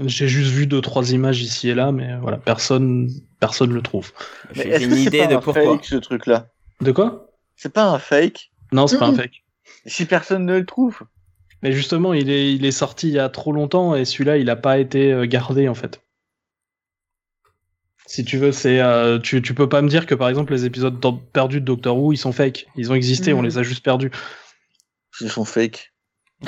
Speaker 4: J'ai juste vu deux trois images ici et là, mais voilà, personne, personne le trouve.
Speaker 3: Mais
Speaker 1: J'ai une
Speaker 3: c'est
Speaker 1: idée
Speaker 3: pas
Speaker 1: de
Speaker 3: un
Speaker 1: pourquoi.
Speaker 3: fake ce truc-là?
Speaker 4: De quoi?
Speaker 3: C'est pas un fake?
Speaker 4: Non, c'est pas un
Speaker 2: Mhm.
Speaker 4: fake.
Speaker 3: Si personne ne le trouve.
Speaker 4: Mais justement, il est, il est sorti il y a trop longtemps et celui-là, il a pas été euh, gardé en fait. Si tu veux, c'est, euh, tu, tu peux pas me dire que par exemple les épisodes perdus de Doctor Who, ils sont fake. Ils ont existé,
Speaker 2: Mhm.
Speaker 4: on les a juste perdus.
Speaker 3: Ils sont fake.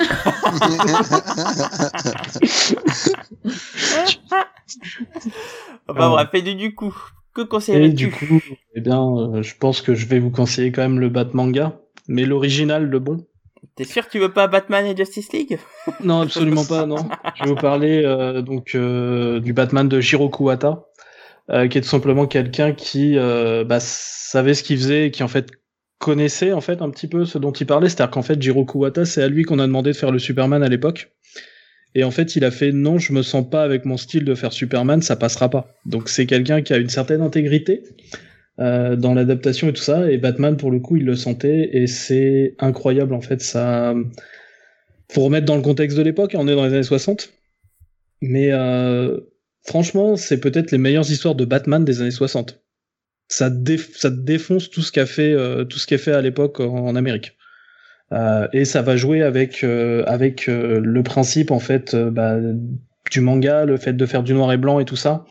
Speaker 4: Euh.
Speaker 1: bref, et du, du coup, que
Speaker 4: Et
Speaker 1: conseillerais-tu
Speaker 4: du coup, eh bien, euh, je pense que je vais vous conseiller quand même le Batmanga, mais l'original, le bon.
Speaker 1: T'es sûr que tu veux pas Batman et Justice League?
Speaker 4: Non, absolument pas, non. Je vais vous parler euh, donc euh, du Batman de Jiro Kuwata, euh, qui est tout simplement quelqu'un qui bah, savait ce qu'il faisait et qui en fait connaissait en fait un petit peu ce dont il parlait. C'est-à-dire qu'en fait Jiro Kuwata, c'est à lui qu'on a demandé de faire le Superman à l'époque. Et en fait, il a fait non, je me sens pas avec mon style de faire Superman, ça passera pas. Donc c'est quelqu'un qui a une certaine intégrité euh, dans l'adaptation et tout ça. Et Batman, pour le coup, il le sentait et c'est incroyable en fait. Ça, faut remettre dans le contexte de l'époque. On est dans les années 60, mais euh, franchement, c'est peut-être les meilleures histoires de Batman des années 60. Ça, ça défonce tout ce qu'a fait, euh, tout ce qui est fait à l'époque en, en Amérique. Euh, et ça va jouer avec euh, avec le principe en fait bah, du manga, le fait de faire du noir et blanc et tout ça.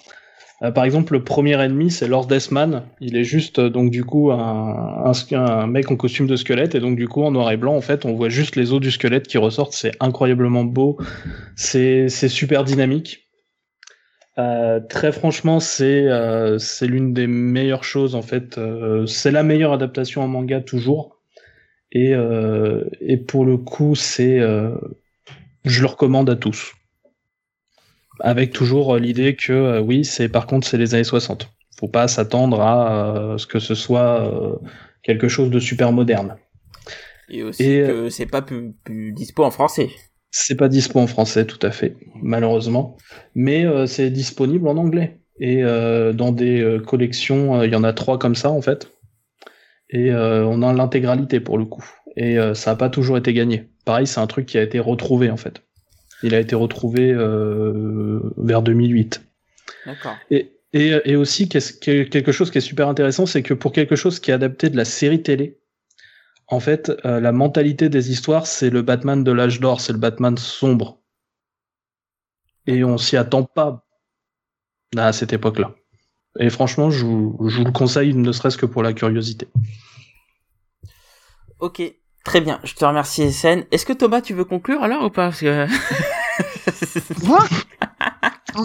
Speaker 4: Euh, par exemple, le premier ennemi, c'est Lord Deathman. Il est juste euh, donc du coup un, mec en costume de squelette et donc du coup en noir et blanc, en fait, on voit juste les os du squelette qui ressortent. C'est incroyablement beau. C'est super dynamique. Euh, très franchement, c'est l'une des meilleures choses en fait. C'est la meilleure adaptation en manga toujours. Et et pour le coup, c'est je le recommande à tous. Avec toujours euh, l'idée que euh, oui, c'est par contre c'est les années 60. Faut pas s'attendre à euh, ce que ce soit quelque chose de super moderne.
Speaker 1: Et aussi
Speaker 4: Et,
Speaker 1: que c'est pas plus, plus dispo en français.
Speaker 4: C'est pas dispo en français, tout à fait, malheureusement, mais euh, c'est disponible en anglais. Et euh, dans des euh, collections, il y en a trois comme ça en fait. Et on a l'intégralité pour le coup. Et ça n'a pas toujours été gagné. Pareil, c'est un truc qui a été retrouvé en fait. Il a été retrouvé euh, vers 2008.
Speaker 1: D'accord.
Speaker 4: Et, et, et aussi, que- quelque chose qui est super intéressant, c'est que pour quelque chose qui est adapté de la série télé, en fait, euh, la mentalité des histoires, c'est le Batman de l'âge d'or, c'est le Batman sombre. Et on s'y attend pas à cette époque-là. Et franchement, je vous, je vous le conseille, ne serait-ce que pour la curiosité.
Speaker 1: Ok, très bien. Je te remercie, SN. Est-ce que Thomas, tu veux conclure alors ou pas? Parce que...
Speaker 6: Quoi?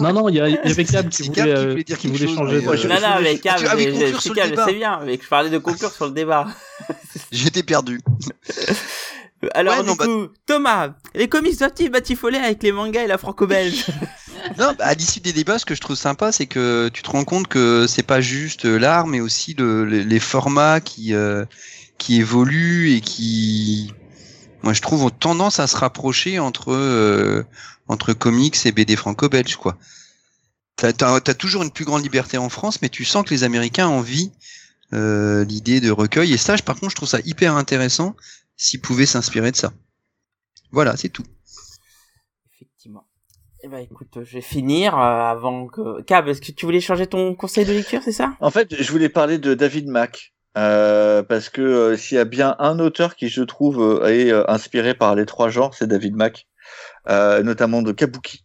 Speaker 4: Non, non, il y, a- il y avait Cab qui
Speaker 5: C'est
Speaker 4: voulait,
Speaker 5: qui
Speaker 4: euh,
Speaker 5: dire
Speaker 4: qui voulait
Speaker 5: chose,
Speaker 4: changer de...
Speaker 5: euh,
Speaker 1: non, non, mais Cab,
Speaker 5: débat.
Speaker 1: c'est bien, mais que je parlais de conclure sur le débat.
Speaker 5: J'étais perdu.
Speaker 1: Alors,
Speaker 5: Ouais, non,
Speaker 1: du
Speaker 5: bah-
Speaker 1: coup, Thomas, les comics doivent-ils batifoler avec les mangas et la franco-belge?
Speaker 5: Non, bah, à l'issue des débats, ce que je trouve sympa, c'est que tu te rends compte que c'est pas juste euh, l'art, mais aussi le, le- les formats qui euh, qui évoluent et qui, moi, je trouve, ont tendance à se rapprocher entre euh, entre comics et BD franco-belge, quoi. T'as t'as toujours une plus grande liberté en France, mais tu sens que les Américains envient euh, l'idée de recueil. Et ça, par contre, je trouve ça hyper intéressant s'ils pouvaient s'inspirer de ça. Voilà, c'est tout.
Speaker 1: Effectivement. Eh ben, écoute, je vais finir euh, avant que... Cab, est-ce que tu voulais changer ton conseil de lecture, c'est ça?
Speaker 3: En fait, je voulais parler de David Mack. Euh, parce que euh, s'il y a bien un auteur qui, je trouve, euh, est inspiré par les trois genres, c'est David Mack, notamment de Kabuki,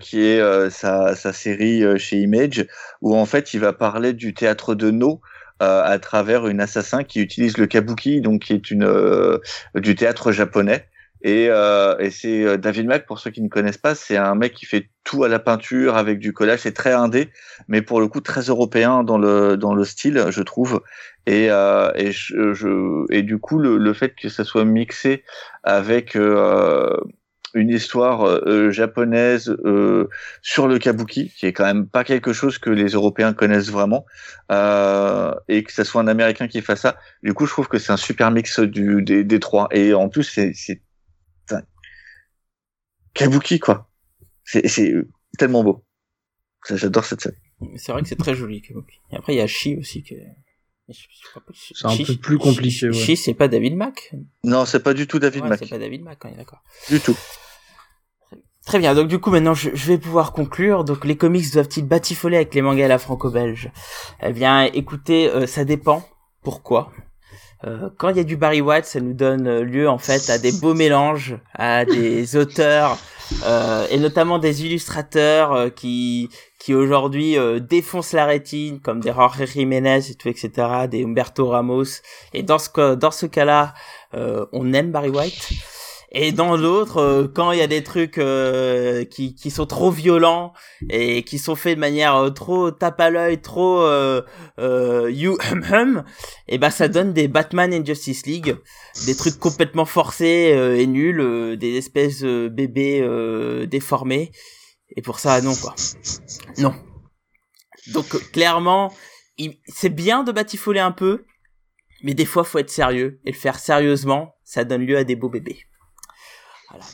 Speaker 3: qui est sa, sa série chez Image, où en fait il va parler du théâtre de No à travers une assassin qui utilise le Kabuki, donc qui est une du théâtre japonais. Et, euh, et c'est David Mack, pour ceux qui ne connaissent pas, c'est un mec qui fait tout à la peinture avec du collage. C'est très indé, mais pour le coup très européen dans le dans le style, je trouve. Et euh, et du coup le, le fait que ça soit mixé avec euh, une histoire euh, japonaise sur le kabuki, qui est quand même pas quelque chose que les Européens connaissent vraiment, et que ça soit un Américain qui fasse ça. Du coup, je trouve que c'est un super mix du des, des trois. Et en plus, c'est kabuki quoi. C'est tellement beau. J'adore cette scène.
Speaker 1: C'est vrai que c'est très joli. Kabuki. Et après, il y a Shi aussi qui est...
Speaker 4: C'est un peu plus compliqué, ouais.
Speaker 1: C'est pas David Mack
Speaker 3: Non, c'est pas du tout David
Speaker 1: Ouais,
Speaker 3: Mack.
Speaker 1: C'est pas David Mack, on est d'accord.
Speaker 3: Du tout.
Speaker 1: Très bien, donc du coup maintenant je, je vais pouvoir conclure. Donc les comics doivent-ils batifoler avec les mangas à la franco-belge? Eh bien écoutez, euh, ça dépend. Pourquoi Euh, Quand il y a du Barry White, ça nous donne euh, lieu en fait à des beaux mélanges, à des auteurs euh, et notamment des illustrateurs euh, qui qui aujourd'hui euh, défoncent la rétine comme des Jorge Jiménez et tout etc, des Humberto Ramos. Et dans ce dans ce cas-là, euh, on aime Barry White. Et dans l'autre, euh, quand il y a des trucs euh, qui, qui sont trop violents et qui sont faits de manière euh, trop tape à l'œil, trop you hum hum, et ben ça donne des Batman and Justice League, des trucs complètement forcés et nuls, des espèces bébés déformés. Et pour ça, non quoi. Non. Donc clairement, c'est bien de batifoler un peu, mais des fois faut être sérieux et le faire sérieusement, ça donne lieu à des beaux bébés. Voilà.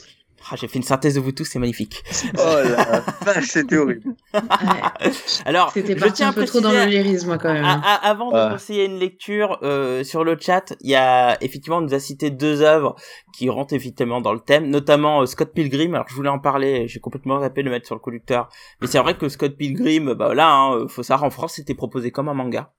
Speaker 1: Ah, j'ai fait une synthèse de vous tous, c'est magnifique.
Speaker 3: Oh la vache, c'était horrible.
Speaker 2: Ouais,
Speaker 1: Alors,
Speaker 2: C'était
Speaker 1: je
Speaker 2: parti
Speaker 1: tiens
Speaker 2: un peu trop dans le lyrisme quand même.
Speaker 1: à- à- avant de
Speaker 3: Ouais.
Speaker 1: conseiller une lecture euh, sur le chat, il y a effectivement on nous a cité deux œuvres qui rentrent effectivement dans le thème, notamment euh, Scott Pilgrim. Alors je voulais en parler, j'ai complètement zappé de le mettre sur le conducteur, mais c'est vrai que Scott Pilgrim, bah là, hein, faut savoir en France, c'était proposé comme un manga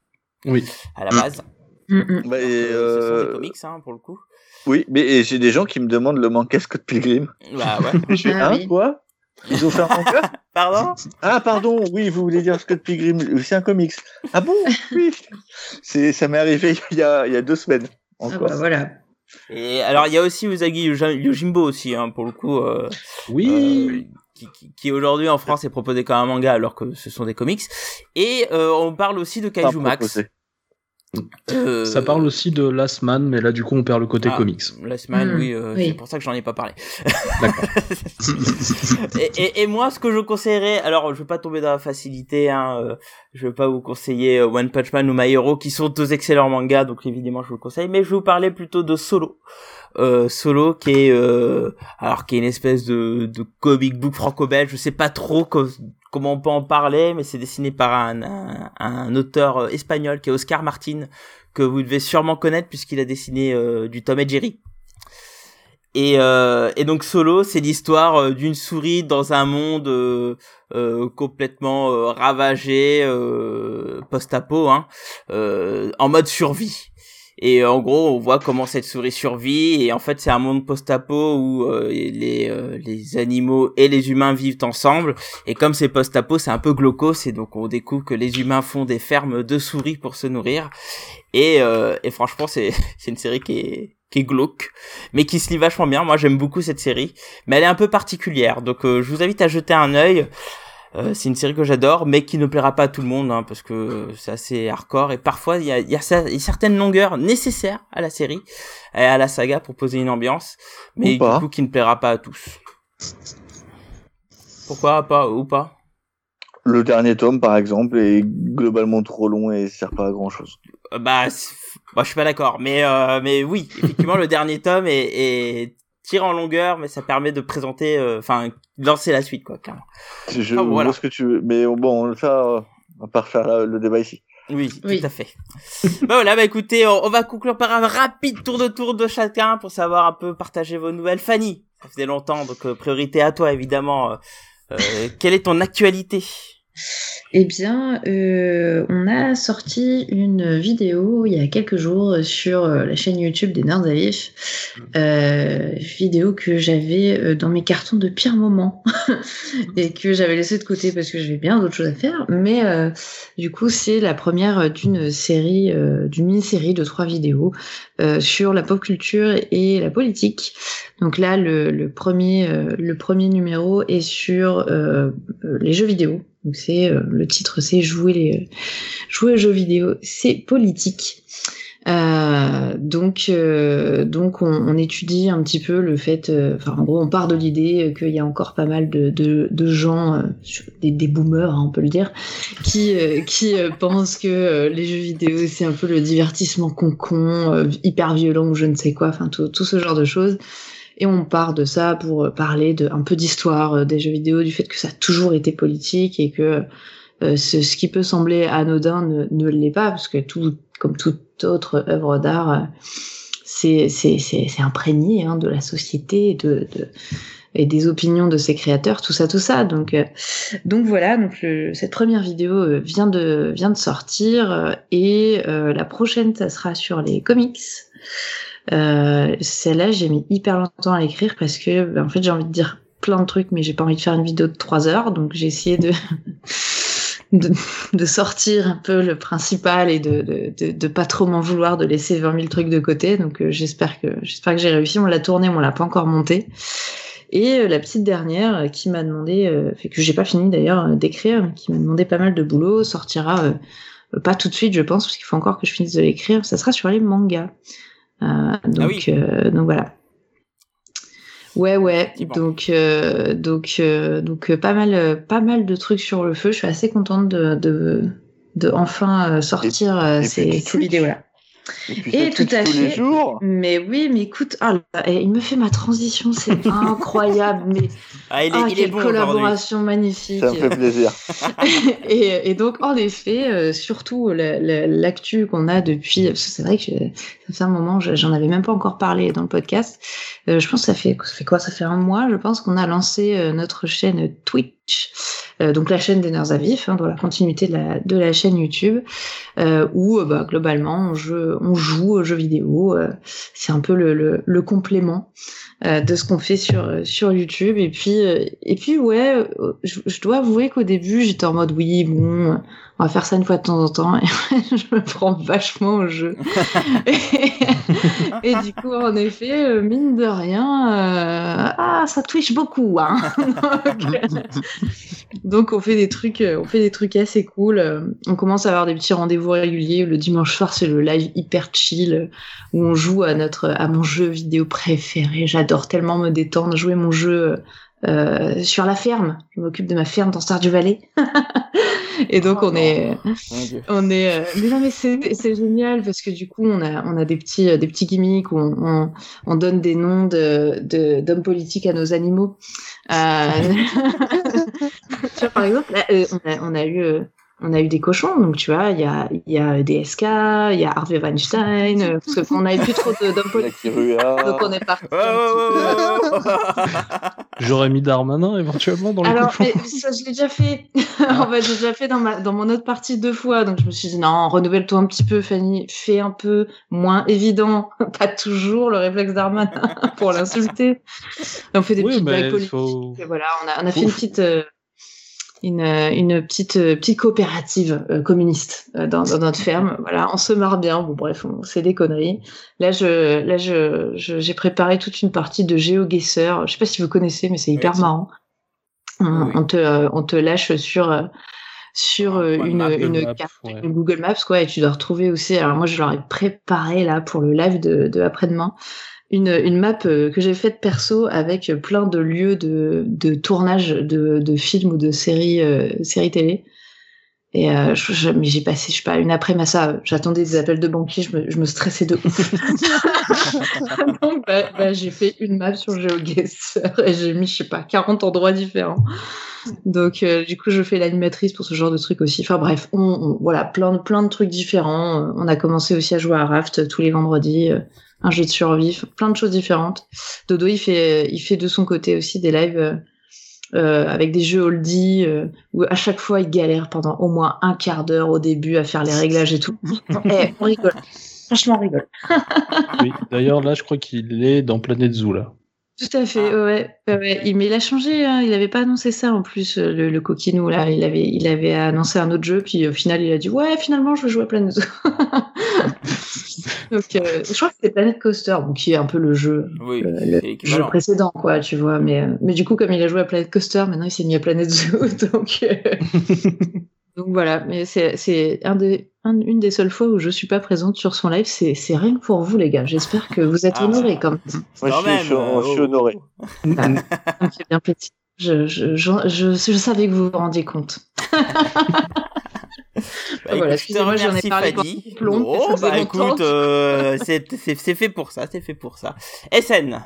Speaker 4: Oui.
Speaker 1: à la
Speaker 3: Mm.
Speaker 1: base.
Speaker 2: Mm, mm.
Speaker 3: Bah, et,
Speaker 1: euh, ce sont des comics hein, pour le coup.
Speaker 3: Oui, mais j'ai des gens qui me demandent le manga Scott Pilgrim.
Speaker 1: Bah ouais.
Speaker 3: Je
Speaker 2: Ah
Speaker 3: hein,
Speaker 2: oui.
Speaker 3: quoi Ils ont fait un manga?
Speaker 1: Pardon?
Speaker 3: Ah, pardon, oui, vous voulez dire Scott Pilgrim, c'est un comics. Ah bon? Oui. C'est, ça m'est arrivé il y a, il y a deux semaines.
Speaker 2: Ah
Speaker 3: Encore.
Speaker 2: bah voilà.
Speaker 1: Et alors il y a aussi Usagi Yojimbo aussi hein, pour le coup. Euh,
Speaker 4: Oui.
Speaker 1: euh, qui, qui, qui aujourd'hui en France est proposé comme un manga alors que ce sont des comics. Et euh, on parle aussi de Kaiju Max.
Speaker 3: proposé.
Speaker 1: Euh,
Speaker 4: Ça parle aussi de Last Man, mais là, du coup, on perd le côté
Speaker 1: ah,
Speaker 4: comics.
Speaker 1: Last Man,
Speaker 2: Hmm,
Speaker 1: oui, euh,
Speaker 2: oui.
Speaker 1: c'est pour ça que j'en ai pas parlé.
Speaker 4: D'accord.
Speaker 1: et, et, et moi, ce que je conseillerais, alors je vais pas tomber dans la facilité, hein, euh, je vais pas vous conseiller euh, One Punch Man ou My Hero, qui sont deux excellents mangas, donc évidemment je vous le conseille, mais je vais vous parler plutôt de Solo. Euh, Solo, qui est, euh, alors qui est une espèce de, de comic book franco-belge, je sais pas trop comment on peut en parler, mais c'est dessiné par un, auteur euh, espagnol qui est Oscar Martin, que vous devez sûrement connaître puisqu'il a dessiné euh, du Tom et Jerry. Et, euh, et donc Solo, c'est l'histoire d'une souris dans un monde complètement ravagé, post-apo, hein, en mode survie. Et euh, en gros, on voit comment cette souris survit. Et en fait, c'est un monde post-apo où euh, les, euh, les animaux et les humains vivent ensemble. Et comme c'est post-apo, c'est un peu glaucos. Et donc, on découvre que les humains font des fermes de souris pour se nourrir. Et, euh, et franchement, c'est une série qui est, qui est glauque, mais qui se lit vachement bien. Moi, j'aime beaucoup cette série, mais elle est un peu particulière. Donc, euh, je vous invite à jeter un œil. Euh, c'est une série que j'adore, mais qui ne plaira pas à tout le monde, hein, parce que c'est assez hardcore. Et parfois, il y a, y a cer- une certaine longueur nécessaire à la série, et à la saga, pour poser une ambiance, mais du coup, qui ne plaira pas à tous. Pourquoi pas ou pas?
Speaker 3: Le dernier tome, par exemple, est globalement trop long et sert pas à grand chose.
Speaker 1: Euh, Bah, moi, je suis pas d'accord, mais euh, mais oui, effectivement, le dernier tome est, est tire en longueur, mais ça permet de présenter, euh, enfin, lancer la suite, quoi, clairement.
Speaker 3: Je
Speaker 1: Ah, voilà.
Speaker 3: ce que tu veux, mais bon, ça, euh, on va pas refaire la- le débat ici.
Speaker 1: Oui,
Speaker 2: Oui.
Speaker 1: tout à fait. bah voilà, bah écoutez, on, on va conclure par un rapide tour de tour de chacun pour savoir un peu partager vos nouvelles. Fanny, ça faisait longtemps, donc euh, priorité à toi évidemment. Euh, euh, quelle est ton actualité?
Speaker 2: Eh bien, euh, on a sorti une vidéo il y a quelques jours sur euh, la chaîne YouTube des Nerds à Vif. Euh, vidéo que j'avais euh, dans mes cartons de pire moment et que j'avais laissé de côté parce que j'avais bien d'autres choses à faire. Mais euh, du coup, c'est la première d'une série, d'une mini-série de trois vidéos sur la pop culture et la politique. Donc là, le, le premier, le premier numéro est sur les jeux vidéo. Donc c'est euh, le titre, c'est jouer les jouer aux jeux vidéo, c'est politique. Euh, donc, euh, donc on, étudie un petit peu le fait, enfin en gros on part de l'idée qu'il y a encore pas mal de, de, gens, des, des boomers hein, on peut le dire, qui, qui pensent que les jeux vidéo c'est un peu le divertissement con-con, hyper violent ou je ne sais quoi, enfin tout, tout ce genre de choses. Et on part de ça pour euh, parler de un peu d'histoire euh, des jeux vidéo, du fait que ça a toujours été politique et que euh, ce, qui peut sembler anodin ne, l'est pas, parce que tout, comme toute autre œuvre d'art, c'est imprégné hein, de la société et de, de et des opinions de ses créateurs, tout ça, tout ça. Donc, donc voilà. Donc le- cette première vidéo vient de vient de sortir et la prochaine, ça sera sur les comics. Euh, Celle-là, j'ai mis hyper longtemps à l'écrire parce que, ben, en fait, j'ai envie de dire plein de trucs, mais j'ai pas envie de faire une vidéo de trois heures, donc j'ai essayé de de, sortir un peu le principal et de, de, pas trop m'en vouloir, de laisser 20 000 trucs de côté. Donc euh, j'espère que j'espère que j'ai réussi. On l'a tourné, on l'a pas encore monté. Et euh, la petite dernière qui m'a demandé, fait que j'ai pas fini d'ailleurs d'écrire, qui m'a demandé pas mal de boulot, sortira pas tout de suite, je pense, parce qu'il faut encore que je finisse de l'écrire. Ça sera sur les mangas. Euh, donc,
Speaker 1: oui.
Speaker 2: euh, donc voilà. Ouais, ouais. Donc, euh, donc, euh, donc euh, pas mal, euh, pas mal de trucs sur le feu. Je suis assez contente de, de, de enfin sortir ces, ces vidéos-là.
Speaker 3: Et puis
Speaker 2: Et
Speaker 3: ça
Speaker 2: tout à
Speaker 3: tous les
Speaker 2: fait.
Speaker 3: jours.
Speaker 2: Mais oui, mais écoute, ah là, eh, il me fait ma transition, c'est incroyable. Mais
Speaker 1: Ah, il est,
Speaker 2: ah,
Speaker 1: il est
Speaker 2: quelle
Speaker 1: bon aujourd'hui.
Speaker 2: collaboration magnifique.
Speaker 3: Ça me fait plaisir.
Speaker 2: et, et donc, en effet, euh, surtout la- la- l'actu qu'on a depuis, parce que c'est vrai que ça fait un moment, je- j'en avais même pas encore parlé dans le podcast. Euh, je pense que ça fait, ça fait quoi? Ça fait un mois, je pense qu'on a lancé euh, notre chaîne Twitch, euh, donc la chaîne des Nerds à Vif, hein, dans la continuité de la, de la chaîne YouTube, euh, où euh, bah, globalement on, joue- on joue aux jeux vidéo. euh, c'est un peu le, le, le complément euh, de ce qu'on fait sur sur YouTube. Et puis euh, et puis ouais, je, je dois avouer qu'au début j'étais en mode oui bon, on va faire ça une fois de temps en temps. Et je me prends vachement au jeu. et, et du coup en effet, euh, mine de rien, euh, ah ça twitch beaucoup. Hein. donc, donc on fait des trucs, euh, on fait des trucs assez cool. On commence à avoir des petits rendez-vous réguliers. Le dimanche soir c'est le live hyper chill où on joue à notre à mon jeu vidéo préféré. J'adore tellement me détendre, jouer mon jeu euh, sur la ferme. Je m'occupe de ma ferme dans Stardew Valley. Et donc
Speaker 1: Oh
Speaker 2: on est
Speaker 1: Dieu.
Speaker 2: on est euh, mais non mais c'est génial parce que du coup on a on a des petits euh, des petits gimmicks où on, on, on donne des noms de de- d'hommes politiques à nos animaux. Euh... tu vois par exemple là, euh, on a on a eu euh, on a eu des cochons donc tu vois il y a il y a DSK, il y a Harvey Weinstein euh, parce qu'on n'avait plus trop de- d'hommes politiques donc on est parti.
Speaker 4: J'aurais mis Darmanin éventuellement dans les
Speaker 2: Alors,
Speaker 4: cochons.
Speaker 2: mais ça, je l'ai déjà fait. en fait, j'ai déjà fait dans, ma, dans mon autre partie deux fois. Donc, je me suis dit, non, renouvelle-toi un petit peu, Fanny. Fais un peu moins évident. Pas toujours le réflexe d'Arman pour l'insulter. On fait des
Speaker 4: Oui,
Speaker 2: petites blagues politiques.
Speaker 4: faut...
Speaker 2: Et voilà, on a, on a fait une petite, euh, une, euh, une petite, euh, petite coopérative euh, communiste dans, dans notre ferme. Voilà, on se marre bien. Bon, bref, c'est des conneries. Là, je, là, je, j'ai préparé toute une partie de GeoGuessr. Je sais pas si vous connaissez, mais c'est hyper
Speaker 1: Oui.
Speaker 2: marrant. On,
Speaker 1: Oui.
Speaker 2: on te, on te lâche sur, sur une, une
Speaker 4: Maps,
Speaker 2: carte,
Speaker 4: ouais.
Speaker 2: une Google Maps, quoi, et tu dois retrouver aussi. Alors moi, je leur ai préparé là pour le live de, de après-demain une, une map euh, que j'ai faite perso avec plein de lieux de, de tournage de, de films ou de séries, euh, séries télé. Et euh, je, je- mais j'ai passé, je sais pas, une après à ça. J'attendais des appels de banquiers, je me, je me stressais de ouf. Donc, bah, bah, j'ai fait une map sur GeoGuessr et j'ai mis, je sais pas, 40 endroits différents. Donc, euh, du coup, je fais l'animatrice pour ce genre de trucs aussi. Enfin, bref, on, on- voilà, plein, de- plein de trucs différents. On a commencé aussi à jouer à Raft tous les vendredis, euh, un jeu de survie, plein de choses différentes. Dodo, il fait, il fait de son côté aussi des lives. euh, euh, avec des jeux oldie euh, où à chaque fois il galère pendant au moins un quart d'heure au début à faire les réglages et tout. Eh, on rigole. Franchement, on rigole.
Speaker 4: Oui, d'ailleurs, là, je crois qu'il est dans Planète Zoo, là.
Speaker 2: Tout à fait, ouais, ouais, Mais il a changé, hein. il avait pas annoncé ça en plus, euh, le, le coquinou là. Il avait, il avait annoncé un autre jeu, puis au final il a dit ouais, finalement je veux jouer à Planet Zoo. Donc euh, je crois que c'était Planet Coaster, bon, qui est un peu le jeu,
Speaker 1: Oui,
Speaker 2: euh, le jeu précédent, quoi, tu vois. Mais, euh, mais du coup, comme il a joué à Planet Coaster, maintenant il s'est mis à Planet Zoo, donc. euh, Donc voilà, mais c'est c'est un des, un- une des seules fois où je suis pas présente sur son live, c'est c'est rien que pour vous les gars. J'espère que vous êtes
Speaker 1: Ah.
Speaker 2: honorés quand même.
Speaker 3: Moi,
Speaker 1: Quand
Speaker 3: je suis,
Speaker 1: même,
Speaker 3: je suis-
Speaker 1: euh,
Speaker 3: je suis
Speaker 1: oh.
Speaker 3: honoré.
Speaker 2: Ça me fait bien plaisir. Je, je, je, je, je savais que vous vous rendiez compte.
Speaker 1: Bah,
Speaker 2: Voilà,
Speaker 1: écoute, je te
Speaker 2: excusez-moi, j'en ai
Speaker 1: remercie,
Speaker 2: parlé
Speaker 1: Fadi.
Speaker 2: pendant
Speaker 1: Oh, bah
Speaker 2: longtemps.
Speaker 1: écoute, euh, c'est c'est- c'est fait pour ça, c'est fait pour ça. SN.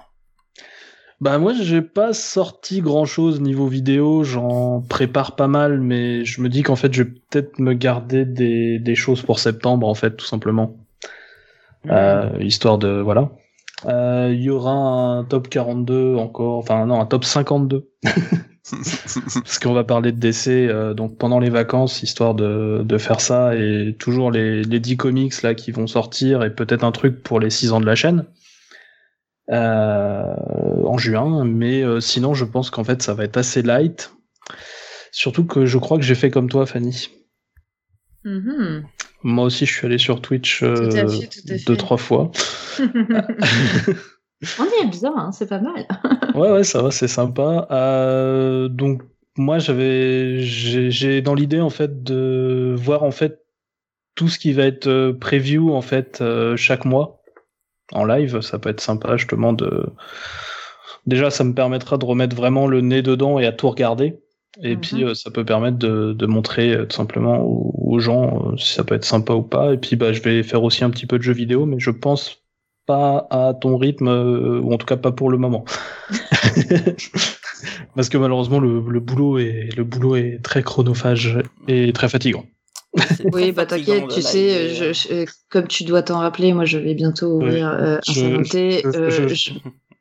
Speaker 4: Bah moi j'ai pas sorti grand chose niveau vidéo, j'en prépare pas mal, mais je me dis qu'en fait je vais peut-être me garder des, des choses pour septembre en fait tout simplement, Euh, histoire de voilà. Euh, Il y aura un top 42 encore, enfin non un top 52 parce qu'on va parler de décès euh, donc pendant les vacances histoire de, de faire ça et toujours les, les 10 comics là qui vont sortir et peut-être un truc pour les 6 ans de la chaîne euh, en juin mais euh, sinon je pense qu'en fait ça va être assez light surtout que je crois que j'ai fait comme toi Fanny
Speaker 2: Mhm.
Speaker 4: moi aussi je suis allé sur Twitch euh,
Speaker 2: fait.
Speaker 4: deux trois fois
Speaker 2: On y est bien, hein, c'est pas mal.
Speaker 4: Ouais, ouais, ça va, c'est sympa. Euh, donc, moi, j'avais, j'ai dans l'idée, en fait, de voir, en fait, tout ce qui va être euh, preview, en fait, euh, chaque mois, en live. Ça peut être sympa, justement, de. Déjà, ça me permettra de remettre vraiment le nez dedans et à tout regarder. Et
Speaker 2: Mhm.
Speaker 4: puis, euh, ça peut permettre de, de montrer, euh, tout simplement, aux, aux gens euh, si ça peut être sympa ou pas. Et puis, bah, je vais faire aussi un petit peu de jeux vidéo, mais je pense pas à ton rythme, euh, ou en tout cas pas pour le moment. Parce que malheureusement le, le boulot est le boulot est très chronophage et très fatigant.
Speaker 2: Oui, bah t'inquiète, tu sais, je, je- comme tu dois t'en rappeler, moi je vais bientôt
Speaker 4: Oui.
Speaker 2: ouvrir euh, un
Speaker 4: Je- je-
Speaker 2: euh,
Speaker 4: je-
Speaker 2: je,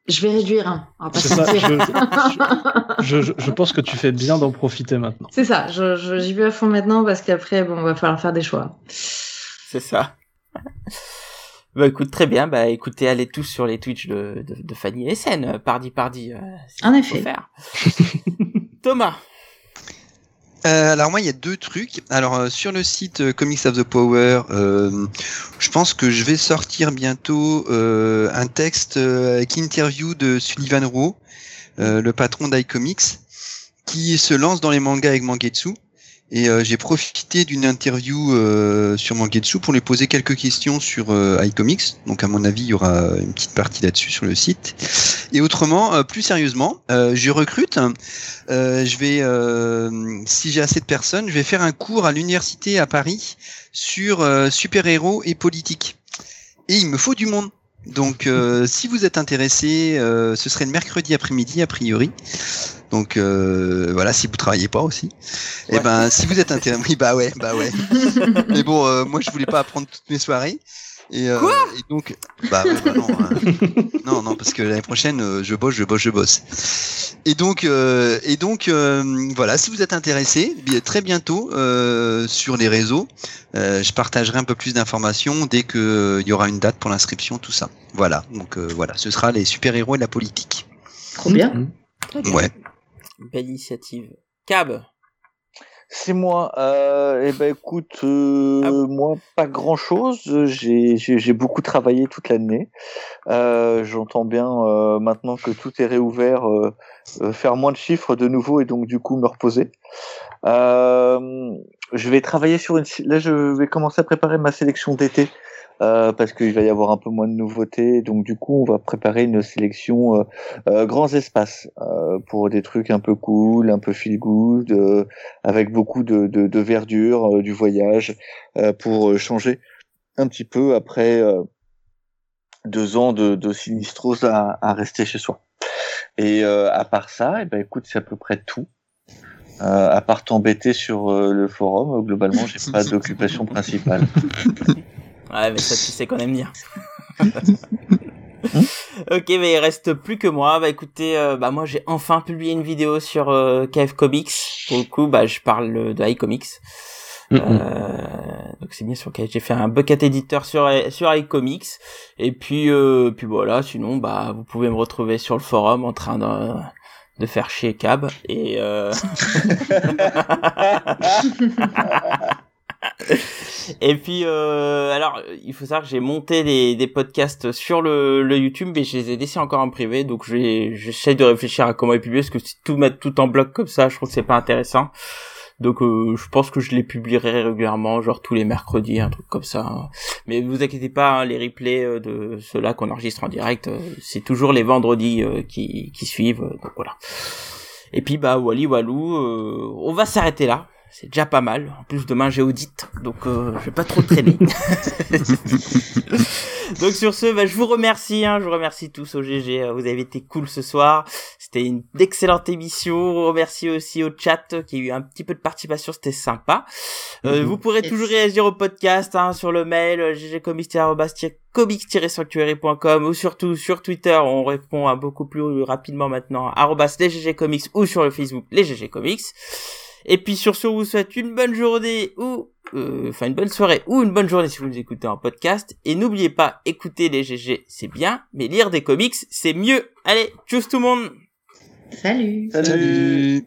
Speaker 2: je vais réduire, hein, on va pas
Speaker 4: ça. Je, je, je pense que tu fais bien d'en profiter maintenant.
Speaker 2: C'est ça, j'y vais à fond maintenant parce qu'après, bon, va falloir faire des choix.
Speaker 1: C'est ça. Bah écoute, très bien. Bah écoutez, allez tous sur les Twitch de, de, de Fanny et SN, euh, pardi pardi. euh,
Speaker 2: En effet.
Speaker 1: faire. Thomas.
Speaker 5: Euh, alors moi il y a deux trucs. Alors euh, sur le site euh, Comics of the Power, euh, je pense que je vais sortir bientôt euh, un texte euh, avec interview de Sullivan Rowe, euh, le patron d'iComics, qui se lance dans les mangas avec Mangetsu. Et euh, j'ai profité d'une interview euh, sur Mangetsu pour lui poser quelques questions sur euh, iComics. Donc à mon avis, il y aura une petite partie là-dessus sur le site. Et autrement, euh, plus sérieusement, euh, je recrute. Euh, je vais, si j'ai assez de personnes, je vais faire un cours à l'université à Paris sur super-héros et politique. Et il me faut du monde. Donc, euh, si vous êtes intéressé, euh, ce serait le mercredi après-midi a priori. Donc euh, voilà, si vous travaillez pas aussi. Et
Speaker 1: Ouais.
Speaker 5: ben, si vous êtes intéressé, oui, bah ouais, bah ouais. Mais bon, euh, moi je voulais pas apprendre toutes mes soirées. Et, euh, et donc, bah, ouais, bah non, hein. non, non, parce que l'année prochaine, euh, je bosse, je bosse, je bosse. Et donc, euh, et donc, euh, voilà, si vous êtes intéressé, très bientôt euh, sur les réseaux, euh, je partagerai un peu plus d'informations dès que euh, il y aura une date pour l'inscription, tout ça. Voilà, donc euh, voilà, ce sera les super héros et la politique.
Speaker 2: Trop bien.
Speaker 5: Ouais.
Speaker 1: Belle initiative. Cab.
Speaker 3: C'est moi. Euh, eh ben écoute, euh,
Speaker 1: Ah bon
Speaker 3: moi pas grand chose. J'ai beaucoup travaillé toute l'année. Euh, J'entends bien maintenant que tout est réouvert, faire moins de chiffres de nouveau et donc du coup me reposer. Je vais travailler sur une. Là, je vais commencer à préparer ma sélection d'été. Euh, parce qu'il va y avoir un peu moins de nouveautés, donc du coup on va préparer une sélection euh, euh, grands espaces euh, pour des trucs un peu cool, un peu feel good, euh, avec beaucoup de, de, de verdure, du voyage, euh, pour changer un petit peu après euh, deux ans de, de sinistrose à, à rester chez soi. Et euh, à part ça, eh ben écoute, c'est à peu près tout. Euh, à part t'embêter sur euh, le forum, euh, globalement, j'ai pas d'occupation principale.
Speaker 1: Ouais, mais ça, tu sais qu'on aime bien. ok, mais il reste plus que moi. Bah écoutez, euh, bah moi j'ai enfin publié une vidéo sur euh, KF Comics. Pour le coup, bah je parle de iComics. Euh, donc c'est bien sur KF. J'ai fait un bucket éditeur sur sur iComics. Et puis euh, puis voilà. Sinon, bah vous pouvez me retrouver sur le forum en train de de faire chier Cab et euh... et puis euh, alors il faut savoir que j'ai monté des, podcasts sur le, YouTube mais je les ai laissés encore en privé donc j'essaie de réfléchir à comment les publier parce que si tout mettre tout en bloc comme ça je trouve que c'est pas intéressant. Donc euh, je pense que je les publierai régulièrement genre tous les mercredis un truc comme ça. Mais vous inquiétez pas hein, les replays euh, de ceux-là qu'on enregistre en direct euh, c'est toujours les vendredis euh, qui, suivent donc voilà. Et puis bah Wally Walou, euh, on va s'arrêter là. C'est déjà pas mal. En plus demain j'ai audit, donc euh, je vais pas trop traîner. donc sur ce, bah, je vous remercie, hein, je vous remercie tous au GG. Vous avez été cool ce soir. C'était une excellente émission. On remercie aussi au chat qui a eu un petit peu de participation, c'était sympa. Euh,
Speaker 4: Mhm.
Speaker 1: Vous pourrez toujours réagir au podcast hein, sur le mail euh, ggcomics-comics-sanctuary.com ou surtout sur Twitter. On répond à beaucoup plus rapidement maintenant arrobas les GG Comics ou sur le Facebook les GG Comics. Et puis sur ce, on vous souhaite une bonne journée ou euh, enfin une bonne soirée ou une bonne journée si vous nous écoutez en podcast. Et n'oubliez pas, écouter les GG c'est bien, mais lire des comics c'est mieux. Allez, tchuss tout le monde
Speaker 2: Salut.
Speaker 3: Salut.